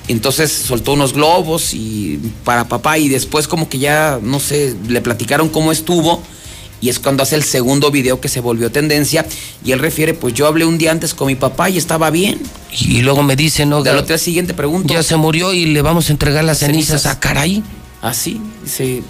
Entonces soltó unos globos y para papá y después como que ya, no sé, le platicaron cómo estuvo. Y es cuando hace el segundo video que se volvió tendencia. Y él refiere, pues yo hablé un día antes con mi papá y estaba bien. Y luego me dice, no, otro día siguiente pregunto. ya se murió y le vamos a entregar las cenizas, a caray. Así, dice.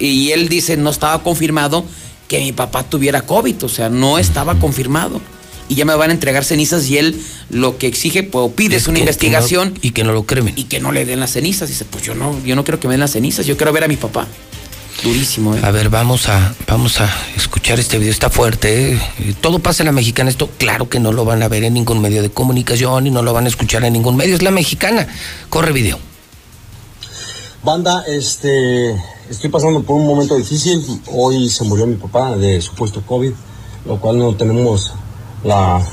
Y él dice, no estaba confirmado que mi papá tuviera COVID, o sea, no estaba confirmado. Y ya me van a entregar cenizas y él lo que exige, pues pide es una que- investigación que no- y que no lo cremen. y que no le den las cenizas. Dice, pues yo no, yo no quiero que me den las cenizas, yo quiero ver a mi papá. Durísimo, ¿eh? A ver, vamos a, vamos a escuchar este video. Está fuerte, ¿eh? Eh, Todo pasa en la mexicana. Esto, claro que no lo van a ver en ningún medio de comunicación y no lo van a escuchar en ningún medio. Es la mexicana. Corre video. Banda, este, estoy pasando por un momento difícil. Hoy se murió mi papá de supuesto COVID, lo cual no tenemos la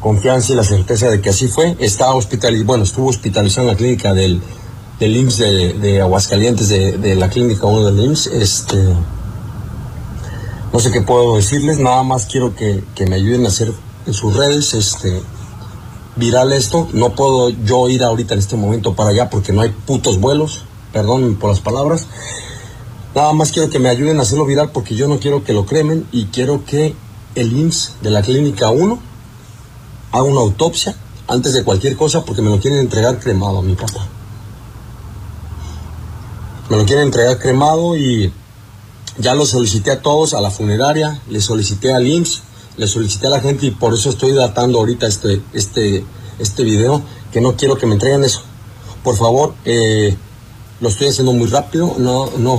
confianza y la certeza de que así fue. Está hospitalizado, bueno, estuvo hospitalizado en la clínica del, del IMSS de, Aguascalientes, de, de la clínica 1 del IMSS. Este, no sé qué puedo decirles, nada más quiero que, que me ayuden a hacer en sus redes, este, viral esto. No puedo yo ir ahorita en este momento para allá porque no hay putos vuelos. Perdón por las palabras. Nada más quiero que me ayuden a hacerlo viral porque yo no quiero que lo cremen y quiero que el IMSS de la clínica 1 haga una autopsia antes de cualquier cosa porque me lo quieren entregar cremado a mi papá. Me lo quieren entregar cremado y ya lo solicité a todos, a la funeraria, le solicité al IMSS, le solicité a la gente y por eso estoy datando ahorita este, este, este video, que no quiero que me entreguen eso. Por favor, eh, lo estoy haciendo muy rápido, no, no,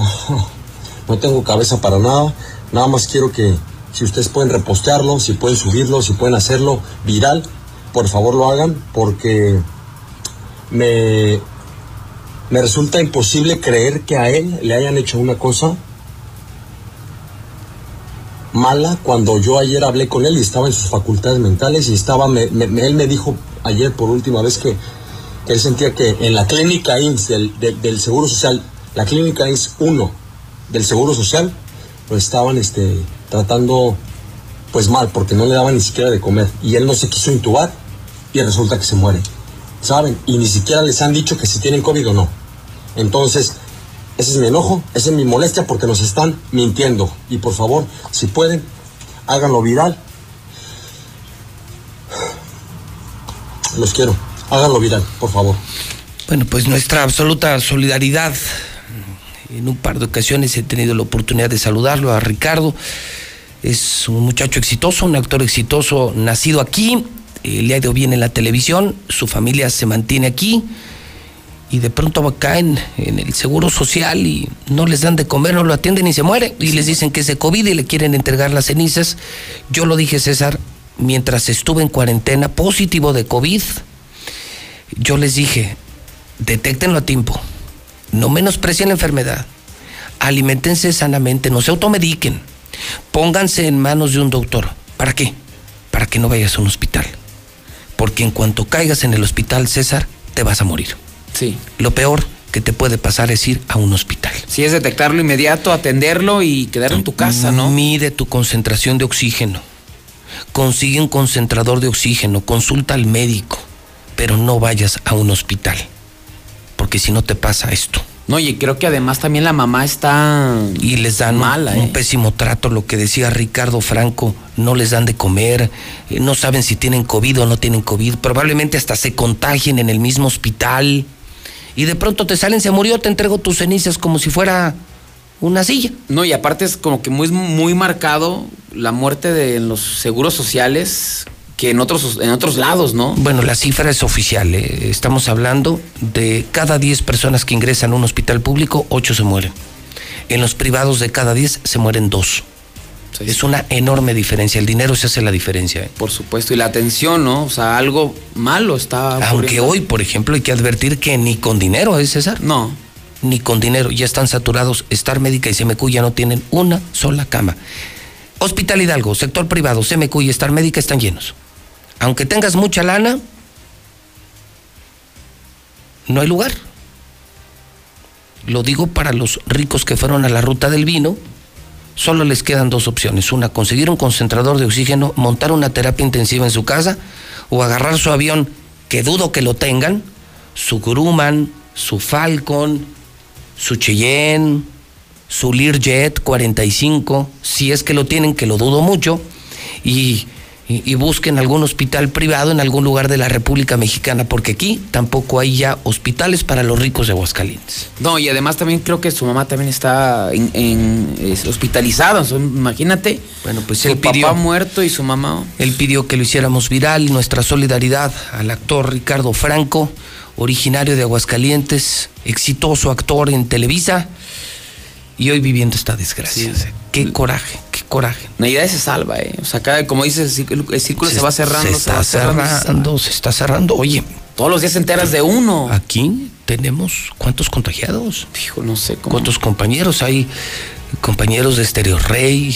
no tengo cabeza para nada. Nada más quiero que si ustedes pueden repostearlo, si pueden subirlo, si pueden hacerlo viral, por favor lo hagan porque me, me resulta imposible creer que a él le hayan hecho una cosa mala cuando yo ayer hablé con él y estaba en sus facultades mentales y estaba, me- él me dijo ayer por última vez que, que él sentía que en la clínica INS del Seguro Social, la clínica INS 1 del Seguro Social, lo estaban este, tratando pues mal porque no le daban ni siquiera de comer y él no se quiso intubar y resulta que se muere, ¿saben? Y ni siquiera les han dicho que si tienen COVID o no. Entonces, ese es mi enojo, esa es mi molestia porque nos están mintiendo. Y por favor, si pueden, háganlo viral. Los quiero. Háganlo viral, por favor. Bueno, pues nuestra absoluta solidaridad. En un par de ocasiones he tenido la oportunidad de saludarlo a Ricardo. Es un muchacho exitoso, un actor exitoso, nacido aquí. Eh, le ha ido bien en la televisión, su familia se mantiene aquí y de pronto caen en el seguro social y no les dan de comer, no lo atienden y se muere. Y les dicen que es de COVID y le quieren entregar las cenizas. Yo lo dije, César, mientras estuve en cuarentena, positivo de COVID, yo les dije, detéctenlo a tiempo, no menosprecien la enfermedad, alimentense sanamente, no se automediquen, pónganse en manos de un doctor. ¿Para qué? Para que no vayas a un hospital. Porque en cuanto caigas en el hospital, César, te vas a morir. Sí. Lo peor que te puede pasar es ir a un hospital. Sí, es detectarlo inmediato, atenderlo y quedar en tu casa, ¿no? Mide tu concentración de oxígeno. Consigue un concentrador de oxígeno, consulta al médico, pero no vayas a un hospital. Porque si no te pasa esto. No, y creo que además también la mamá está y les dan un- mala, un, ¿eh? pésimo trato, lo que decía Ricardo Franco, no les dan de comer, eh, no saben si tienen COVID o no tienen COVID, probablemente hasta se contagien en el mismo hospital y de pronto te salen, se murió, te entrego tus cenizas como si fuera una silla. No, y aparte es como que muy, muy marcado la muerte de los seguros sociales que en otros, en otros lados, ¿no? Bueno, la cifra es oficial, ¿eh? estamos hablando de cada 10 personas que ingresan a un hospital público, 8 se mueren. En los privados de cada 10 se mueren 2. Es una enorme diferencia, el dinero se hace la diferencia. ¿eh? Por supuesto, y la atención, ¿no? O sea, algo malo está Aunque hoy, por ejemplo, hay que advertir que ni con dinero, ¿eh, César? No. Ni con dinero, ya están saturados. Star Médica y CMQ ya no tienen una sola cama. Hospital Hidalgo, sector privado, CMQ y Star Médica están llenos. Aunque tengas mucha lana, no hay lugar. Lo digo para los ricos que fueron a la ruta del vino. Solo les quedan dos opciones. Una, conseguir un concentrador de oxígeno, montar una terapia intensiva en su casa o agarrar su avión, que dudo que lo tengan, su Grumman, su Falcon, su Cheyenne, su Learjet 45, si es que lo tienen, que lo dudo mucho, y, y- y busquen algún hospital privado en algún lugar de la República Mexicana, porque aquí tampoco hay ya hospitales para los ricos de Aguascalientes. No, y además también creo que su mamá también está en, en- es hospitalizada. imagínate. Bueno, pues su él pidió- papá muerto y su mamá. Él pidió que lo hiciéramos viral, nuestra solidaridad al actor Ricardo Franco, originario de Aguascalientes, exitoso actor en Televisa y hoy viviendo esta desgracia. Qué coraje, qué coraje. Navidad se salva, ¿eh? O sea, cada, como dices, el círculo, se, va cerrando. Se está cerrando, se cerrando, se está cerrando. Oye, Todos los días te enteras de uno. aquí tenemos cuántos contagiados. Hijo, no sé cómo. ¿Cuántos compañeros? Hay compañeros de Stereo Rey,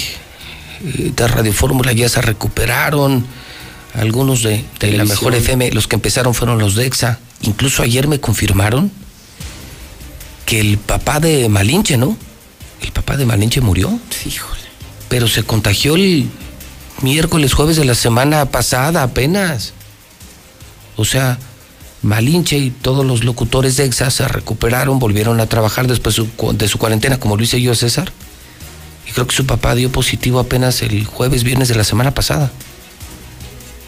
eh, de Radio Fórmula ya se recuperaron. Algunos de, de la mejor FM, los que empezaron fueron los de EXA. Incluso ayer me confirmaron que el papá de Malinche, ¿no? El papá de Malinche murió. Híjole. Pero se contagió el miércoles, jueves de la semana pasada apenas. O sea, Malinche y todos los locutores de EXA se recuperaron, volvieron a trabajar después de su cuarentena, como lo hice yo, César. Y creo que su papá dio positivo apenas el jueves, viernes de la semana pasada.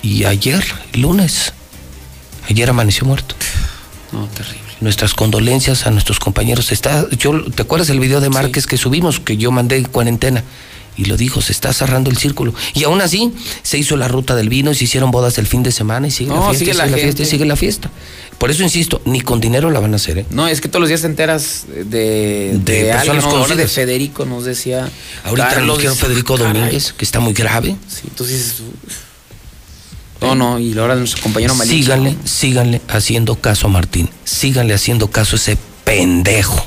Y ayer, lunes, ayer amaneció muerto. No, terrible. Nuestras condolencias a nuestros compañeros. Está, yo, ¿Te acuerdas el video de Márquez que subimos, que yo mandé en cuarentena? Y lo dijo, se está cerrando el círculo. Y aún así, se hizo la ruta del vino y se hicieron bodas el fin de semana y sigue No, la fiesta, sigue la sigue la fiesta, y sigue la fiesta. Por eso insisto, ni con dinero la van a hacer, ¿eh? No, es que todos los días te enteras de, de, De alguien, personas conocidas. de Federico nos decía. Ahorita Carlos, Federico caray. Domínguez, que está muy grave. Sí, entonces dices, uf. No, no, y ahora nuestro compañero. Síganle, síganle haciendo caso a Martín. Síganle haciendo caso a ese pendejo.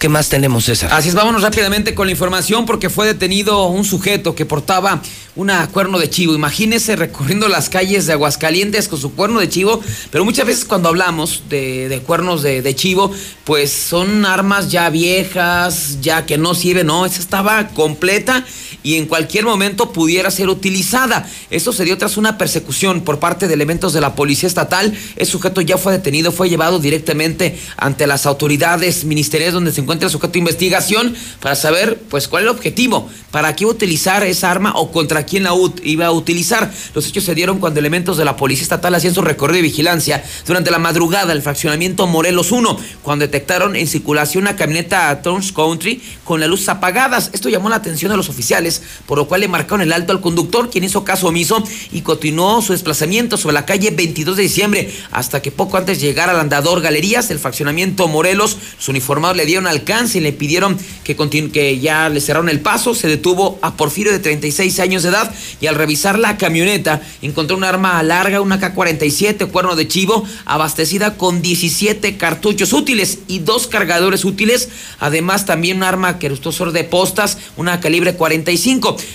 ¿Qué más tenemos, César? Así es, vámonos rápidamente con la información porque fue detenido un sujeto que portaba una cuerno de chivo. Imagínese recorriendo las calles de Aguascalientes con su cuerno de chivo, pero muchas veces cuando hablamos de, de cuernos de, de chivo, pues son armas ya viejas, ya que no sirven, no, esa estaba completa y en cualquier momento pudiera ser utilizada. Esto se dio tras una persecución por parte de elementos de la Policía Estatal. El sujeto ya fue detenido, fue llevado directamente ante las autoridades ministeriales donde se encuentra el sujeto de investigación para saber pues cuál es el objetivo, para qué utilizar esa arma o contra quién la iba a utilizar. Los hechos se dieron cuando elementos de la Policía Estatal hacían su recorrido de vigilancia durante la madrugada del fraccionamiento Morelos 1, cuando detectaron en circulación una camioneta Town Country con las luces apagadas. Esto llamó la atención de los oficiales, por lo cual le marcaron el alto al conductor, quien hizo caso omiso y continuó su desplazamiento sobre la calle 22 de diciembre, hasta que poco antes de llegar al andador Galerías del fraccionamiento Morelos, los uniformados le dieron alcance y le pidieron que, que ya le cerraron el paso. Se detuvo a Porfirio de 36 años de edad y al revisar la camioneta encontró un arma larga, una K-47, cuerno de chivo, abastecida con 17 cartuchos útiles y dos cargadores útiles. Además, también un arma querustosor de postas, una calibre 45.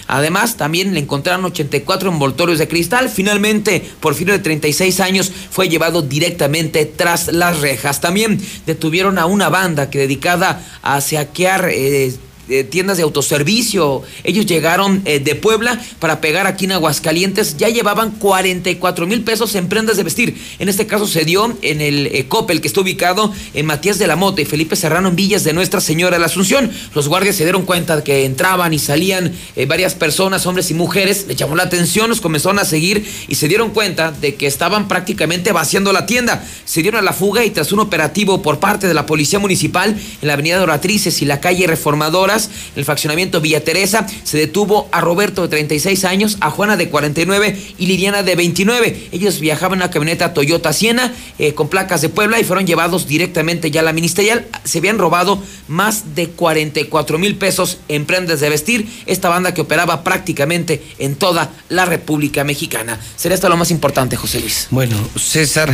Además, también le encontraron 84 envoltorios de cristal. Finalmente, Porfirio de 36 años fue llevado directamente tras las rejas. También detuvieron a una banda que dedicada a saquear eh, eh, tiendas de autoservicio. Ellos llegaron eh, de Puebla para pegar aquí en Aguascalientes. Ya llevaban 44 mil pesos en prendas de vestir. En este caso se dio en el eh, Coppel, que está ubicado en Matías de la Mota y Felipe Serrano en Villas de Nuestra Señora de la Asunción. Los guardias se dieron cuenta de que entraban y salían eh, varias personas, hombres y mujeres. Le llamó la atención, los comenzaron a seguir y se dieron cuenta de que estaban prácticamente vaciando la tienda. Se dieron a la fuga y tras un operativo por parte de la Policía Municipal en la Avenida de Oratrices y la calle Reformadoras, el fraccionamiento Villa Teresa, se detuvo a Roberto de 36 años, a Juana de 49 y Liliana de 29. Ellos viajaban en una camioneta Toyota Siena eh, con placas de Puebla y fueron llevados directamente ya a la ministerial. Se habían robado más de 44 mil pesos en prendas de vestir. Esta banda que operaba prácticamente en toda la República Mexicana. Será esto lo más importante, José Luis. Bueno, César,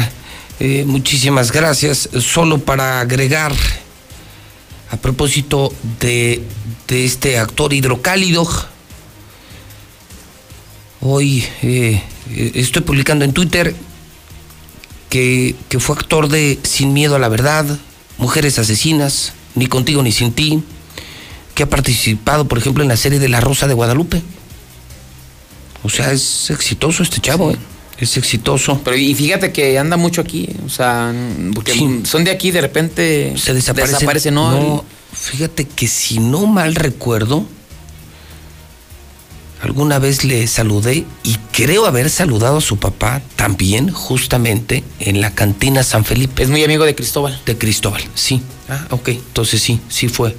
eh, muchísimas gracias. Solo para agregar, a propósito de, de este actor hidrocálido, hoy eh, eh, estoy publicando en Twitter que, que fue actor de Sin Miedo a la Verdad, Mujeres Asesinas, Ni Contigo ni Sin Ti, que ha participado, por ejemplo, en la serie de La Rosa de Guadalupe. O sea, es exitoso este chavo, ¿eh? Es exitoso. Pero y fíjate que anda mucho aquí, o sea, porque son de aquí de repente se desaparece. desaparecen, ¿no? No, fíjate que si no mal recuerdo, alguna vez le saludé y creo haber saludado a su papá también, justamente en la cantina San Felipe. Es muy amigo de Cristóbal. De Cristóbal, sí. Ah, ok. Entonces sí, sí fue.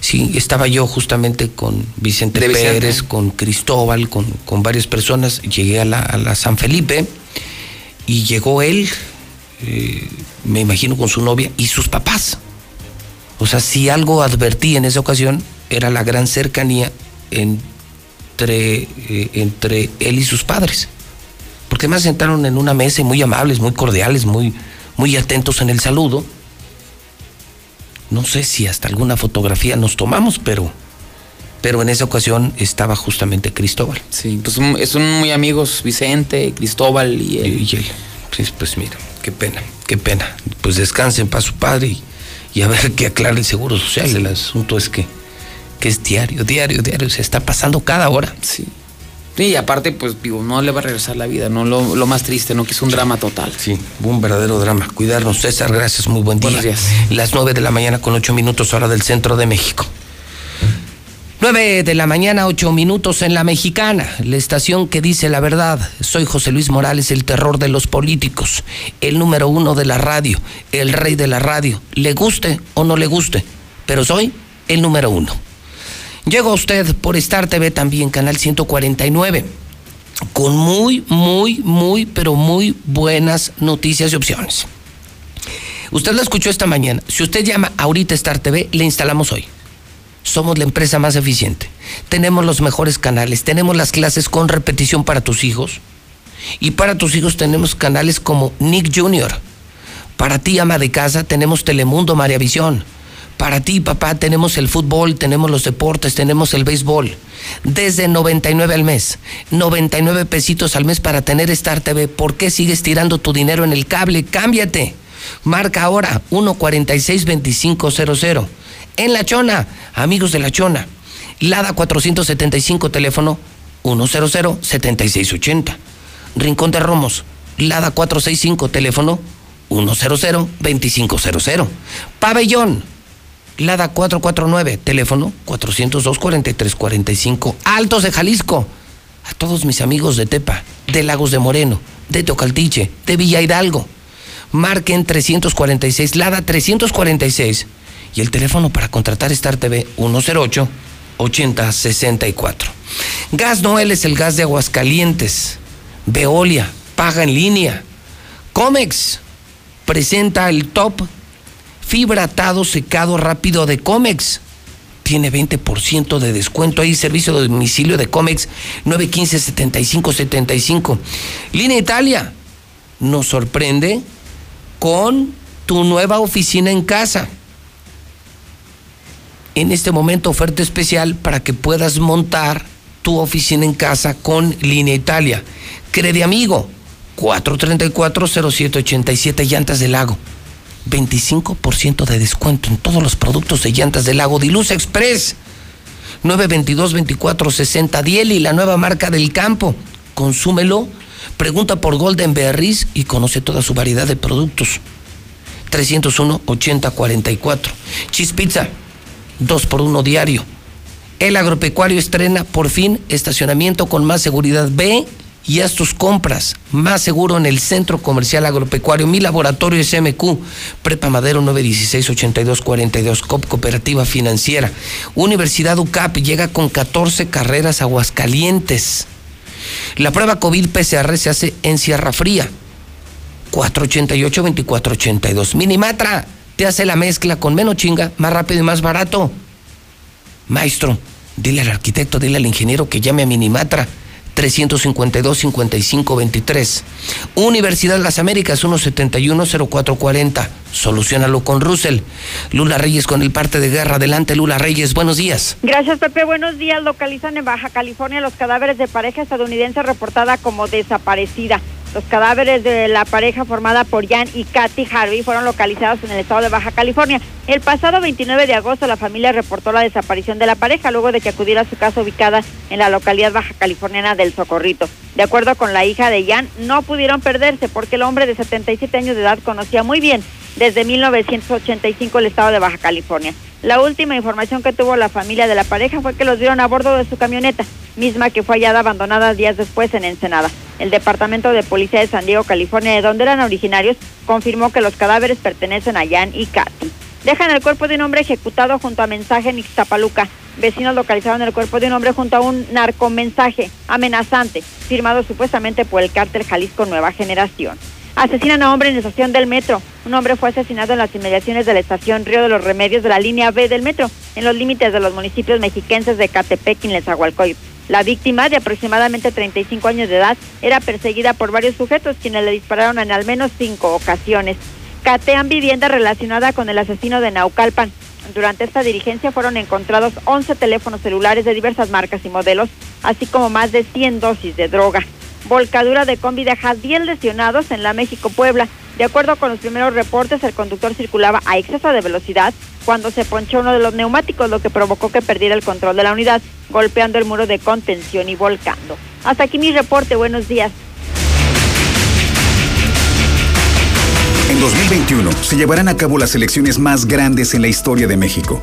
Sí, estaba yo justamente con Vicente. Pérez, con Cristóbal, con, con varias personas. Llegué a la, a la San Felipe y llegó él, eh, me imagino con su novia y sus papás. O sea, si algo advertí en esa ocasión era la gran cercanía entre, eh, entre él y sus padres. Porque además sentaron en una mesa muy amables, muy cordiales, muy, muy atentos en el saludo. No sé si hasta alguna fotografía nos tomamos, pero, pero en esa ocasión estaba justamente Cristóbal. Sí, pues un- son muy amigos Vicente, Cristóbal y él. Y él. Sí, pues mira, qué pena, qué pena. Pues descansen para su padre y, y a ver qué aclara el Seguro Social. El asunto es que, que es diario, diario, diario. Se está pasando cada hora. Sí. Sí, y aparte, pues digo, no le va a regresar la vida, ¿no? Lo, lo más triste, ¿no? Que es un drama total. Sí, un verdadero drama. Cuidarnos, César, gracias, muy buen día. Buenos días. Las nueve de la mañana con ocho minutos, hora del centro de México. 9 de la mañana, 8 minutos en la mexicana, la estación que dice la verdad. Soy José Luis Morales, el terror de los políticos, el número uno de la radio, el rey de la radio, le guste o no le guste, pero soy el número uno. Llego a usted por Star TV también, canal 149, con muy, muy, muy, pero muy buenas noticias y opciones. Usted lo escuchó esta mañana. Si usted llama ahorita Star TV, le instalamos hoy. Somos la empresa más eficiente. Tenemos los mejores canales. Tenemos las clases con repetición para tus hijos. Y para tus hijos tenemos canales como Nick Jr. Para ti, ama de casa, tenemos Telemundo María Visión. Para ti, papá, tenemos el fútbol, tenemos los deportes, tenemos el béisbol. Desde 99 al mes. 99 pesitos al mes para tener Star TV. ¿Por qué sigues tirando tu dinero en el cable? Cámbiate. Marca ahora 146-2500. En La Chona, amigos de La Chona. Lada 475, teléfono 100-7680. Rincón de Romos, Lada 465, teléfono 100-2500. Pabellón, Lada 449, teléfono 402-4345. Altos de Jalisco. A todos mis amigos de Tepa, de Lagos de Moreno, de Tocaltiche, de Villa Hidalgo. Marquen 346, Lada 346. Y el teléfono para contratar Star TV 108 8064. Gas Noel es el gas de Aguascalientes. Veolia, paga en línea. Comex presenta el top fibratado secado rápido de Comex. Tiene 20% de descuento ahí, servicio de domicilio de Comex 915-7575. Línea Italia nos sorprende con tu nueva oficina en casa. En este momento oferta especial para que puedas montar tu oficina en casa con Línea Italia. Crede amigo, 434-0787 Llantas del Lago. 25% de descuento en todos los productos de Llantas del Lago. Diluz Express. 922-2460 Diel y la nueva marca del campo. Consúmelo. Pregunta por Golden Berries y conoce toda su variedad de productos. 301-8044. Cheese Pizza. 2 por 1 diario. El agropecuario estrena por fin estacionamiento con más seguridad. Ve y haz tus compras más seguro en el Centro Comercial Agropecuario. Mi laboratorio es MQ, Prepa Madero 916-8242, COP Cooperativa Financiera. Universidad UCAP llega con 14 carreras Aguascalientes. La prueba COVID PCR se hace en Sierra Fría. 488-2482. Minimatra te hace la mezcla con menos chinga, más rápido y más barato. Maestro, dile al arquitecto, dile al ingeniero que llame a Minimatra. 352-5523. Universidad de las Américas 171-0440. Solucionalo con Russell. Lula Reyes con el parte de guerra. Adelante, Lula Reyes. Buenos días. Gracias, Pepe. Buenos días. Localizan en Baja California los cadáveres de pareja estadounidense reportada como desaparecida. Los cadáveres de la pareja formada por Jan y Kathy Harvey fueron localizados en el estado de Baja California. El pasado 29 de agosto la familia reportó la desaparición de la pareja luego de que acudiera a su casa ubicada en la localidad baja californiana del Socorrito. De acuerdo con la hija de Jan, no pudieron perderse porque el hombre de 77 años de edad conocía muy bien desde 1985 el estado de Baja California. La última información que tuvo la familia de la pareja fue que los vieron a bordo de su camioneta, misma que fue hallada abandonada días después en Ensenada. El Departamento de Policía de San Diego, California, de donde eran originarios, confirmó que los cadáveres pertenecen a Jan y Katy. Dejan el cuerpo de un hombre ejecutado junto a mensaje en Ixtapaluca. Vecinos localizaron el cuerpo de un hombre junto a un narcomensaje amenazante, firmado supuestamente por el cártel Jalisco Nueva Generación. Asesinan a hombre en la estación del metro. Un hombre fue asesinado en las inmediaciones de la estación Río de los Remedios de la línea B del metro, en los límites de los municipios mexiquenses de Catepec y Nezahualcóyotl. La víctima, de aproximadamente 35 años de edad, era perseguida por varios sujetos quienes le dispararon en al menos cinco ocasiones. Catean vivienda relacionada con el asesino de Naucalpan. Durante esta dirigencia fueron encontrados 11 teléfonos celulares de diversas marcas y modelos, así como más de 100 dosis de droga. Volcadura de combi deja 10 lesionados en la México-Puebla. De acuerdo con los primeros reportes, el conductor circulaba a exceso de velocidad cuando se ponchó uno de los neumáticos, lo que provocó que perdiera el control de la unidad, golpeando el muro de contención y volcando. Hasta aquí mi reporte. Buenos días. En 2021 se llevarán a cabo las elecciones más grandes en la historia de México.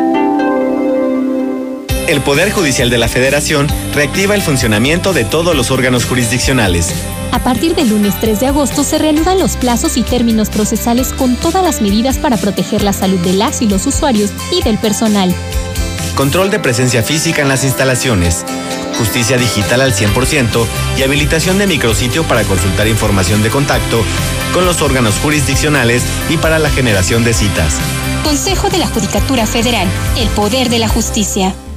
El Poder Judicial de la Federación reactiva el funcionamiento de todos los órganos jurisdiccionales. A partir del lunes 3 de agosto se reanudan los plazos y términos procesales con todas las medidas para proteger la salud de las y los usuarios y del personal. Control de presencia física en las instalaciones. Justicia digital al 100% y habilitación de micrositio para consultar información de contacto con los órganos jurisdiccionales y para la generación de citas. Consejo de la Judicatura Federal, el poder de la justicia.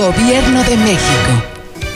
Gobierno de México.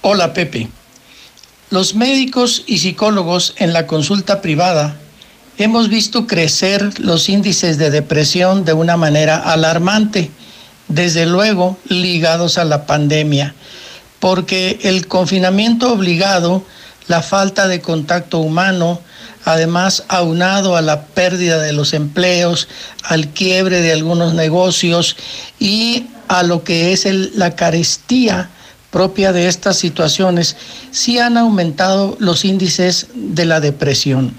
Hola Pepe. Los médicos y psicólogos en la consulta privada hemos visto crecer los índices de depresión de una manera alarmante, desde luego ligados a la pandemia, porque el confinamiento obligado, la falta de contacto humano, además aunado a la pérdida de los empleos, al quiebre de algunos negocios y a lo que es la carestía propia de estas situaciones, sí han aumentado los índices de la depresión.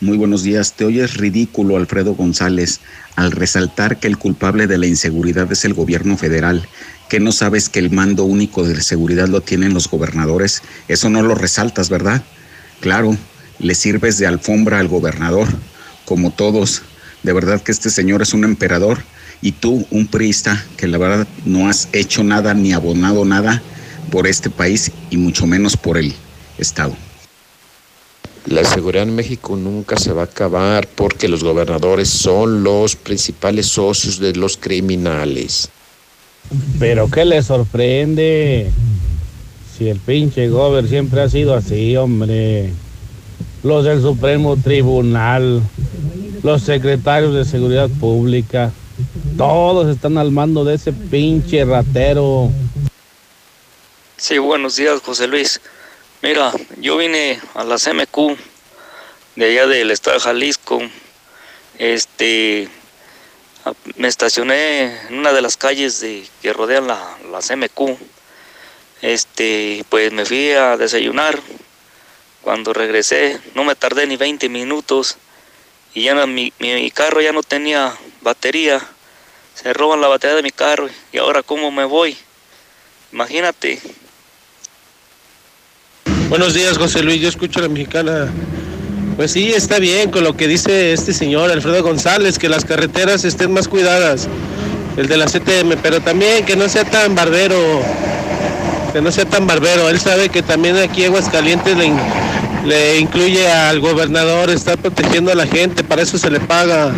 Muy buenos días. Te oyes ridículo, Alfredo González, al resaltar que el culpable de la inseguridad es el gobierno federal. ¿Que no sabes que el mando único de seguridad lo tienen los gobernadores? Eso no lo resaltas, ¿verdad? Claro, le sirves de alfombra al gobernador, como todos. De verdad que este señor es un emperador y tú, un priista, que la verdad no has hecho nada ni abonado nada por este país y mucho menos por el Estado. La seguridad en México nunca se va a acabar porque los gobernadores son los principales socios de los criminales. Pero ¿qué le sorprende? Si el pinche gober siempre ha sido así, hombre. Los del Supremo Tribunal, los secretarios de Seguridad Pública, todos están al mando de ese pinche ratero. Sí, buenos días, José Luis. Mira, yo vine a la CMQ de allá del estado de Jalisco. Este, me estacioné en una de las calles de, que rodean la, la CMQ. Este, pues me fui a desayunar. Cuando regresé, no me tardé ni 20 minutos y ya mi, mi carro ya no tenía batería. Se roban la batería de mi carro y ahora cómo me voy. Imagínate. Buenos días, José Luis. Yo escucho a la mexicana. Pues sí, está bien con lo que dice este señor Alfredo González, que las carreteras estén más cuidadas. El de la CTM, pero también que no sea tan barbero. Que no sea tan barbero. Él sabe que también aquí Aguascalientes le, le incluye al gobernador estar protegiendo a la gente. Para eso se le paga.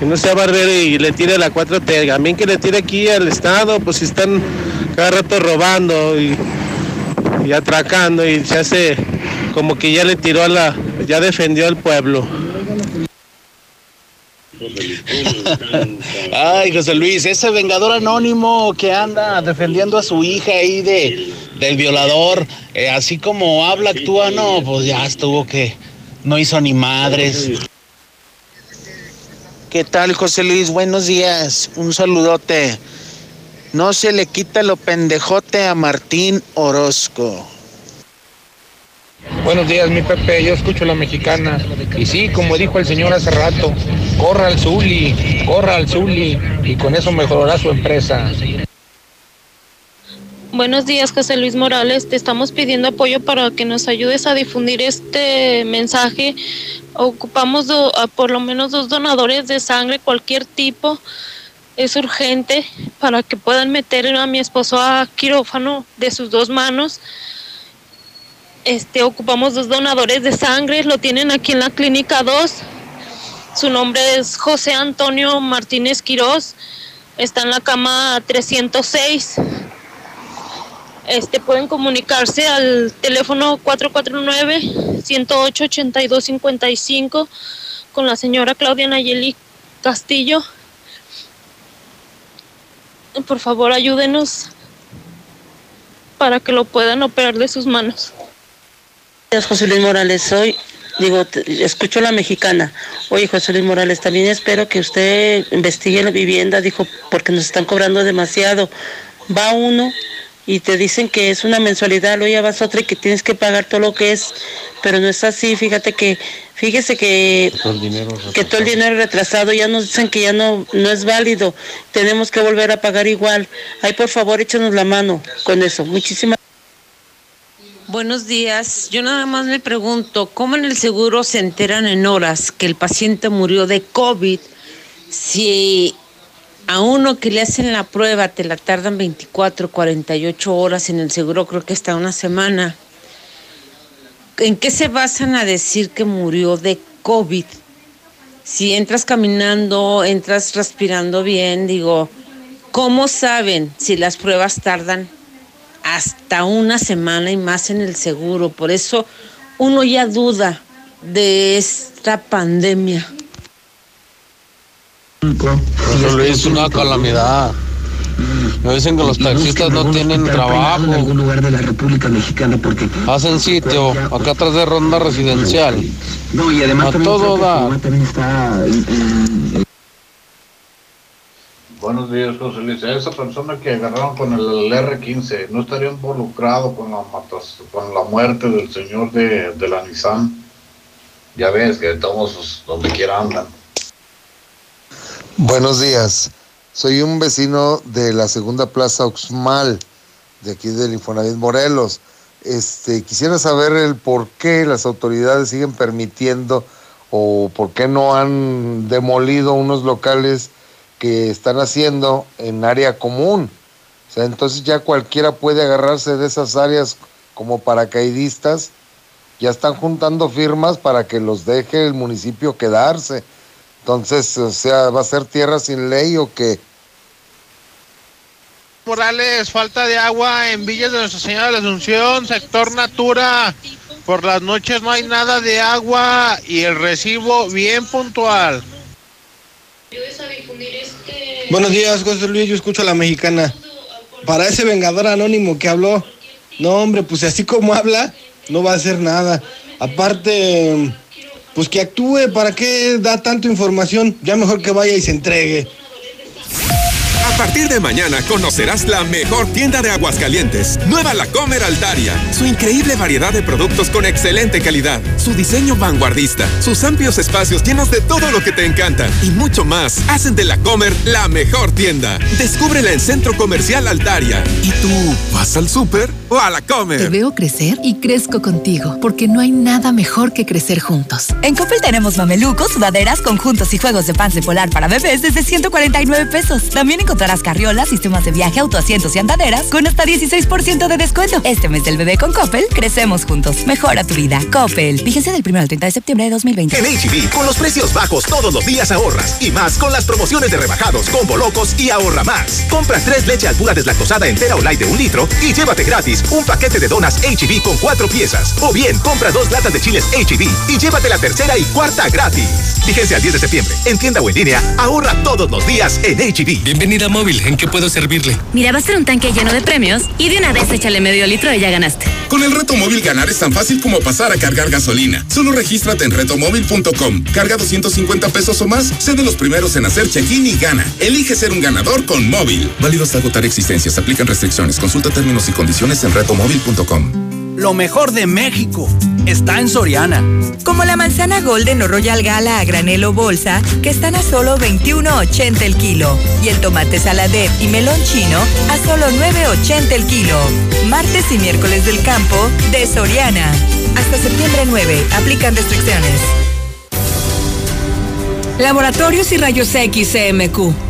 Que no sea barbero y le tire la 4T. También que le tire aquí al Estado, pues si están cada rato robando y y atracando y se hace como que ya le tiró a la, ya defendió al pueblo. Ay, José Luis, ese vengador anónimo que anda defendiendo a su hija ahí de, del violador, eh, así como habla, actúa, no, pues ya estuvo que no hizo ni madres. ¿Qué tal, José Luis? Buenos días. Un saludote. No se le quita lo pendejote a Martín Orozco. Buenos días, mi Pepe. Yo escucho la mexicana. Y sí, como dijo el señor hace rato, corra al Zuli, corra al Zuli. Y con eso mejorará su empresa. Buenos días, José Luis Morales. Te estamos pidiendo apoyo para que nos ayudes a difundir este mensaje. Ocupamos do- a por lo menos dos donadores de sangre, cualquier tipo. Es urgente para que puedan meter a mi esposo a quirófano de sus dos manos. Este, ocupamos dos donadores de sangre, lo tienen aquí en la clínica 2. Su nombre es José Antonio Martínez Quirós. Está en la cama 306. Este, pueden comunicarse al teléfono 449-108-8255 con la señora Claudia Nayeli Castillo. Por favor, ayúdenos para que lo puedan operar de sus manos. Gracias, José Luis Morales. Soy, digo, escucho la mexicana. Oye, José Luis Morales, también espero que usted investigue la vivienda, dijo, porque nos están cobrando demasiado. Va uno y te dicen que es una mensualidad, luego ya vas otra y que tienes que pagar todo lo que es, pero no es así. Fíjate que, fíjese que que todo el dinero retrasado ya nos dicen que ya no, no es válido. Tenemos que volver a pagar igual. Ay, por favor, échanos la mano con eso. Muchísimas Buenos días. Yo nada más me pregunto, ¿cómo en el seguro se enteran en horas que el paciente murió de COVID si a uno que le hacen la prueba te la tardan 24, 48 horas en el seguro, creo que hasta una semana? ¿En qué se basan a decir que murió de COVID? Si entras caminando, entras respirando bien, digo, ¿cómo saben si las pruebas tardan hasta una semana y más en el seguro. Por eso uno ya duda de esta pandemia. José Luis, es una calamidad. Me dicen que los taxistas no tienen trabajo. En algún lugar de la República Mexicana porque hacen sitio acá atrás de ronda residencial. No, y además a también todo da. Está en- en- Buenos días, José Luis. Esa persona que agarraron con el R15 no estaría involucrado con la matas, con la muerte del señor de, de la Nissan. Ya ves que todos donde quiera andan. Buenos días. Soy un vecino de la segunda plaza Oxmal, de aquí del Infonavit Morelos. Este, quisiera saber el por qué las autoridades siguen permitiendo o por qué no han demolido unos locales que están haciendo en área común. O sea, entonces ya cualquiera puede agarrarse de esas áreas como paracaidistas. Ya están juntando firmas para que los deje el municipio quedarse. Entonces, o sea, ¿va a ser tierra sin ley o qué? Morales, falta de agua en Villas de Nuestra Señora de la Asunción, sector Natura. Por las noches no hay nada de agua y el recibo bien puntual. Buenos días, José Luis. Yo escucho a la mexicana. Para ese vengador anónimo que habló, no, hombre, pues así como habla, no va a hacer nada. Aparte, pues que actúe. ¿Para qué da tanto información? Ya mejor que vaya y se entregue. A partir de mañana conocerás la mejor tienda de Aguascalientes, Nueva La Comer Altaria. Su increíble variedad de productos con excelente calidad, su diseño vanguardista, sus amplios espacios llenos de todo lo que te encanta y mucho más hacen de La Comer la mejor tienda. Descúbrela en Centro Comercial Altaria. ¿Y tú vas al súper o a La Te Comer? veo crecer y crezco contigo, porque no hay nada mejor que crecer juntos. En Coppel tenemos mamelucos, sudaderas, conjuntos y juegos de pants de polar para bebés desde 149 pesos. También encontrarás carriolas, sistemas de viaje, autoasientos y andaderas con hasta 16% de descuento. Este mes del bebé con Coppel, crecemos juntos. Mejora tu vida. Coppel. Vigencia del 1 al 30 de septiembre de 2020. En HB, con los precios bajos todos los días ahorras. Y más con las promociones de rebajados, combo locos y ahorra más. Compra tres leche al pura deslactosada entera o light de un litro y llévate gratis un paquete de donas HB con cuatro piezas. O bien, compra dos latas de chiles HB y llévate la tercera y cuarta gratis. Vigencia al 10 de septiembre. En tienda o en línea, ahorra todos los días en HB. Bienvenido Móvil, ¿en qué puedo servirle? Mira, va a ser un tanque lleno de premios y de una vez échale medio litro y ya ganaste. Con el reto móvil ganar es tan fácil como pasar a cargar gasolina. Solo regístrate en retomóvil.com. Carga 250 pesos o más, sé de los primeros en hacer check-in y gana. Elige ser un ganador con móvil. Válido hasta agotar existencias. Aplican restricciones. Consulta términos y condiciones en retomóvil.com. Lo mejor de México está en Soriana. Como la manzana Golden o Royal Gala a granelo bolsa, que están a solo 21.80 el kilo. Y el tomate saladet y melón chino a solo 9.80 el kilo. Martes y miércoles del campo de Soriana. Hasta septiembre 9. Aplican restricciones. Laboratorios y Rayos X CMQ.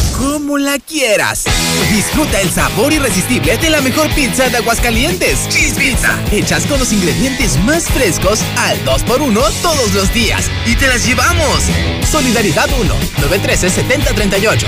Como la quieras. Disfruta el sabor irresistible de la mejor pizza de Aguascalientes. Cheese Pizza. Hechas con los ingredientes más frescos al 2x1 todos los días. Y te las llevamos. Solidaridad 1 913 7038.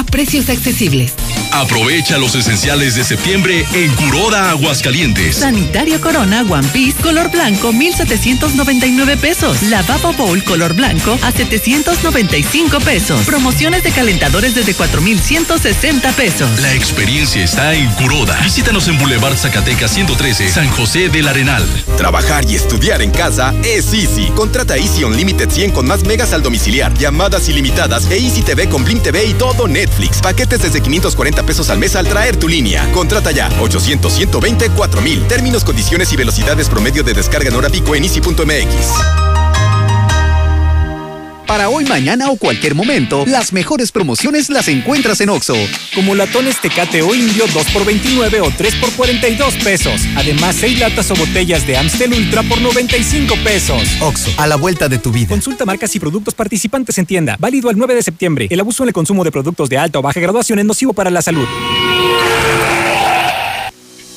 a precios accesibles. Aprovecha los esenciales de septiembre en Curoda Aguascalientes. Sanitario Corona One Piece color blanco 1799 pesos. Lavabo Bowl color blanco a 795 pesos. Promociones de calentadores desde 4160 pesos. La experiencia está en Curoda. Visítanos en Boulevard Zacatecas 113, San José del Arenal. Trabajar y estudiar en casa es Easy. Contrata Easy Unlimited 100 con más megas al domiciliar, llamadas ilimitadas e Easy TV con Blim TV y todo Netflix. Paquetes desde 540 pesos al mes al traer tu línea. Contrata ya 800 120 4000. Términos, condiciones y velocidades promedio de descarga en hora pico en easy.mx. Para hoy, mañana o cualquier momento, las mejores promociones las encuentras en Oxo. Como latones Tecate o Indio 2 por 29 o 3 por 42 pesos. Además, 6 latas o botellas de Amstel Ultra por 95 pesos. Oxo, a la vuelta de tu vida. Consulta marcas y productos participantes en tienda. Válido al 9 de septiembre. El abuso en el consumo de productos de alta o baja graduación es nocivo para la salud.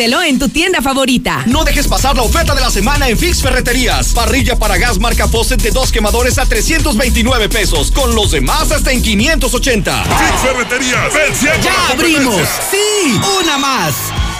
Pídelo en tu tienda favorita. No dejes pasar la oferta de la semana en Fix Ferreterías. Parrilla para gas marca Fawcett de dos quemadores a 329 pesos. Con los demás hasta en 580. Fix Ferreterías, ¡Ya abrimos! ¡Sí! ¡Una más!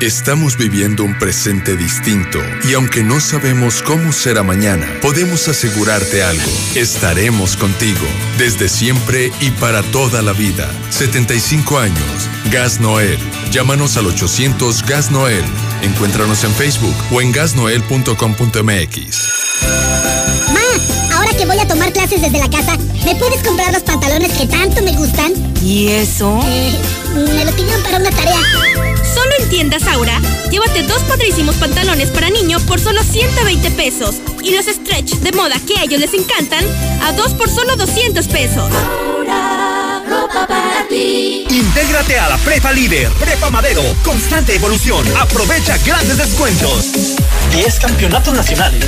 Estamos viviendo un presente distinto y aunque no sabemos cómo será mañana, podemos asegurarte algo. Estaremos contigo desde siempre y para toda la vida. 75 años. Gas Noel. Llámanos al 800 Gas Noel. Encuéntranos en Facebook o en gasnoel.com.mx. Ma, ahora que voy a tomar clases desde la casa, ¿me puedes comprar los pantalones que tanto me gustan? ¿Y eso? Eh, me lo pidieron para una tarea. Solo en tiendas Aura, llévate dos padrísimos pantalones para niño por solo 120 pesos y los stretch de moda que a ellos les encantan a dos por solo 200 pesos. ropa para ti. Intégrate a la Prepa Líder, Prepa Madero, constante evolución. Aprovecha grandes descuentos. 10 campeonatos nacionales.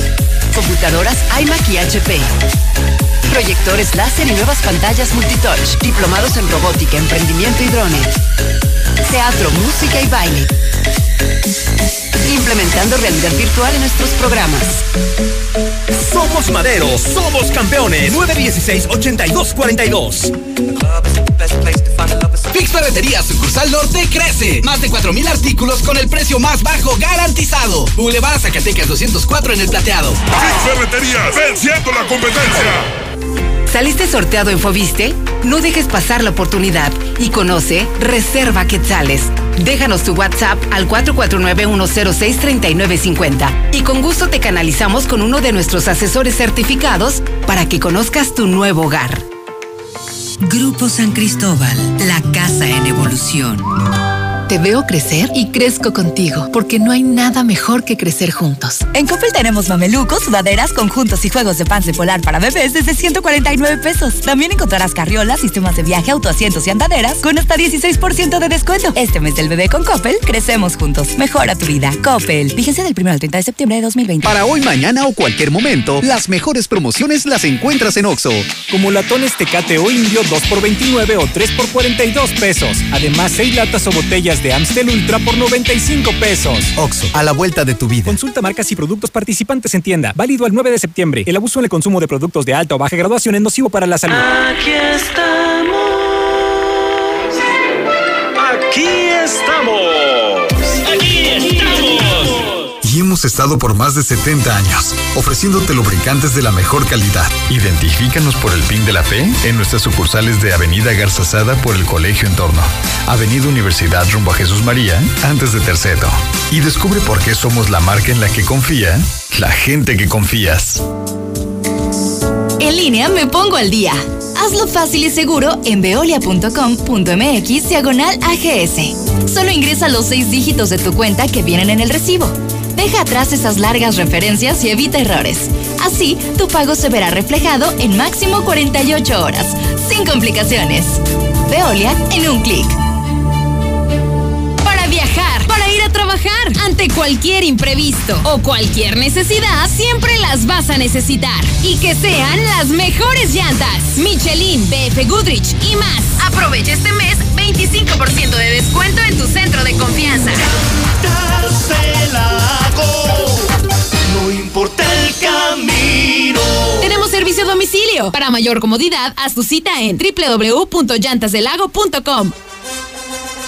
Computadoras iMac y HP. Proyectores láser y nuevas pantallas multitouch. Diplomados en robótica, emprendimiento y drones. Teatro, música y baile. implementando realidad virtual en nuestros programas. Somos Madero, somos campeones. 916-8242. Fix Ferretería Sucursal Norte crece. Más de 4.000 artículos con el precio más bajo garantizado. Boulevard Zacatecas 204 en el plateado. Fix Ferretería, venciendo la competencia. ¿Saliste sorteado en Fobiste? No dejes pasar la oportunidad y conoce Reserva Quetzales. Déjanos tu WhatsApp al 449-106-3950 y con gusto te canalizamos con uno de nuestros asesores certificados para que conozcas tu nuevo hogar. Grupo San Cristóbal, la casa en evolución. Te veo crecer y crezco contigo, porque no hay nada mejor que crecer juntos. En Coppel tenemos mamelucos, sudaderas, conjuntos y juegos de pants de polar para bebés desde 149 pesos. También encontrarás carriolas, sistemas de viaje, autoasientos y andaderas con hasta 16% de descuento. Este mes del bebé con Coppel, crecemos juntos. Mejora tu vida. Coppel. Fíjense del 1 al 30 de septiembre de 2020. Para hoy, mañana o cualquier momento, las mejores promociones las encuentras en Oxo. Como latones Tecate o Indio 2 por 29 o 3 por 42 pesos. Además, 6 latas o botellas de Amstel Ultra por 95 pesos. Oxo, a la vuelta de tu vida. Consulta marcas y productos participantes en tienda. Válido al 9 de septiembre. El abuso en el consumo de productos de alta o baja graduación es nocivo para la salud. Aquí estamos. Aquí estamos. Hemos estado por más de 70 años, ofreciéndote lubricantes de la mejor calidad. Identifícanos por el PIN de la fe en nuestras sucursales de Avenida Garzazada por el Colegio Entorno, Avenida Universidad rumbo a Jesús María, antes de Terceto. Y descubre por qué somos la marca en la que confía la gente que confías. En línea me pongo al día. Hazlo fácil y seguro en veolia.com.mx diagonal AGS. Solo ingresa los seis dígitos de tu cuenta que vienen en el recibo. Deja atrás esas largas referencias y evita errores. Así, tu pago se verá reflejado en máximo 48 horas, sin complicaciones. Veolia en un clic. Para viajar, para ir a trabajar, ante cualquier imprevisto o cualquier necesidad, siempre las vas a necesitar. Y que sean las mejores llantas. Michelin, BF Goodrich y más. Aprovecha este mes 25% de descuento en tu centro de confianza. No importa el camino. Tenemos servicio a domicilio. Para mayor comodidad, haz tu cita en www.llantasdelago.com.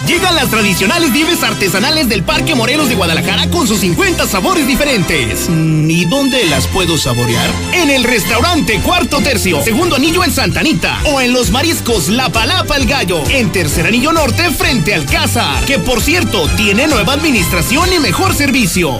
Llegan las tradicionales nieves artesanales del Parque Morelos de Guadalajara con sus 50 sabores diferentes. Mm, ¿Y dónde las puedo saborear? En el restaurante Cuarto Tercio, segundo anillo en Santa Anita. O en los mariscos La Palapa el Gallo, en tercer anillo norte frente al Cázar. Que por cierto, tiene nueva administración y mejor servicio.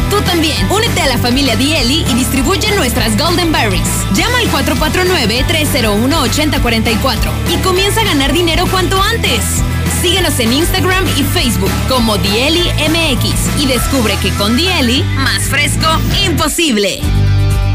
Tú también, únete a la familia Dieli y distribuye nuestras Golden Berries. Llama al 449-301-8044 y comienza a ganar dinero cuanto antes. Síguenos en Instagram y Facebook como Dieli MX y descubre que con Dieli, más fresco, imposible.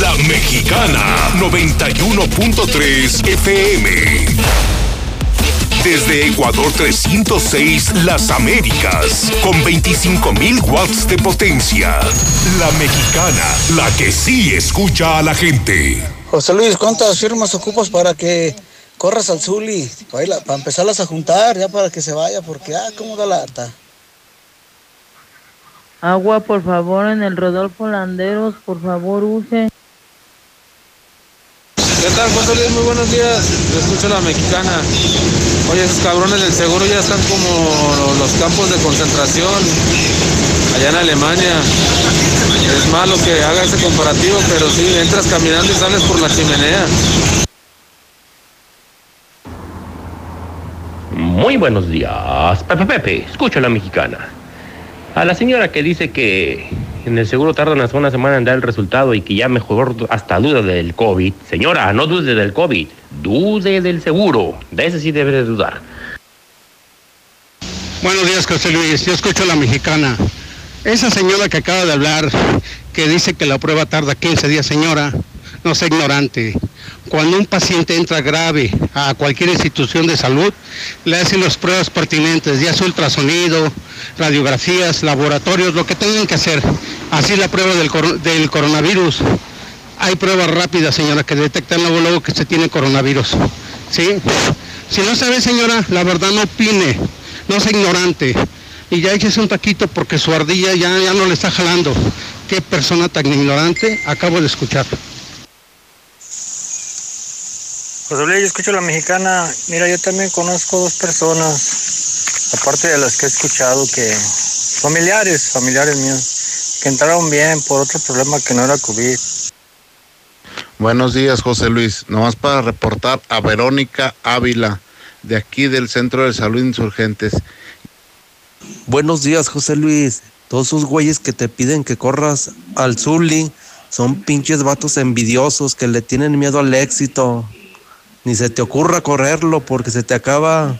La Mexicana, 91.3 FM. Desde Ecuador 306, Las Américas, con 25.000 watts de potencia. La Mexicana, la que sí escucha a la gente. José Luis, ¿cuántas firmas ocupas para que corras al Zuli? Para, para empezarlas a juntar, ya para que se vaya, porque, ah, cómo da lata. Agua, por favor, en el Rodolfo Landeros, por favor, use. ¿Qué tal, José Luis? Muy buenos días. Yo escucho la mexicana. Oye, esos cabrones del seguro ya están como los campos de concentración allá en Alemania. Es malo que haga ese comparativo, pero sí, entras caminando y sales por la chimenea. Muy buenos días, Pepe Pepe, escucho la mexicana. A la señora que dice que en el seguro tardan hasta una semana en dar el resultado y que ya mejor hasta duda del COVID. Señora, no dude del COVID, dude del seguro. De ese sí debe de dudar. Buenos días, José Luis. Yo escucho a la mexicana. Esa señora que acaba de hablar, que dice que la prueba tarda 15 días, señora, no sea ignorante. Cuando un paciente entra grave a cualquier institución de salud, le hacen las pruebas pertinentes, ya sea ultrasonido, radiografías, laboratorios, lo que tengan que hacer. Así la prueba del, cor del coronavirus. Hay pruebas rápidas, señora, que detectan luego, luego que se tiene coronavirus. ¿Sí? Si no sabe, señora, la verdad no opine, no sea ignorante. Y ya échese un taquito porque su ardilla ya, ya no le está jalando. Qué persona tan ignorante acabo de escuchar. José Luis, yo escucho a la mexicana. Mira, yo también conozco dos personas, aparte de las que he escuchado, que familiares, familiares míos, que entraron bien por otro problema que no era COVID. Buenos días, José Luis. Nomás para reportar a Verónica Ávila, de aquí del Centro de Salud Insurgentes. Buenos días, José Luis. Todos esos güeyes que te piden que corras al Zuli son pinches vatos envidiosos que le tienen miedo al éxito. Ni se te ocurra correrlo porque se te acaba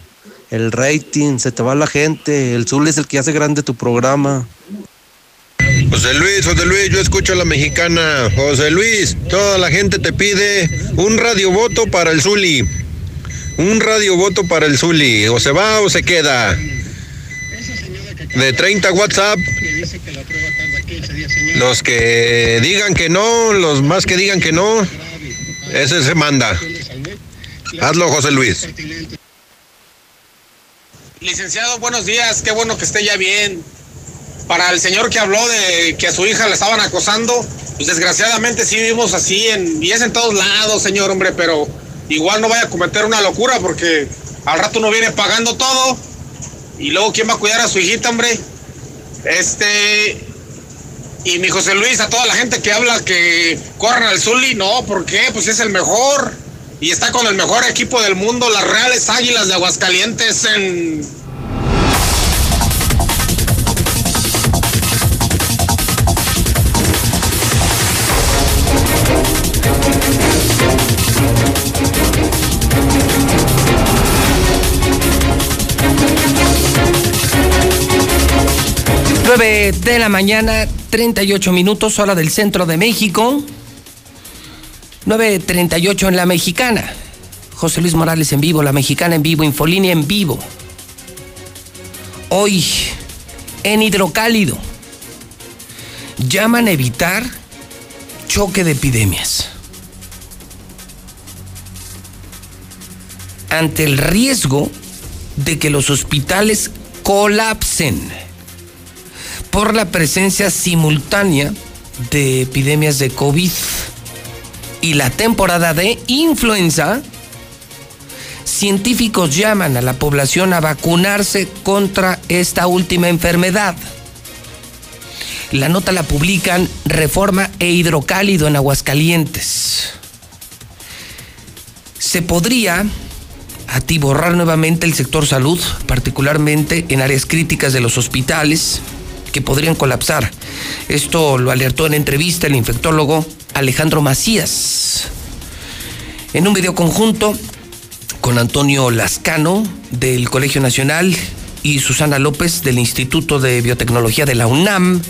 el rating, se te va la gente. El Zuli es el que hace grande tu programa. José Luis, José Luis, yo escucho a la mexicana. José Luis, toda la gente te pide un radiovoto para el Zuli. Un radiovoto para el Zuli. O se va o se queda. De 30 WhatsApp. Los que digan que no, los más que digan que no, ese se manda. Hazlo, José Luis. Licenciado, buenos días. Qué bueno que esté ya bien. Para el señor que habló de que a su hija la estaban acosando, pues desgraciadamente sí vivimos así y es en todos lados, señor, hombre, pero igual no vaya a cometer una locura porque al rato uno viene pagando todo y luego quién va a cuidar a su hijita, hombre. Este, y mi José Luis, a toda la gente que habla que corran al Zuli, no, ¿por qué? Pues es el mejor. Y está con el mejor equipo del mundo, las Reales Águilas de Aguascalientes en... Nueve de la mañana, 38 minutos, hora del centro de México. 9.38 en la mexicana. José Luis Morales en vivo, la mexicana en vivo, Infolínea en vivo. Hoy, en Hidrocálido, llaman a evitar choque de epidemias. ante el riesgo de que los hospitales colapsen por la presencia simultánea de epidemias de COVID y la temporada de influenza, científicos llaman a la población a vacunarse contra esta última enfermedad. La nota la publican Reforma e Hidrocálido en Aguascalientes. Se podría atiborrar nuevamente el sector salud, particularmente en áreas críticas de los hospitales que podrían colapsar. Esto lo alertó en entrevista el infectólogo Alejandro Macías. En un video conjunto con Antonio Lascano del Colegio Nacional y Susana López del Instituto de Biotecnología de la UNAM,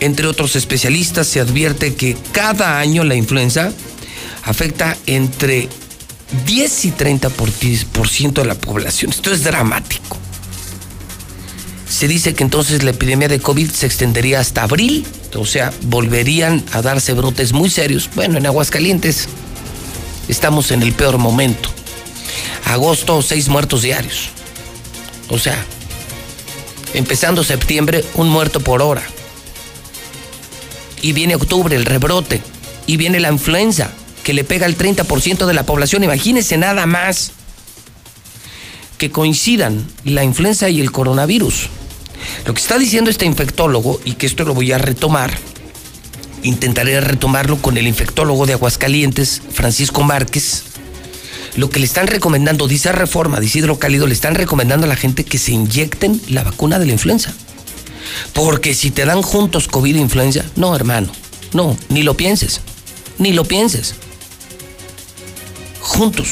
entre otros especialistas, se advierte que cada año la influenza afecta entre 10 y 30% de la población. Esto es dramático. Se dice que entonces la epidemia de COVID se extendería hasta abril, o sea, volverían a darse brotes muy serios. Bueno, en Aguascalientes estamos en el peor momento. Agosto, seis muertos diarios. O sea, empezando septiembre, un muerto por hora. Y viene octubre, el rebrote. Y viene la influenza, que le pega al 30% de la población. Imagínense nada más que coincidan la influenza y el coronavirus. Lo que está diciendo este infectólogo, y que esto lo voy a retomar, intentaré retomarlo con el infectólogo de Aguascalientes, Francisco Márquez, lo que le están recomendando, dice Reforma, dice Hidrocálido, le están recomendando a la gente que se inyecten la vacuna de la influenza. Porque si te dan juntos COVID e influenza, no, hermano, no, ni lo pienses, ni lo pienses. Juntos,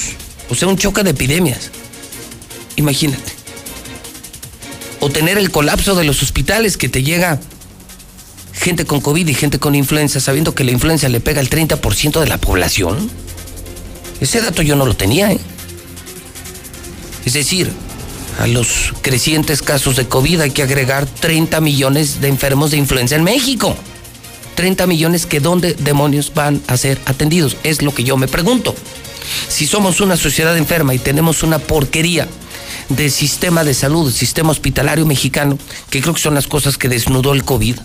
o sea, un choque de epidemias. Imagínate. O tener el colapso de los hospitales que te llega gente con COVID y gente con influenza, sabiendo que la influenza le pega el 30% de la población. Ese dato yo no lo tenía, ¿eh? Es decir, a los crecientes casos de COVID hay que agregar 30 millones de enfermos de influenza en México. 30 millones que dónde demonios van a ser atendidos, es lo que yo me pregunto. Si somos una sociedad enferma y tenemos una porquería de sistema de salud, sistema hospitalario mexicano, que creo que son las cosas que desnudó el COVID,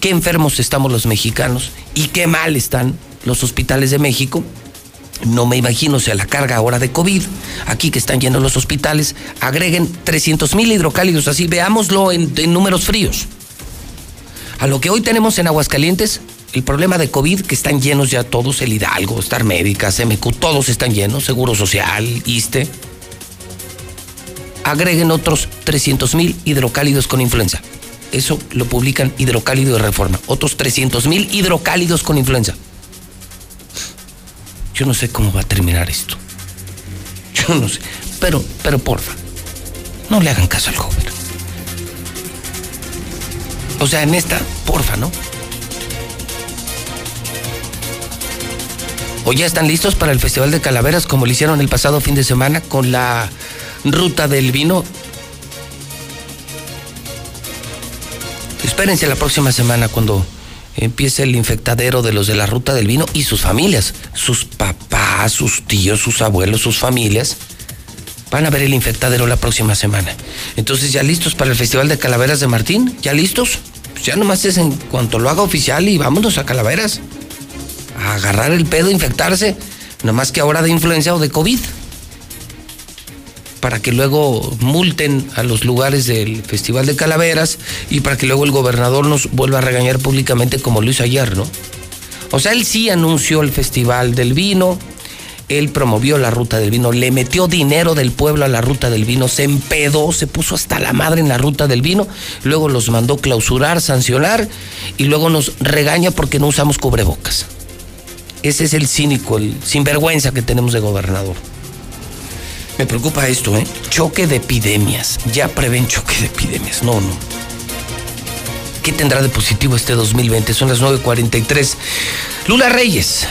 qué enfermos estamos los mexicanos y qué mal están los hospitales de México, no me imagino sea la carga ahora de COVID, aquí que están llenos los hospitales, agreguen 300 mil hidrocálidos, así veámoslo en, en, números fríos. A lo que hoy tenemos en Aguascalientes, el problema de COVID, que están llenos ya todos, el Hidalgo, Star Médica, CMQ, todos están llenos, Seguro Social, ISTE. Agreguen otros 300 mil hidrocálidos con influenza. Eso lo publican Hidrocálido de Reforma. Otros 300 mil hidrocálidos con influenza. Yo no sé cómo va a terminar esto. Yo no sé. Pero, pero porfa, no le hagan caso al joven. O sea, en esta, porfa, ¿no? ¿O ya están listos para el Festival de Calaveras como lo hicieron el pasado fin de semana con la ruta del vino? Espérense la próxima semana cuando empiece el infectadero de los de la ruta del vino y sus familias, sus papás, sus tíos, sus abuelos, sus familias. Van a ver el infectadero la próxima semana. Entonces, ¿ya listos para el Festival de Calaveras de Martín? ¿Ya listos? Pues ya nomás es en cuanto lo haga oficial y vámonos a Calaveras. A agarrar el pedo, infectarse. Nomás que ahora de influenza o de COVID. Para que luego multen a los lugares del Festival de Calaveras y para que luego el gobernador nos vuelva a regañar públicamente como lo hizo ayer, ¿no? O sea, él sí anunció el Festival del Vino, él promovió la ruta del vino, le metió dinero del pueblo a la ruta del vino, se empedó, se puso hasta la madre en la ruta del vino, luego los mandó clausurar, sancionar y luego nos regaña porque no usamos cubrebocas. Ese es el cínico, el sinvergüenza que tenemos de gobernador. Me preocupa esto, ¿eh? Choque de epidemias. Ya prevén choque de epidemias. No, no. ¿Qué tendrá de positivo este 2020? Son las 9.43. Lula Reyes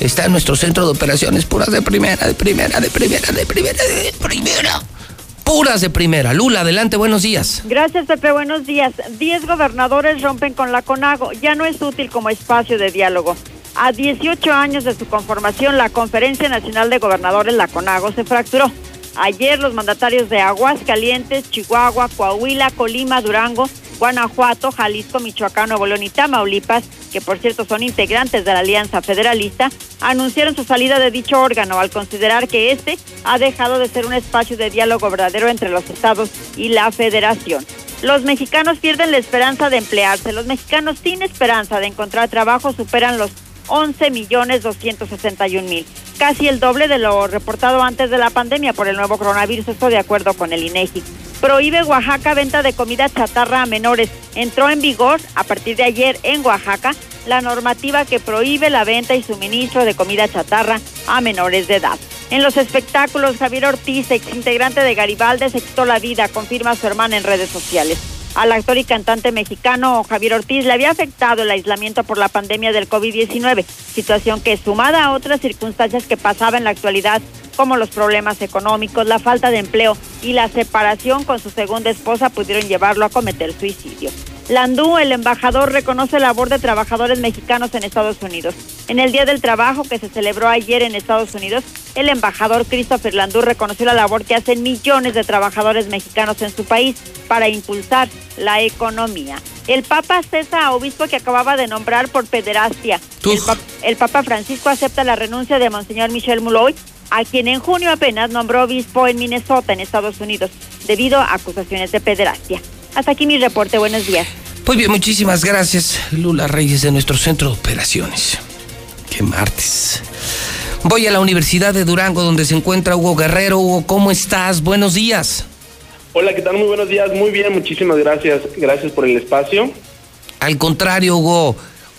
está en nuestro centro de operaciones puras de primera, de primera, de primera, de primera, de primera. Puras de primera. Lula, adelante, buenos días. Gracias, Pepe, buenos días. Diez gobernadores rompen con la CONAGO. Ya no es útil como espacio de diálogo. A 18 años de su conformación, la Conferencia Nacional de Gobernadores, la CONAGO, se fracturó. Ayer los mandatarios de Aguascalientes, Chihuahua, Coahuila, Colima, Durango, Guanajuato, Jalisco, Michoacán, Nuevo León y Tamaulipas, que por cierto son integrantes de la Alianza Federalista, anunciaron su salida de dicho órgano al considerar que este ha dejado de ser un espacio de diálogo verdadero entre los estados y la federación. Los mexicanos pierden la esperanza de emplearse. Los mexicanos sin esperanza de encontrar trabajo superan los 11 millones 261 mil, casi el doble de lo reportado antes de la pandemia por el nuevo coronavirus, esto de acuerdo con el INEGI. Prohíbe Oaxaca venta de comida chatarra a menores. Entró en vigor a partir de ayer en Oaxaca la normativa que prohíbe la venta y suministro de comida chatarra a menores de edad. En los espectáculos, Javier Ortiz, ex integrante de Garibaldi, se quitó la vida, confirma su hermana en redes sociales al actor y cantante mexicano Javier Ortiz le había afectado el aislamiento por la pandemia del COVID-19, situación que sumada a otras circunstancias que pasaba en la actualidad, como los problemas económicos, la falta de empleo y la separación con su segunda esposa, pudieron llevarlo a cometer suicidio. Landú, el embajador, reconoce la labor de trabajadores mexicanos en Estados Unidos. En el Día del Trabajo que se celebró ayer en Estados Unidos, el embajador Christopher Landú reconoció la labor que hacen millones de trabajadores mexicanos en su país para impulsar la economía. El Papa cesa a obispo que acababa de nombrar por pederastia. El, Papa Francisco acepta la renuncia de Monseñor Michel Mulloy, a quien en junio apenas nombró obispo en Minnesota, en Estados Unidos, debido a acusaciones de pederastia. Hasta aquí mi reporte. Buenos días. Muy bien, muchísimas gracias, Lula Reyes, de nuestro centro de operaciones. Qué martes. Voy a la Universidad de Durango, donde se encuentra Hugo Guerrero. Hugo, ¿cómo estás? Buenos días. Hola, ¿qué tal? Muy buenos días. Muy bien, muchísimas gracias. Gracias por el espacio. Al contrario, Hugo,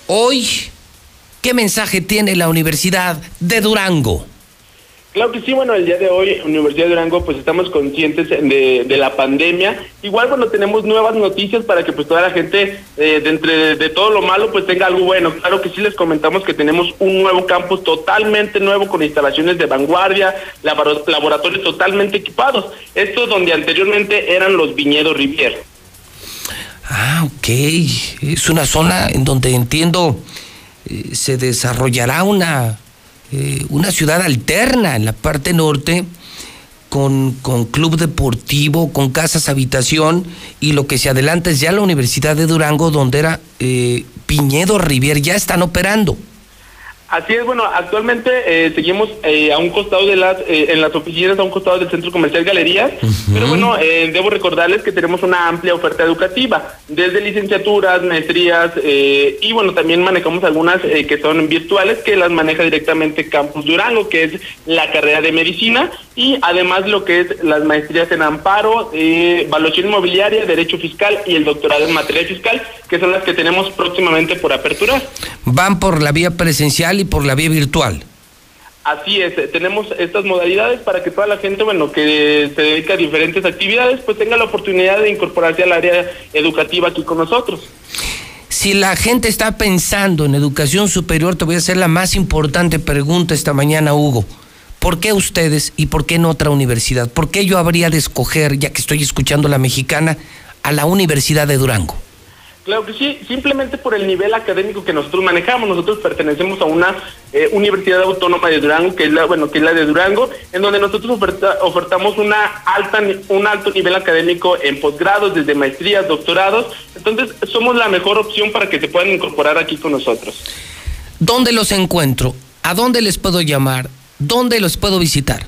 hoy, ¿qué mensaje tiene la Universidad de Durango? Claro que sí, bueno, el día de hoy, Universidad de Durango, pues estamos conscientes de, la pandemia. Igual, bueno, tenemos nuevas noticias para que pues toda la gente, eh, de entre de todo lo malo, pues tenga algo bueno. Claro que sí les comentamos que tenemos un nuevo campus totalmente nuevo con instalaciones de vanguardia, laboratorios totalmente equipados. Esto donde anteriormente eran los viñedos Rivier. Ah, ok. Es una zona en donde entiendo eh, se desarrollará una eh, una ciudad alterna en la parte norte, con, con, club deportivo, con casas habitación, y lo que se adelanta es ya la Universidad de Durango, donde era eh, Piñedo Rivier, ya están operando. Así es, bueno, actualmente eh, seguimos eh, a un costado de las, eh, en las oficinas, a un costado del Centro Comercial Galerías, pero bueno, debo recordarles que tenemos una amplia oferta educativa, desde licenciaturas, maestrías, y bueno, también manejamos algunas que son virtuales, que las maneja directamente Campus Durango, que es la carrera de medicina, y además lo que es las maestrías en amparo, evaluación inmobiliaria, derecho fiscal y el doctorado en materia fiscal, que son las que tenemos próximamente por apertura. Van por la vía presencial y por la vía virtual. Así es, eh, tenemos estas modalidades para que toda la gente, bueno, que se dedica a diferentes actividades, pues tenga la oportunidad de incorporarse al área educativa aquí con nosotros. Si la gente está pensando en educación superior, te voy a hacer la más importante pregunta esta mañana, Hugo. ¿Por qué ustedes y por qué en otra universidad? ¿Por qué yo habría de escoger, ya que estoy escuchando la mexicana, a la Universidad de Durango? Claro que sí, simplemente por el nivel académico que nosotros manejamos. Nosotros pertenecemos a una eh, universidad autónoma de Durango, que es la, bueno, que es la de Durango, en donde nosotros ofertamos una alta, un alto nivel académico en posgrados, desde maestrías, doctorados. Entonces, somos la mejor opción para que se puedan incorporar aquí con nosotros. ¿Dónde los encuentro? ¿A dónde les puedo llamar? ¿Dónde los puedo visitar?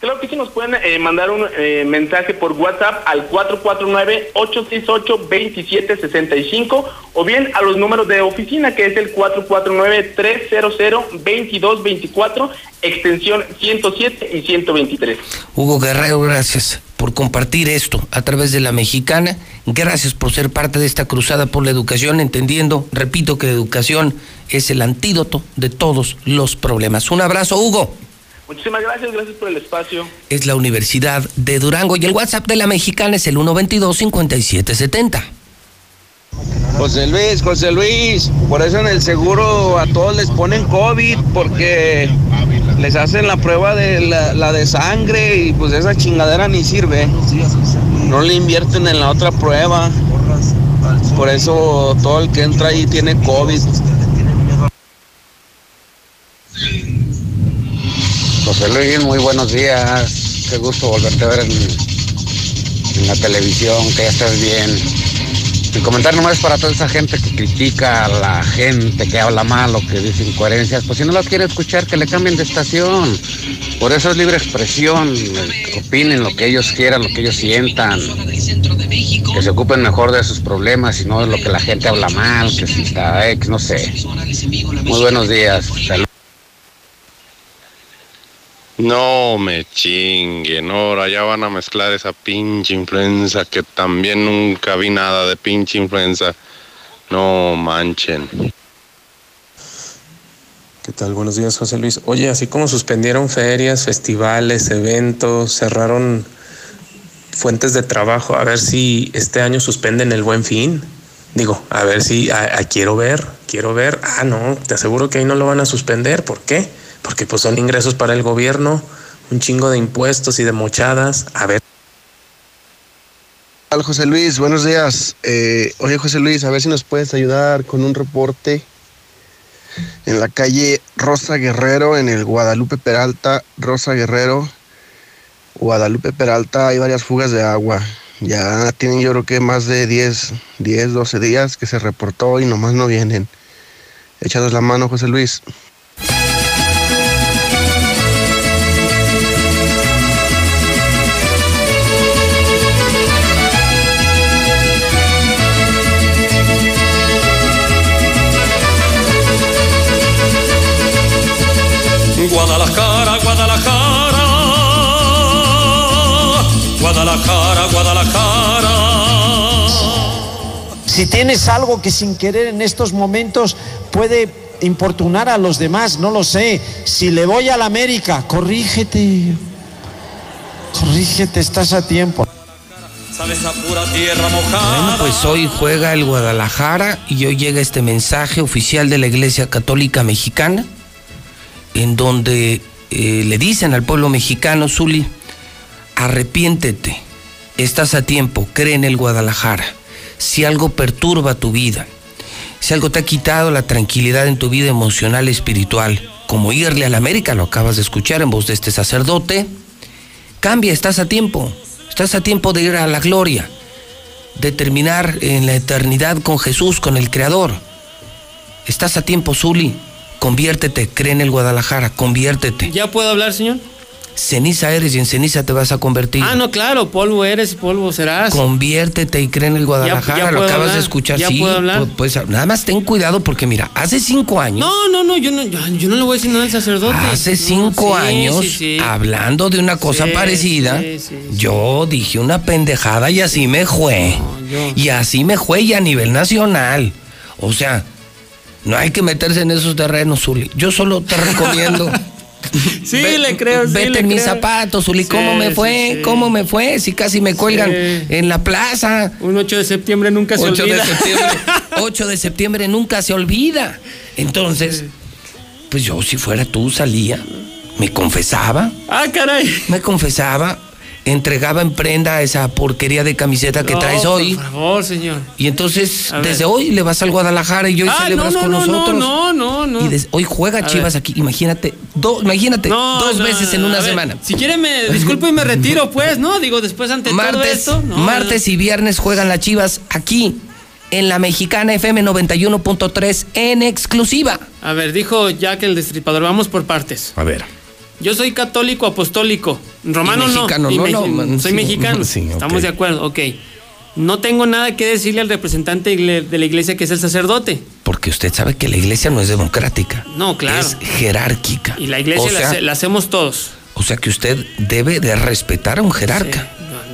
Claro que sí nos pueden eh, mandar un eh, mensaje por WhatsApp al 449-868-2765 o bien a los números de oficina que es el 449-300-2224, extensión 107 y 123. Hugo Guerrero, gracias por compartir esto a través de la mexicana. Gracias por ser parte de esta cruzada por la educación, entendiendo, repito, que la educación es el antídoto de todos los problemas. Un abrazo, Hugo. Muchísimas gracias, gracias por el espacio. Es la Universidad de Durango y el WhatsApp de la Mexicana es el 122-5770. José Luis, José Luis, por eso en el seguro a todos les ponen COVID porque les hacen la prueba de la, la de sangre y pues esa chingadera ni sirve. No le invierten en la otra prueba. Por eso todo el que entra ahí tiene COVID. José Luis, muy buenos días. Qué gusto volverte a ver en, la televisión, que ya estés bien. Mi comentario nomás es para toda esa gente que critica a la gente, que habla mal o que dice incoherencias. Pues si no las quiere escuchar, que le cambien de estación. Por eso es libre expresión. Opinen lo que ellos quieran, lo que ellos sientan. Que se ocupen mejor de sus problemas y no de lo que la gente habla mal, que si está ex, no sé. Muy buenos días. Salud. No me chinguen, ahora ya van a mezclar esa pinche influenza que también nunca vi nada de pinche influenza. No manchen. ¿Qué tal? Buenos días, José Luis. Oye, así como suspendieron ferias, festivales, eventos, cerraron fuentes de trabajo, a ver si este año suspenden el buen fin. Digo, a ver si a- quiero ver, quiero ver. Ah, no, te aseguro que ahí no lo van a suspender. ¿Por qué? Porque pues son ingresos para el gobierno, un chingo de impuestos y de mochadas. A ver. Hola José Luis, buenos días. Eh, oye José Luis, a ver si nos puedes ayudar con un reporte en la calle Rosa Guerrero, en el Guadalupe Peralta, Rosa Guerrero, Guadalupe Peralta, hay varias fugas de agua. Ya tienen yo creo que más de 10, 10, 12 días que se reportó y nomás no vienen. Échanos la mano José Luis. Guadalajara, Guadalajara. Si tienes algo que sin querer en estos momentos puede importunar a los demás, no lo sé. Si le voy a la América, corrígete. Corrígete, estás a tiempo. Sabes a pura tierra mojada. Bueno, pues hoy juega el Guadalajara y hoy llega este mensaje oficial de la Iglesia Católica Mexicana, en donde eh, le dicen al pueblo mexicano, Zuli, arrepiéntete, estás a tiempo, cree en el Guadalajara. Si algo perturba tu vida, si algo te ha quitado la tranquilidad en tu vida emocional, espiritual, como irle a la América, lo acabas de escuchar en voz de este sacerdote, cambia, estás a tiempo, estás a tiempo de ir a la gloria, de terminar en la eternidad con Jesús, con el Creador. Estás a tiempo, Zuli, conviértete, cree en el Guadalajara, conviértete. ¿Ya puedo hablar, señor? Ceniza eres y en ceniza te vas a convertir. Ah, no, claro, polvo eres, polvo serás. Conviértete y cree en el Guadalajara, Ya- ya lo acabas de escuchar, ya sí. puedo hablar. Pues, nada más ten cuidado porque mira, hace cinco años, No, no, no, yo no, yo, no le voy a decir nada al sacerdote. hace No, cinco sí, años, sí, sí. hablando de una cosa parecida, yo dije una pendejada y así me fue. yo- Y así me fue y a nivel nacional. O sea, no hay que meterse en esos terrenos, Zuli. Yo solo te recomiendo. Sí, Ve- le creo, sí, Vete le en mis zapatos, Zuli. Sí, ¿Cómo me fue? sí. ¿Cómo me fue? Si casi me cuelgan en la plaza. Un 8 de septiembre nunca se 8 de olvida. septiembre. 8 de septiembre nunca se olvida. Entonces, pues yo si fuera tú salía, me confesaba, ah, caray. me confesaba, entregaba en prenda esa porquería de camiseta que No, traes hoy. Por favor, señor. Y entonces, desde hoy le vas al Guadalajara y hoy Ah, celebras no, no, con no, nosotros. No, no, no. Y hoy juega A Chivas ver. aquí, imagínate, do- imagínate, No, dos no, veces en una ver, semana. Si quiere me disculpo y me retiro, pues, ¿no? Digo, después ante todo Martes, esto. no, martes y viernes juegan las Chivas aquí en la Mexicana FM 91.3 en exclusiva. A ver, dijo Jack el destripador, vamos por partes. A ver. Yo soy católico apostólico. Romano Y mexicano, no. no, Y soy sí, mexicano. sí. Estamos de acuerdo, ok. No tengo nada que decirle al representante de la iglesia que es el sacerdote. Porque usted sabe que la iglesia no es democrática. No, claro. Es jerárquica. Y la iglesia o la, sea, hace- la hacemos todos. o sea que usted debe de respetar a un jerarca.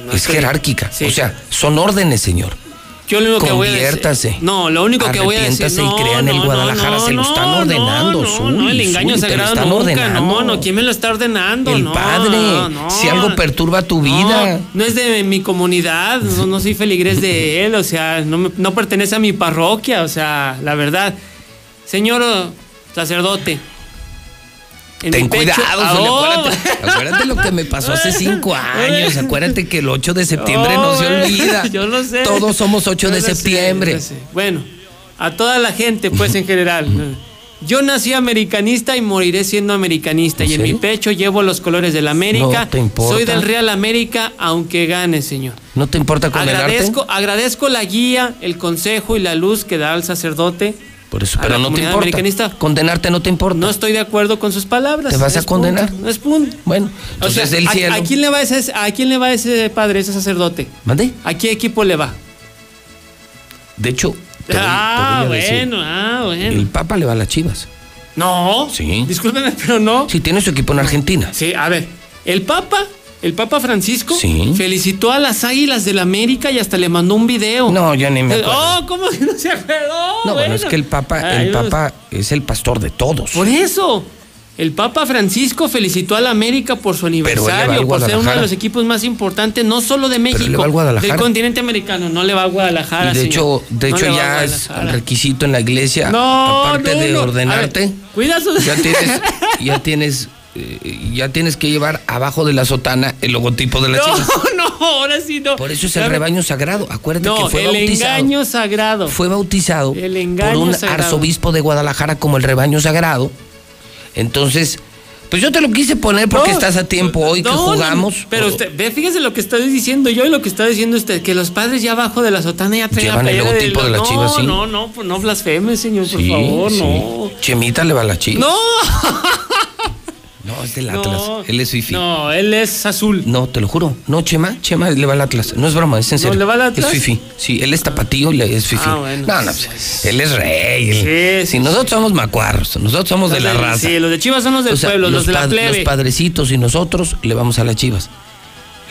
no es jerárquica. O sea, son órdenes, señor. Yo lo único que voy a decir. No, lo único que voy a decir. Arrepiéntase y No, crea en el no, Guadalajara, no, se lo no, están no, ordenando, No, no, el engaño sagrado nunca. ordenando. No, no, ¿quién me lo está ordenando? El no, padre. no. Si algo perturba tu No, vida. No, es de mi comunidad, no, no soy feligrés de él, o sea, no, no pertenece a mi parroquia, o sea, la verdad. Señor oh, sacerdote. En Ten cuidado, oh. acuérdate, acuérdate lo que me pasó hace cinco años. Acuérdate que el 8 de septiembre no se Oh, olvida. Yo lo sé. Todos somos 8 de Yo septiembre. sé. Bueno, a toda la gente, pues en general. Yo nací americanista y moriré siendo americanista. ¿En Y en mi pecho llevo los colores del América. No te importa. Soy del Real América, aunque gane, señor. ¿No te importa condenarte? Agradezco, agradezco la guía, el consejo y la luz que da el sacerdote. Por eso, a pero la no te importa. americanista. Condenarte no te importa. No estoy de acuerdo con sus palabras. ¿Te vas a punto, condenar? no es punto. Bueno, O sea, entonces del ¿a, cielo. a quién le va ese, ¿A quién le va ese padre, ese sacerdote? ¿Mande? ¿A qué equipo le va? De hecho, te voy- ah, te voy a decir, bueno, ah, bueno. el Papa le va a las chivas. No. Sí. Discúlpeme, pero no. Sí, tiene su equipo en Argentina. Sí, a ver. El Papa, el Papa Francisco, Sí. felicitó a las Águilas del América y hasta le mandó un video. No, ya ni me acuerdo. Oh, ¿cómo que no se acordó? No, bueno, es que el Papa, Ay, el no. Papa es el pastor de todos. Por eso. El Papa Francisco felicitó a la América por su aniversario, por ser uno de los equipos más importantes, no solo de le México, va al Guadalajara. del continente americano. No le va a Guadalajara. Y de señor. hecho, de No hecho ya es requisito en la iglesia, No, aparte no, de ordenarte, ver, cuida su- ya tienes, ya tienes, eh, ya tienes que llevar abajo de la sotana el logotipo de la No, chivas. no, ahora sí no. Por eso es el rebaño sagrado. Acuérdate No, que fue el bautizado. engaño sagrado. Fue bautizado El por engaño un sagrado. arzobispo de Guadalajara como el rebaño sagrado. Entonces, pues yo te lo quise poner porque No, estás a tiempo hoy que No, no, jugamos. pero usted, ve, fíjese lo que estoy diciendo yo y lo que está diciendo usted, que los padres ya abajo de la sotana ya Llevan la el logotipo lo- de las no, sí. No, no, pues no blasfeme, señor, por Sí, favor, sí. no. Chemita le va a la chivas. No, No, es del No, Atlas. Él es fifi. no, él es azul. No, te lo juro. No, Chema, Chema le va al Atlas. No es broma, es en serio. le va al Atlas? Es fifi. Sí, él es tapatío y es fifi. Ah, bueno. No, no, pues, él es rey. él- Sí, si nosotros somos macuarros, nosotros somos de la raza. Sí, los de Chivas son los del O sea, pueblo, los, de la plebe. Los padrecitos y nosotros le vamos a las chivas.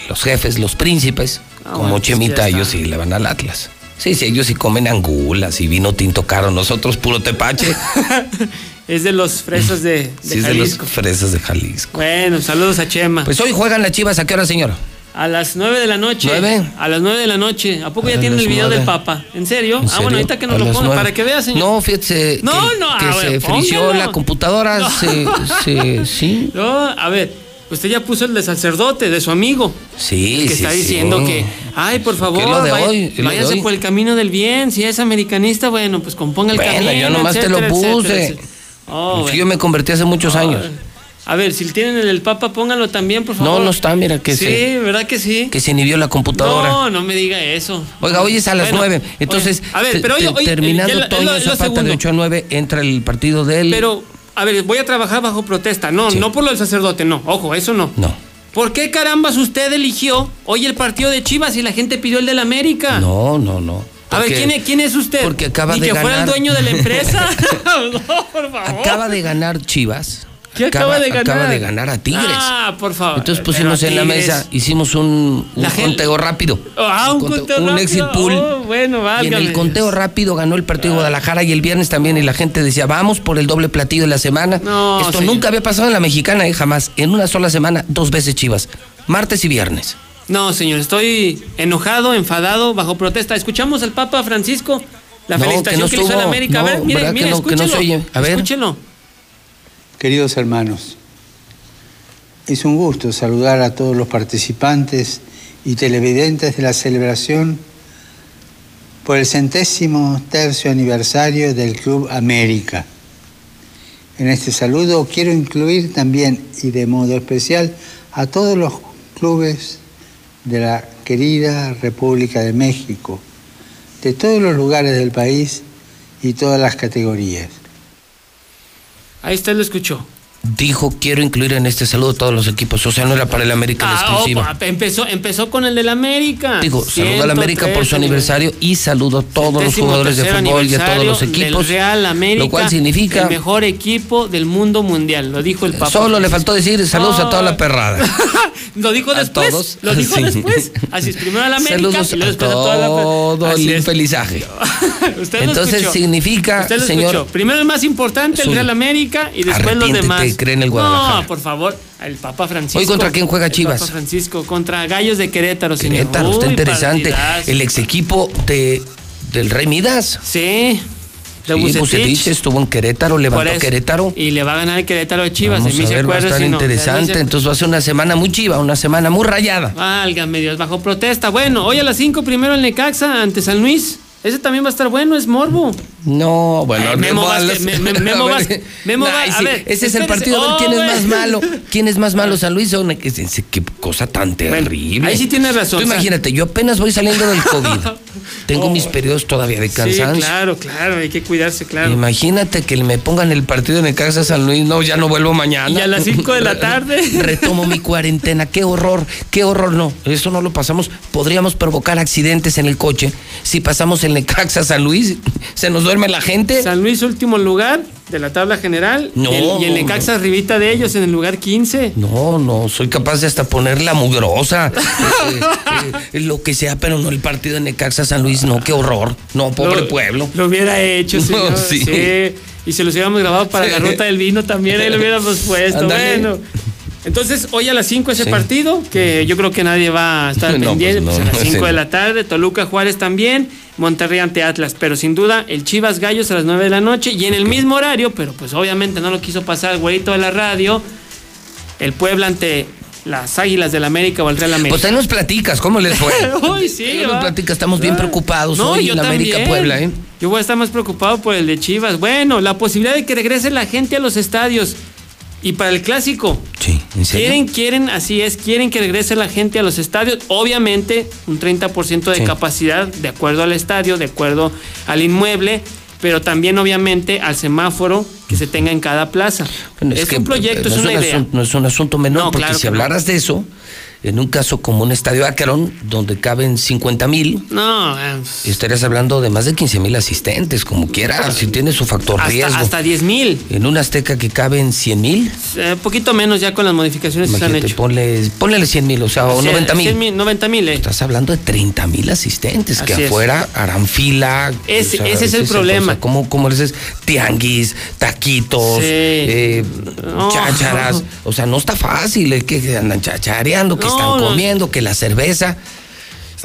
Los jefes, los príncipes, Ah, como bueno, pues Chemita, ellos sí le van al Atlas. Sí, sí, ellos sí comen angulas y vino tinto caro. Nosotros puro tepache. Es de los fresas de, de sí, es de los Jalisco. fresas de Jalisco. Bueno, saludos a Chema. Pues hoy juegan las chivas. ¿A qué hora, señora? A las 9 de la noche. ¿Nueve? A las 9 de la noche. ¿A poco A ya tienen el video nueve. del Papa? ¿En serio? ¿En Ah, bueno, ahorita que nos lo las ponga nueve. para que vea, señor. No, fíjate. No, que, no, a Que ver, se frició póngalo. la computadora. No. Se, se- sí. No, a ver, usted ya puso el de sacerdote, de su amigo. Sí, que sí, está sí. diciendo que, ay, por favor, Que es lo de vaya- hoy, váyase por el camino del bien. Si es americanista, bueno, pues componga el Bueno, camino. yo nomás te lo etcétera, puse. etcétera. Oh, bueno. yo me convertí hace muchos años. A ver, si tienen el del Papa, póngalo también, por favor. No, no está, mira que Sí, se, ¿verdad que sí? que se inhibió la computadora. No, no me diga eso. Oiga, hoy es a las Bueno, nueve. Entonces, oye, a ver, pero oye, oye, terminando todo es lo- esa de segundo. 8 a 9, entra el partido de él. Pero, a ver, voy a trabajar bajo protesta. No, no por lo del sacerdote, no. Ojo, eso no. No. ¿Por qué carambas usted eligió hoy el partido de Chivas y la gente pidió el del América? No, no, no. A ver, ¿quién es, quién es usted? porque acaba Ni de que fuera el dueño de la empresa. no, por favor. Acaba de ganar Chivas. ¿Qué acaba de ganar? Acaba de ganar a Tigres. Ah, por favor. Entonces pusimos en la mesa, hicimos un, un gente- conteo rápido. Ah, un Conte- conteo un rápido. exit pool. Oh, bueno, Y en el conteo rápido ganó el partido de Guadalajara y el viernes también. Y la gente decía, vamos por el doble platillo de la semana. No, Esto nunca había pasado en la mexicana, eh, jamás. En una sola semana, dos veces Chivas. Martes y viernes. No, señor, estoy enojado, enfadado, bajo protesta. Escuchamos al Papa Francisco, la No, felicitación que no que, le hizo a. América. a No, ver, mire, ¿verdad que mire, no- que no se escúchelo. oye? A ver. Escúchelo. Queridos hermanos, es un gusto saludar a todos los participantes y televidentes de la celebración por el centésimo tercio aniversario del Club América. En este saludo quiero incluir también y de modo especial a todos los clubes de la querida República de México, de todos los lugares del país y todas las categorías. Ahí usted lo escuchó. Dijo, quiero incluir en este saludo todos los equipos. O sea, no era para el América la Ah, exclusiva. opa, empezó, empezó con el del América. Digo, saludo al América por su 103 aniversario y saludo a todos los jugadores de fútbol y a todos los equipos. del Real América, lo cual significa el mejor equipo del mundo mundial, lo dijo el Papa. Solo le faltó decir saludos a toda la perrada. Lo dijo después. todos. Lo dijo Sí. después. Así es, primero al América Saludos y luego a después a toda la todo el infelizaje. Usted lo Entonces significa, Usted lo señor, escuchó. Primero el más importante, el Real América, y después los arrepiéntete, cree en el Guadalajara. No, por favor, el Papa Francisco. Hoy, ¿contra quién juega El Chivas? Papa Francisco, contra Gallos de Querétaro, señor. Querétaro, está Uy, interesante. partidazo. El ex equipo de, del Rey Midas. Sí. De Sí, Bucetich. Bucetich estuvo en Querétaro, levantó. Querétaro. Y le va a ganar el Querétaro de Chivas. Vamos a ver, va a estar si interesante. Entonces va a ser una semana muy chiva, una semana muy rayada. Válgame Dios, bajo protesta. Bueno, hoy a las 5 primero el Necaxa ante San Luis. Ese también va a estar bueno, es morbo. No, bueno, Ay, Memo Vázquez, me- me- Memo A ver, Memo nah, Va- a sí, ver, ese es el partido, a ver Oh, quién es más malo. ¿Quién es más malo? San Luis qué, cosa tan terrible. ahí sí tienes razón, Tú imagínate, yo apenas voy saliendo del COVID. Tengo mis periodos todavía de Sí, cansancio. claro, claro, hay que cuidarse, claro. Imagínate que me pongan el partido en el Casa San Luis, no, ya no vuelvo mañana. Y a las 5 de la tarde. Retomo mi cuarentena, qué horror, qué horror, no, eso no lo pasamos, podríamos provocar accidentes en el coche si pasamos el Necaxa San Luis, se nos duerme la gente. San Luis, último lugar de la tabla general. No, y el, y el Necaxa arribita de ellos en el lugar 15. No, no, soy capaz de hasta ponerla mugrosa, eh, eh, lo que sea, pero no el partido de Necaxa San Luis, no, qué horror, no, pobre Lo- pueblo. Lo hubiera hecho, No, sí. sí. Y se los hubiéramos grabado para Sí. la ruta del vino también, ahí lo hubiéramos puesto. Bueno. Entonces, hoy a las 5 ese Sí. partido, que yo creo que nadie va a estar No, pendiente, pues pues, no, a las no, 5 sí. de la tarde, Toluca Juárez también, Monterrey ante Atlas, pero sin duda el Chivas Gallos a las 9 de la noche y en el mismo horario, pero pues obviamente no lo quiso pasar el güerito de la radio, el Puebla ante las Águilas del América o el Real América. Pues ahí nos platicas, ¿cómo les fue? Uy, sí, Ahí nos va. platicas, estamos bien Ah. preocupados No, hoy yo en la América también. Puebla, ¿eh? Yo voy a estar más preocupado por el de Chivas. Bueno, la posibilidad de que regrese la gente a los estadios. Y para el clásico. Sí, ¿en serio? Quieren, quieren, así es, quieren que regrese la gente a los estadios. Obviamente, un 30% de Sí. capacidad, de acuerdo al estadio, de acuerdo al inmueble, pero también, obviamente, al semáforo que se tenga en cada plaza. Bueno, es, que, un proyecto, es una un idea. asunto- no es un asunto menor, No, porque claro si no. hablaras de eso, en un caso como un estadio Akron, donde caben 50 mil, No, eh, estarías hablando de más de 15 mil asistentes, como quiera, si tiene su factor riesgo. hasta, hasta 10 mil. En una Azteca que caben 100 mil, Eh, poquito menos ya con las modificaciones que se han hecho. ponle, ponle 100 mil, o sea, o 90 mil. 90 mil, eh. Estás hablando de 30 mil asistentes que es. afuera harán fila. Ese- ese es el o sea, problema. ¿Cómo, cómo les es? Tianguis, taquitos, Sí. eh, No. chácharas. O sea, no está fácil, es que andan chachareando, que están comiendo, que la cerveza.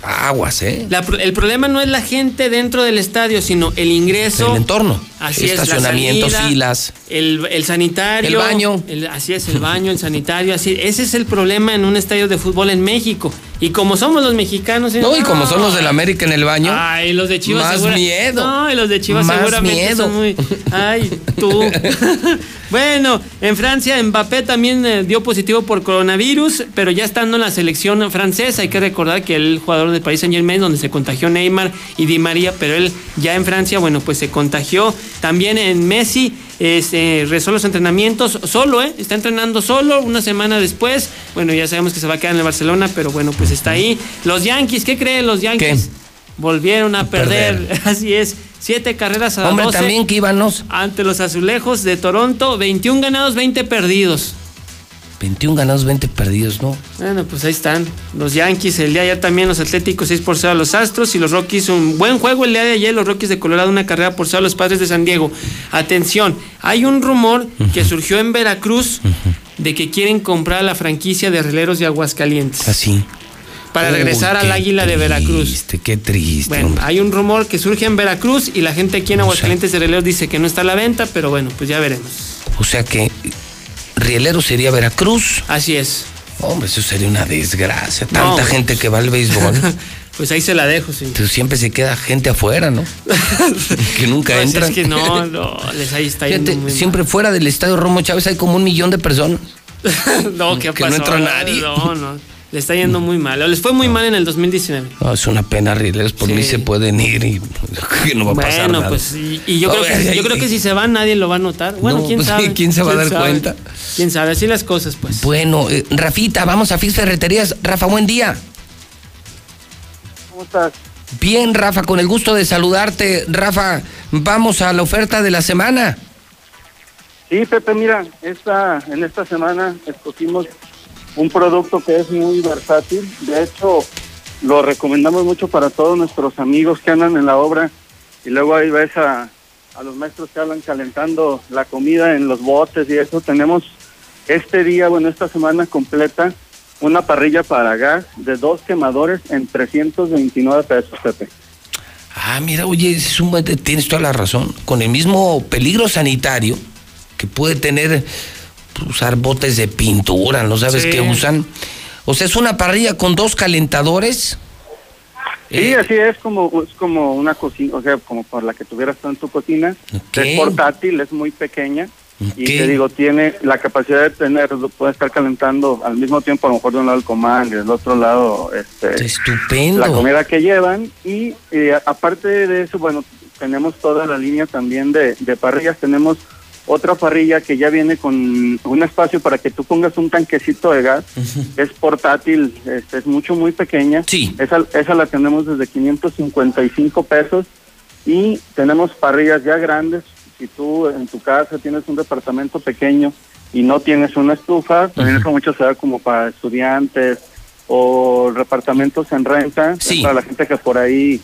Aguas, ¿eh? La el problema no es la gente dentro del estadio, sino el ingreso. El entorno. Así es, la salida, filas. El, el sanitario. El baño. el- así es, el baño, el sanitario. Así, ese es el problema en un estadio de fútbol en México. Y como somos los mexicanos. No, y como son los del América en el baño. Ay, los de Chivas Más segura- miedo. No, y los de Chivas Más seguramente miedo. son muy. Ay, tú. bueno, en Francia, Mbappé también eh, dio positivo por coronavirus, pero ya estando en la selección francesa, hay que recordar que el jugador del Paris Saint Germain, donde se contagió Neymar y Di María, pero él ya en Francia, bueno, pues se contagió. También en Messi, este, rezó los entrenamientos solo, ¿eh? Está entrenando solo una semana después. Bueno, ya sabemos que se va a quedar en el Barcelona, pero bueno, pues está ahí. Los Yankees, ¿qué creen los Yankees? Volvieron a perder. Perder. Así es. Siete carreras a Hombre, 12 también que íbamos. ante los azulejos de Toronto. 21 ganados, 20 perdidos. 21 ganados, 20 perdidos, ¿no? Bueno, pues ahí están. Los Yankees, el día de ayer también los Atléticos 6 por 0 a los Astros y los Rockies un buen juego el día de ayer. Los Rockies de Colorado una carrera por 0 a los Padres de San Diego. Atención, hay un rumor que surgió en Veracruz de que quieren comprar la franquicia de Rieleros de Aguascalientes Así. para Uy, regresar al Águila de Veracruz. Qué triste. Bueno, hombre. hay un rumor que surge en Veracruz y la gente aquí en Aguascalientes de Rieleros dice que no está a la venta, pero bueno, pues ya veremos. O sea que Rielero sería Veracruz. Así es. Hombre, eso sería una desgracia. No. Tanta gente que va al béisbol. Pues ahí se la dejo, sí. Pero siempre se queda gente afuera, ¿no? que nunca Pues entran. es que no, no, les ahí está yendo Fíjate, muy mal. siempre fuera del estadio Romo Chávez hay como un millón de personas. no, ¿qué que no entra nadie. No, no. Le está yendo muy mal. O Les fue muy mal en el 2019. No, es una pena, Rieleros. Por Sí. mí se pueden ir y que no va a pasar Bueno, nada. pues y, y yo, creo que, yo creo que si se van nadie lo va a notar. Bueno, No, quién pues, sabe. ¿quién se va a dar cuenta? Quién sabe, así las cosas, pues. Bueno, eh, Rafita, vamos a Fix Ferreterías. Rafa, buen día. ¿Cómo estás? Bien, Rafa, con el gusto de saludarte. Rafa, vamos a la oferta de la semana. Sí, Pepe, mira, esta, en esta semana escogimos un producto que es muy versátil. De hecho, lo recomendamos mucho para todos nuestros amigos que andan en la obra. Y luego ahí ves a, a los maestros que hablan calentando la comida en los botes y eso. Tenemos este día, bueno, esta semana completa, una parrilla para gas de dos quemadores en 329 pesos, Pepe. Ah, mira, oye, tienes toda la razón. Con el mismo peligro sanitario que puede tener usar botes de pintura, ¿no sabes Sí. qué usan? O sea, es una parrilla con dos calentadores Sí, Eh, así es como es como una cocina, o sea, como por la que tuvieras tú en tu cocina. Es portátil, es muy pequeña. Y te digo, tiene la capacidad de tener, puede estar calentando al mismo tiempo, a lo mejor de un lado el comando y del otro lado este, Estupendo. la comida que llevan. Y eh, aparte de eso, bueno, tenemos toda la línea también de, de parrillas. Tenemos otra parrilla que ya viene con un espacio para que tú pongas un tanquecito de gas. Es portátil, este, es mucho, muy pequeña. Sí. Esa, esa la tenemos desde 555 pesos. Y tenemos parrillas ya grandes. Si tú en tu casa tienes un departamento pequeño y no tienes una estufa, también eso mucho se da como para estudiantes o departamentos en renta, Sí. para la gente que por ahí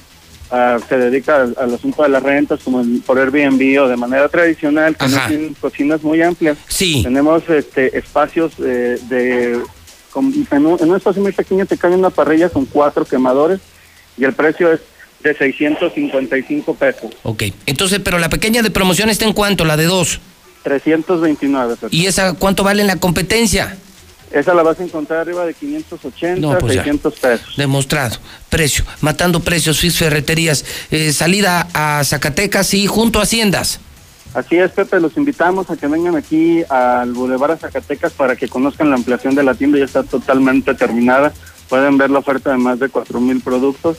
ah, se dedica al, al asunto de las rentas, como en- por Airbnb o de manera tradicional, que no tienen cocinas muy amplias. Sí. Tenemos este espacios eh, de... con- en, un, en un espacio muy pequeño te cabe una parrilla con cuatro quemadores y el precio es de 655 pesos. Ok, entonces, pero la pequeña de promoción está en cuánto, la de dos. 329 pesos. ¿Y esa cuánto vale en la competencia? Esa la vas a encontrar arriba de 580, No, pues ya. 600 pesos. Demostrado. Precio. Matando precios, FIS Ferreterías. Eh, salida a Zacatecas y junto a Haciendas. Así es, Pepe, los invitamos a que vengan aquí al Boulevard a Zacatecas para que conozcan la ampliación de la tienda, ya está totalmente terminada. Pueden ver la oferta de más de 4 mil productos.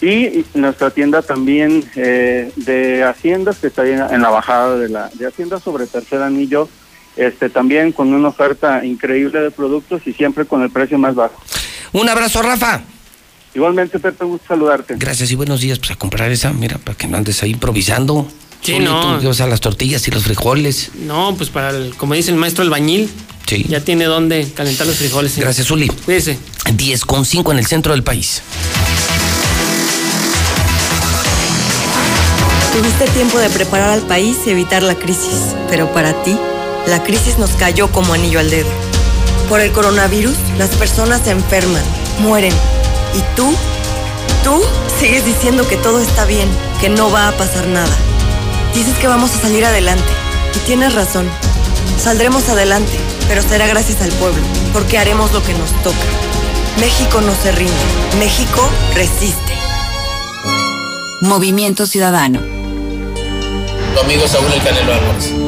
Y nuestra tienda también eh, de Haciendas, que está ahí en la bajada de la de Haciendas sobre Tercer Anillo, este también con una oferta increíble de productos y siempre con el precio más bajo. Un abrazo, Rafa. Igualmente, Pepe, gusto saludarte. Gracias y buenos días. Pues a comprar esa, mira, para que no andes ahí improvisando. Sí, no. O sea, las tortillas y los frijoles. No, pues para, el, como dice el maestro albañil, Sí. ya tiene dónde calentar los frijoles. Gracias, Uli. Cuídese. 10 con 5 en el centro del país. Tuviste tiempo de preparar al país y evitar la crisis, pero para ti, la crisis nos cayó como anillo al dedo. Por el coronavirus, las personas se enferman, mueren. ¿Y tú? Tú sigues diciendo que todo está bien, que no va a pasar nada. Dices que vamos a salir adelante, y tienes razón. Saldremos adelante, pero será gracias al pueblo, porque haremos lo que nos toca. México no se rinde, México resiste. Movimiento Ciudadano. Tu amigo Saúl El Canelo Álvarez.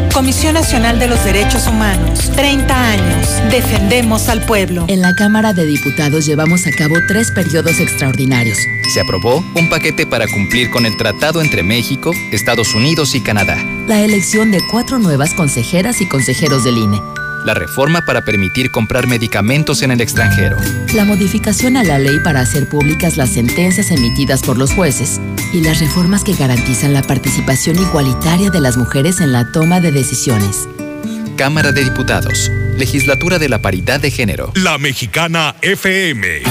Comisión Nacional de los Derechos Humanos. 30 años. Defendemos al pueblo. En la Cámara de Diputados llevamos a cabo tres periodos extraordinarios. Se aprobó un paquete para cumplir con el tratado entre México, Estados Unidos y Canadá. La elección de cuatro nuevas consejeras y consejeros del INE. La reforma para permitir comprar medicamentos en el extranjero. La modificación a la ley para hacer públicas las sentencias emitidas por los jueces. Y las reformas que garantizan la participación igualitaria de las mujeres en la toma de decisiones. Cámara de Diputados. Legislatura de la Paridad de Género. La Mexicana FM.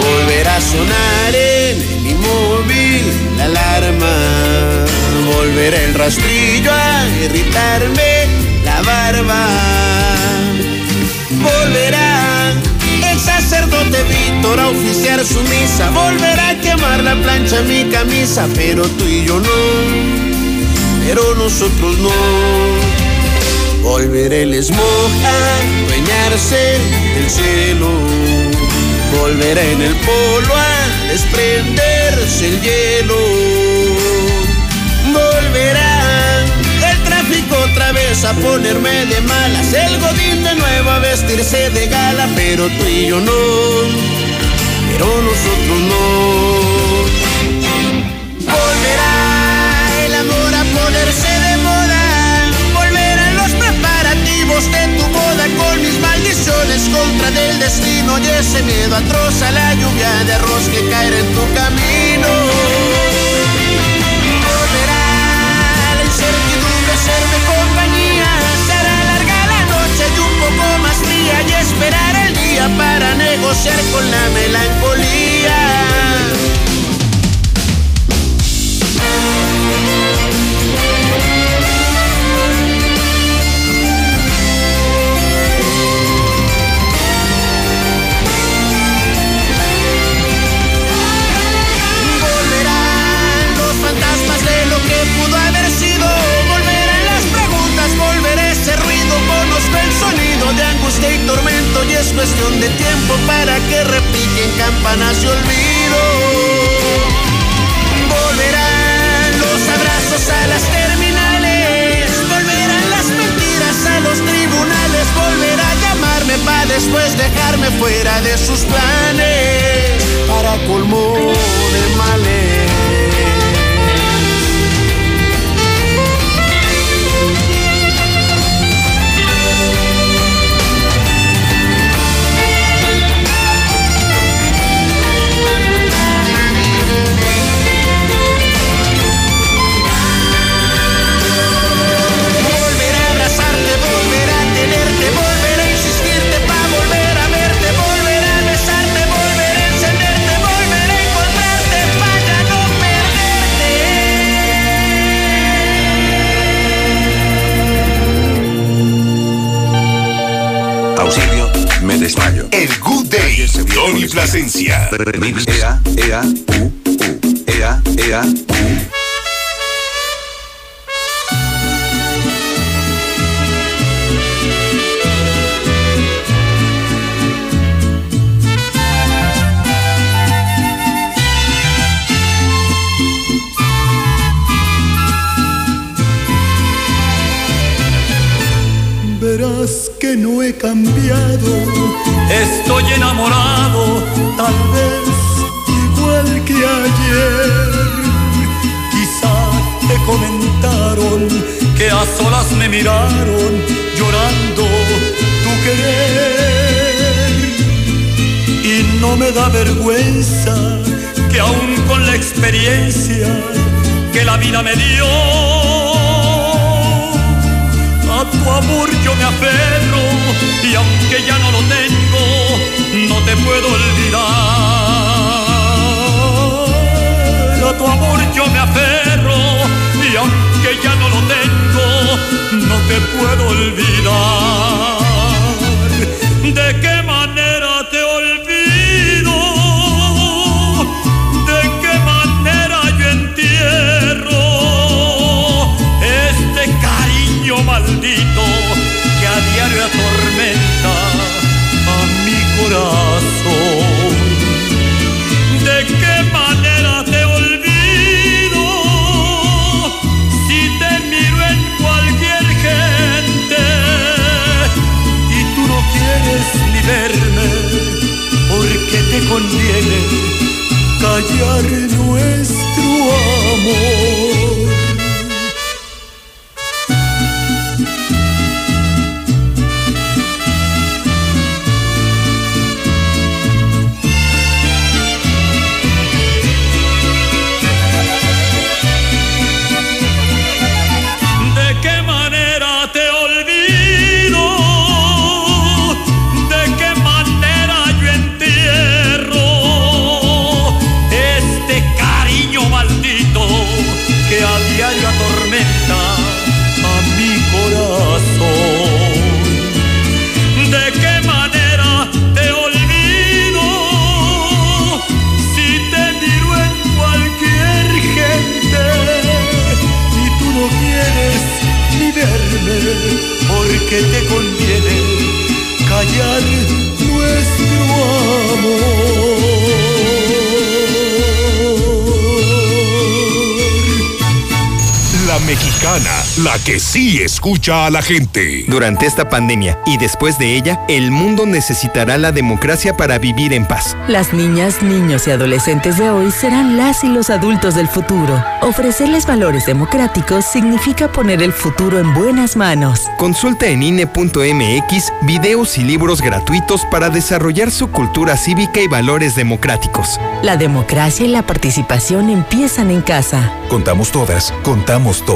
Volverá a sonar en el inmóvil. Volverá el rastrillo a irritarme la barba. Volverá el sacerdote Víctor a oficiar su misa. Volverá a quemar la plancha mi camisa, pero tú y yo no. Pero nosotros no. Volverá el smog a dueñarse del cielo. Volverá en el polo a desprenderse el hielo. otra vez a ponerme de malas. El godín de nuevo a vestirse de gala, pero tú y yo no, pero nosotros no. Volverá el amor a ponerse de moda, volverán los preparativos de tu boda con mis maldiciones contra del destino y ese miedo atroz a la lluvia de arroz que caerá en tu camino. negociar con la melancolía. frecuencia. Ea, ea, que la vida me dio. A tu amor yo me aferro y aunque ya no lo tengo, no te puedo olvidar. A tu amor yo me aferro y aunque ya no lo tengo, no te puedo olvidar. ¿De qué conviene callar nuestro amor. nuestro amor. Mexicana, la que sí escucha a la gente. Durante esta pandemia y después de ella, el mundo necesitará la democracia para vivir en paz. Las niñas, niños y adolescentes de hoy serán las y los adultos del futuro. Ofrecerles valores democráticos significa poner el futuro en buenas manos. Consulta en INE.mx videos y libros gratuitos para desarrollar su cultura cívica y valores democráticos. La democracia y la participación empiezan en casa. Contamos todas, contamos todos.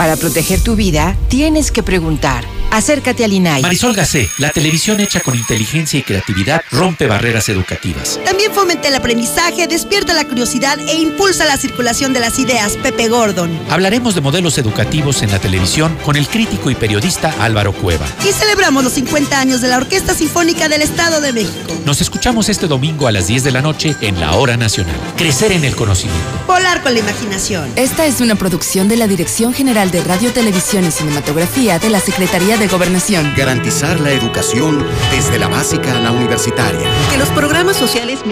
Para proteger tu vida, tienes que preguntar. Acércate al INAI. Marisol Gacé, la televisión hecha con inteligencia y creatividad rompe barreras educativas. También fomenta el aprendizaje, despierta la curiosidad e impulsa la circulación de las ideas. Pepe Gordon. Hablaremos de modelos educativos en la televisión con el crítico y periodista Álvaro Cueva. Y celebramos los 50 años de la Orquesta Sinfónica del Estado de México. Nos escuchamos este domingo a las 10 de la noche en la Hora Nacional. Crecer en el conocimiento. Volar con la imaginación. Esta es una producción de la Dirección General de Radio, Televisión y Cinematografía de la Secretaría de Gobernación. Garantizar la educación desde la básica a la universitaria. Que los programas sociales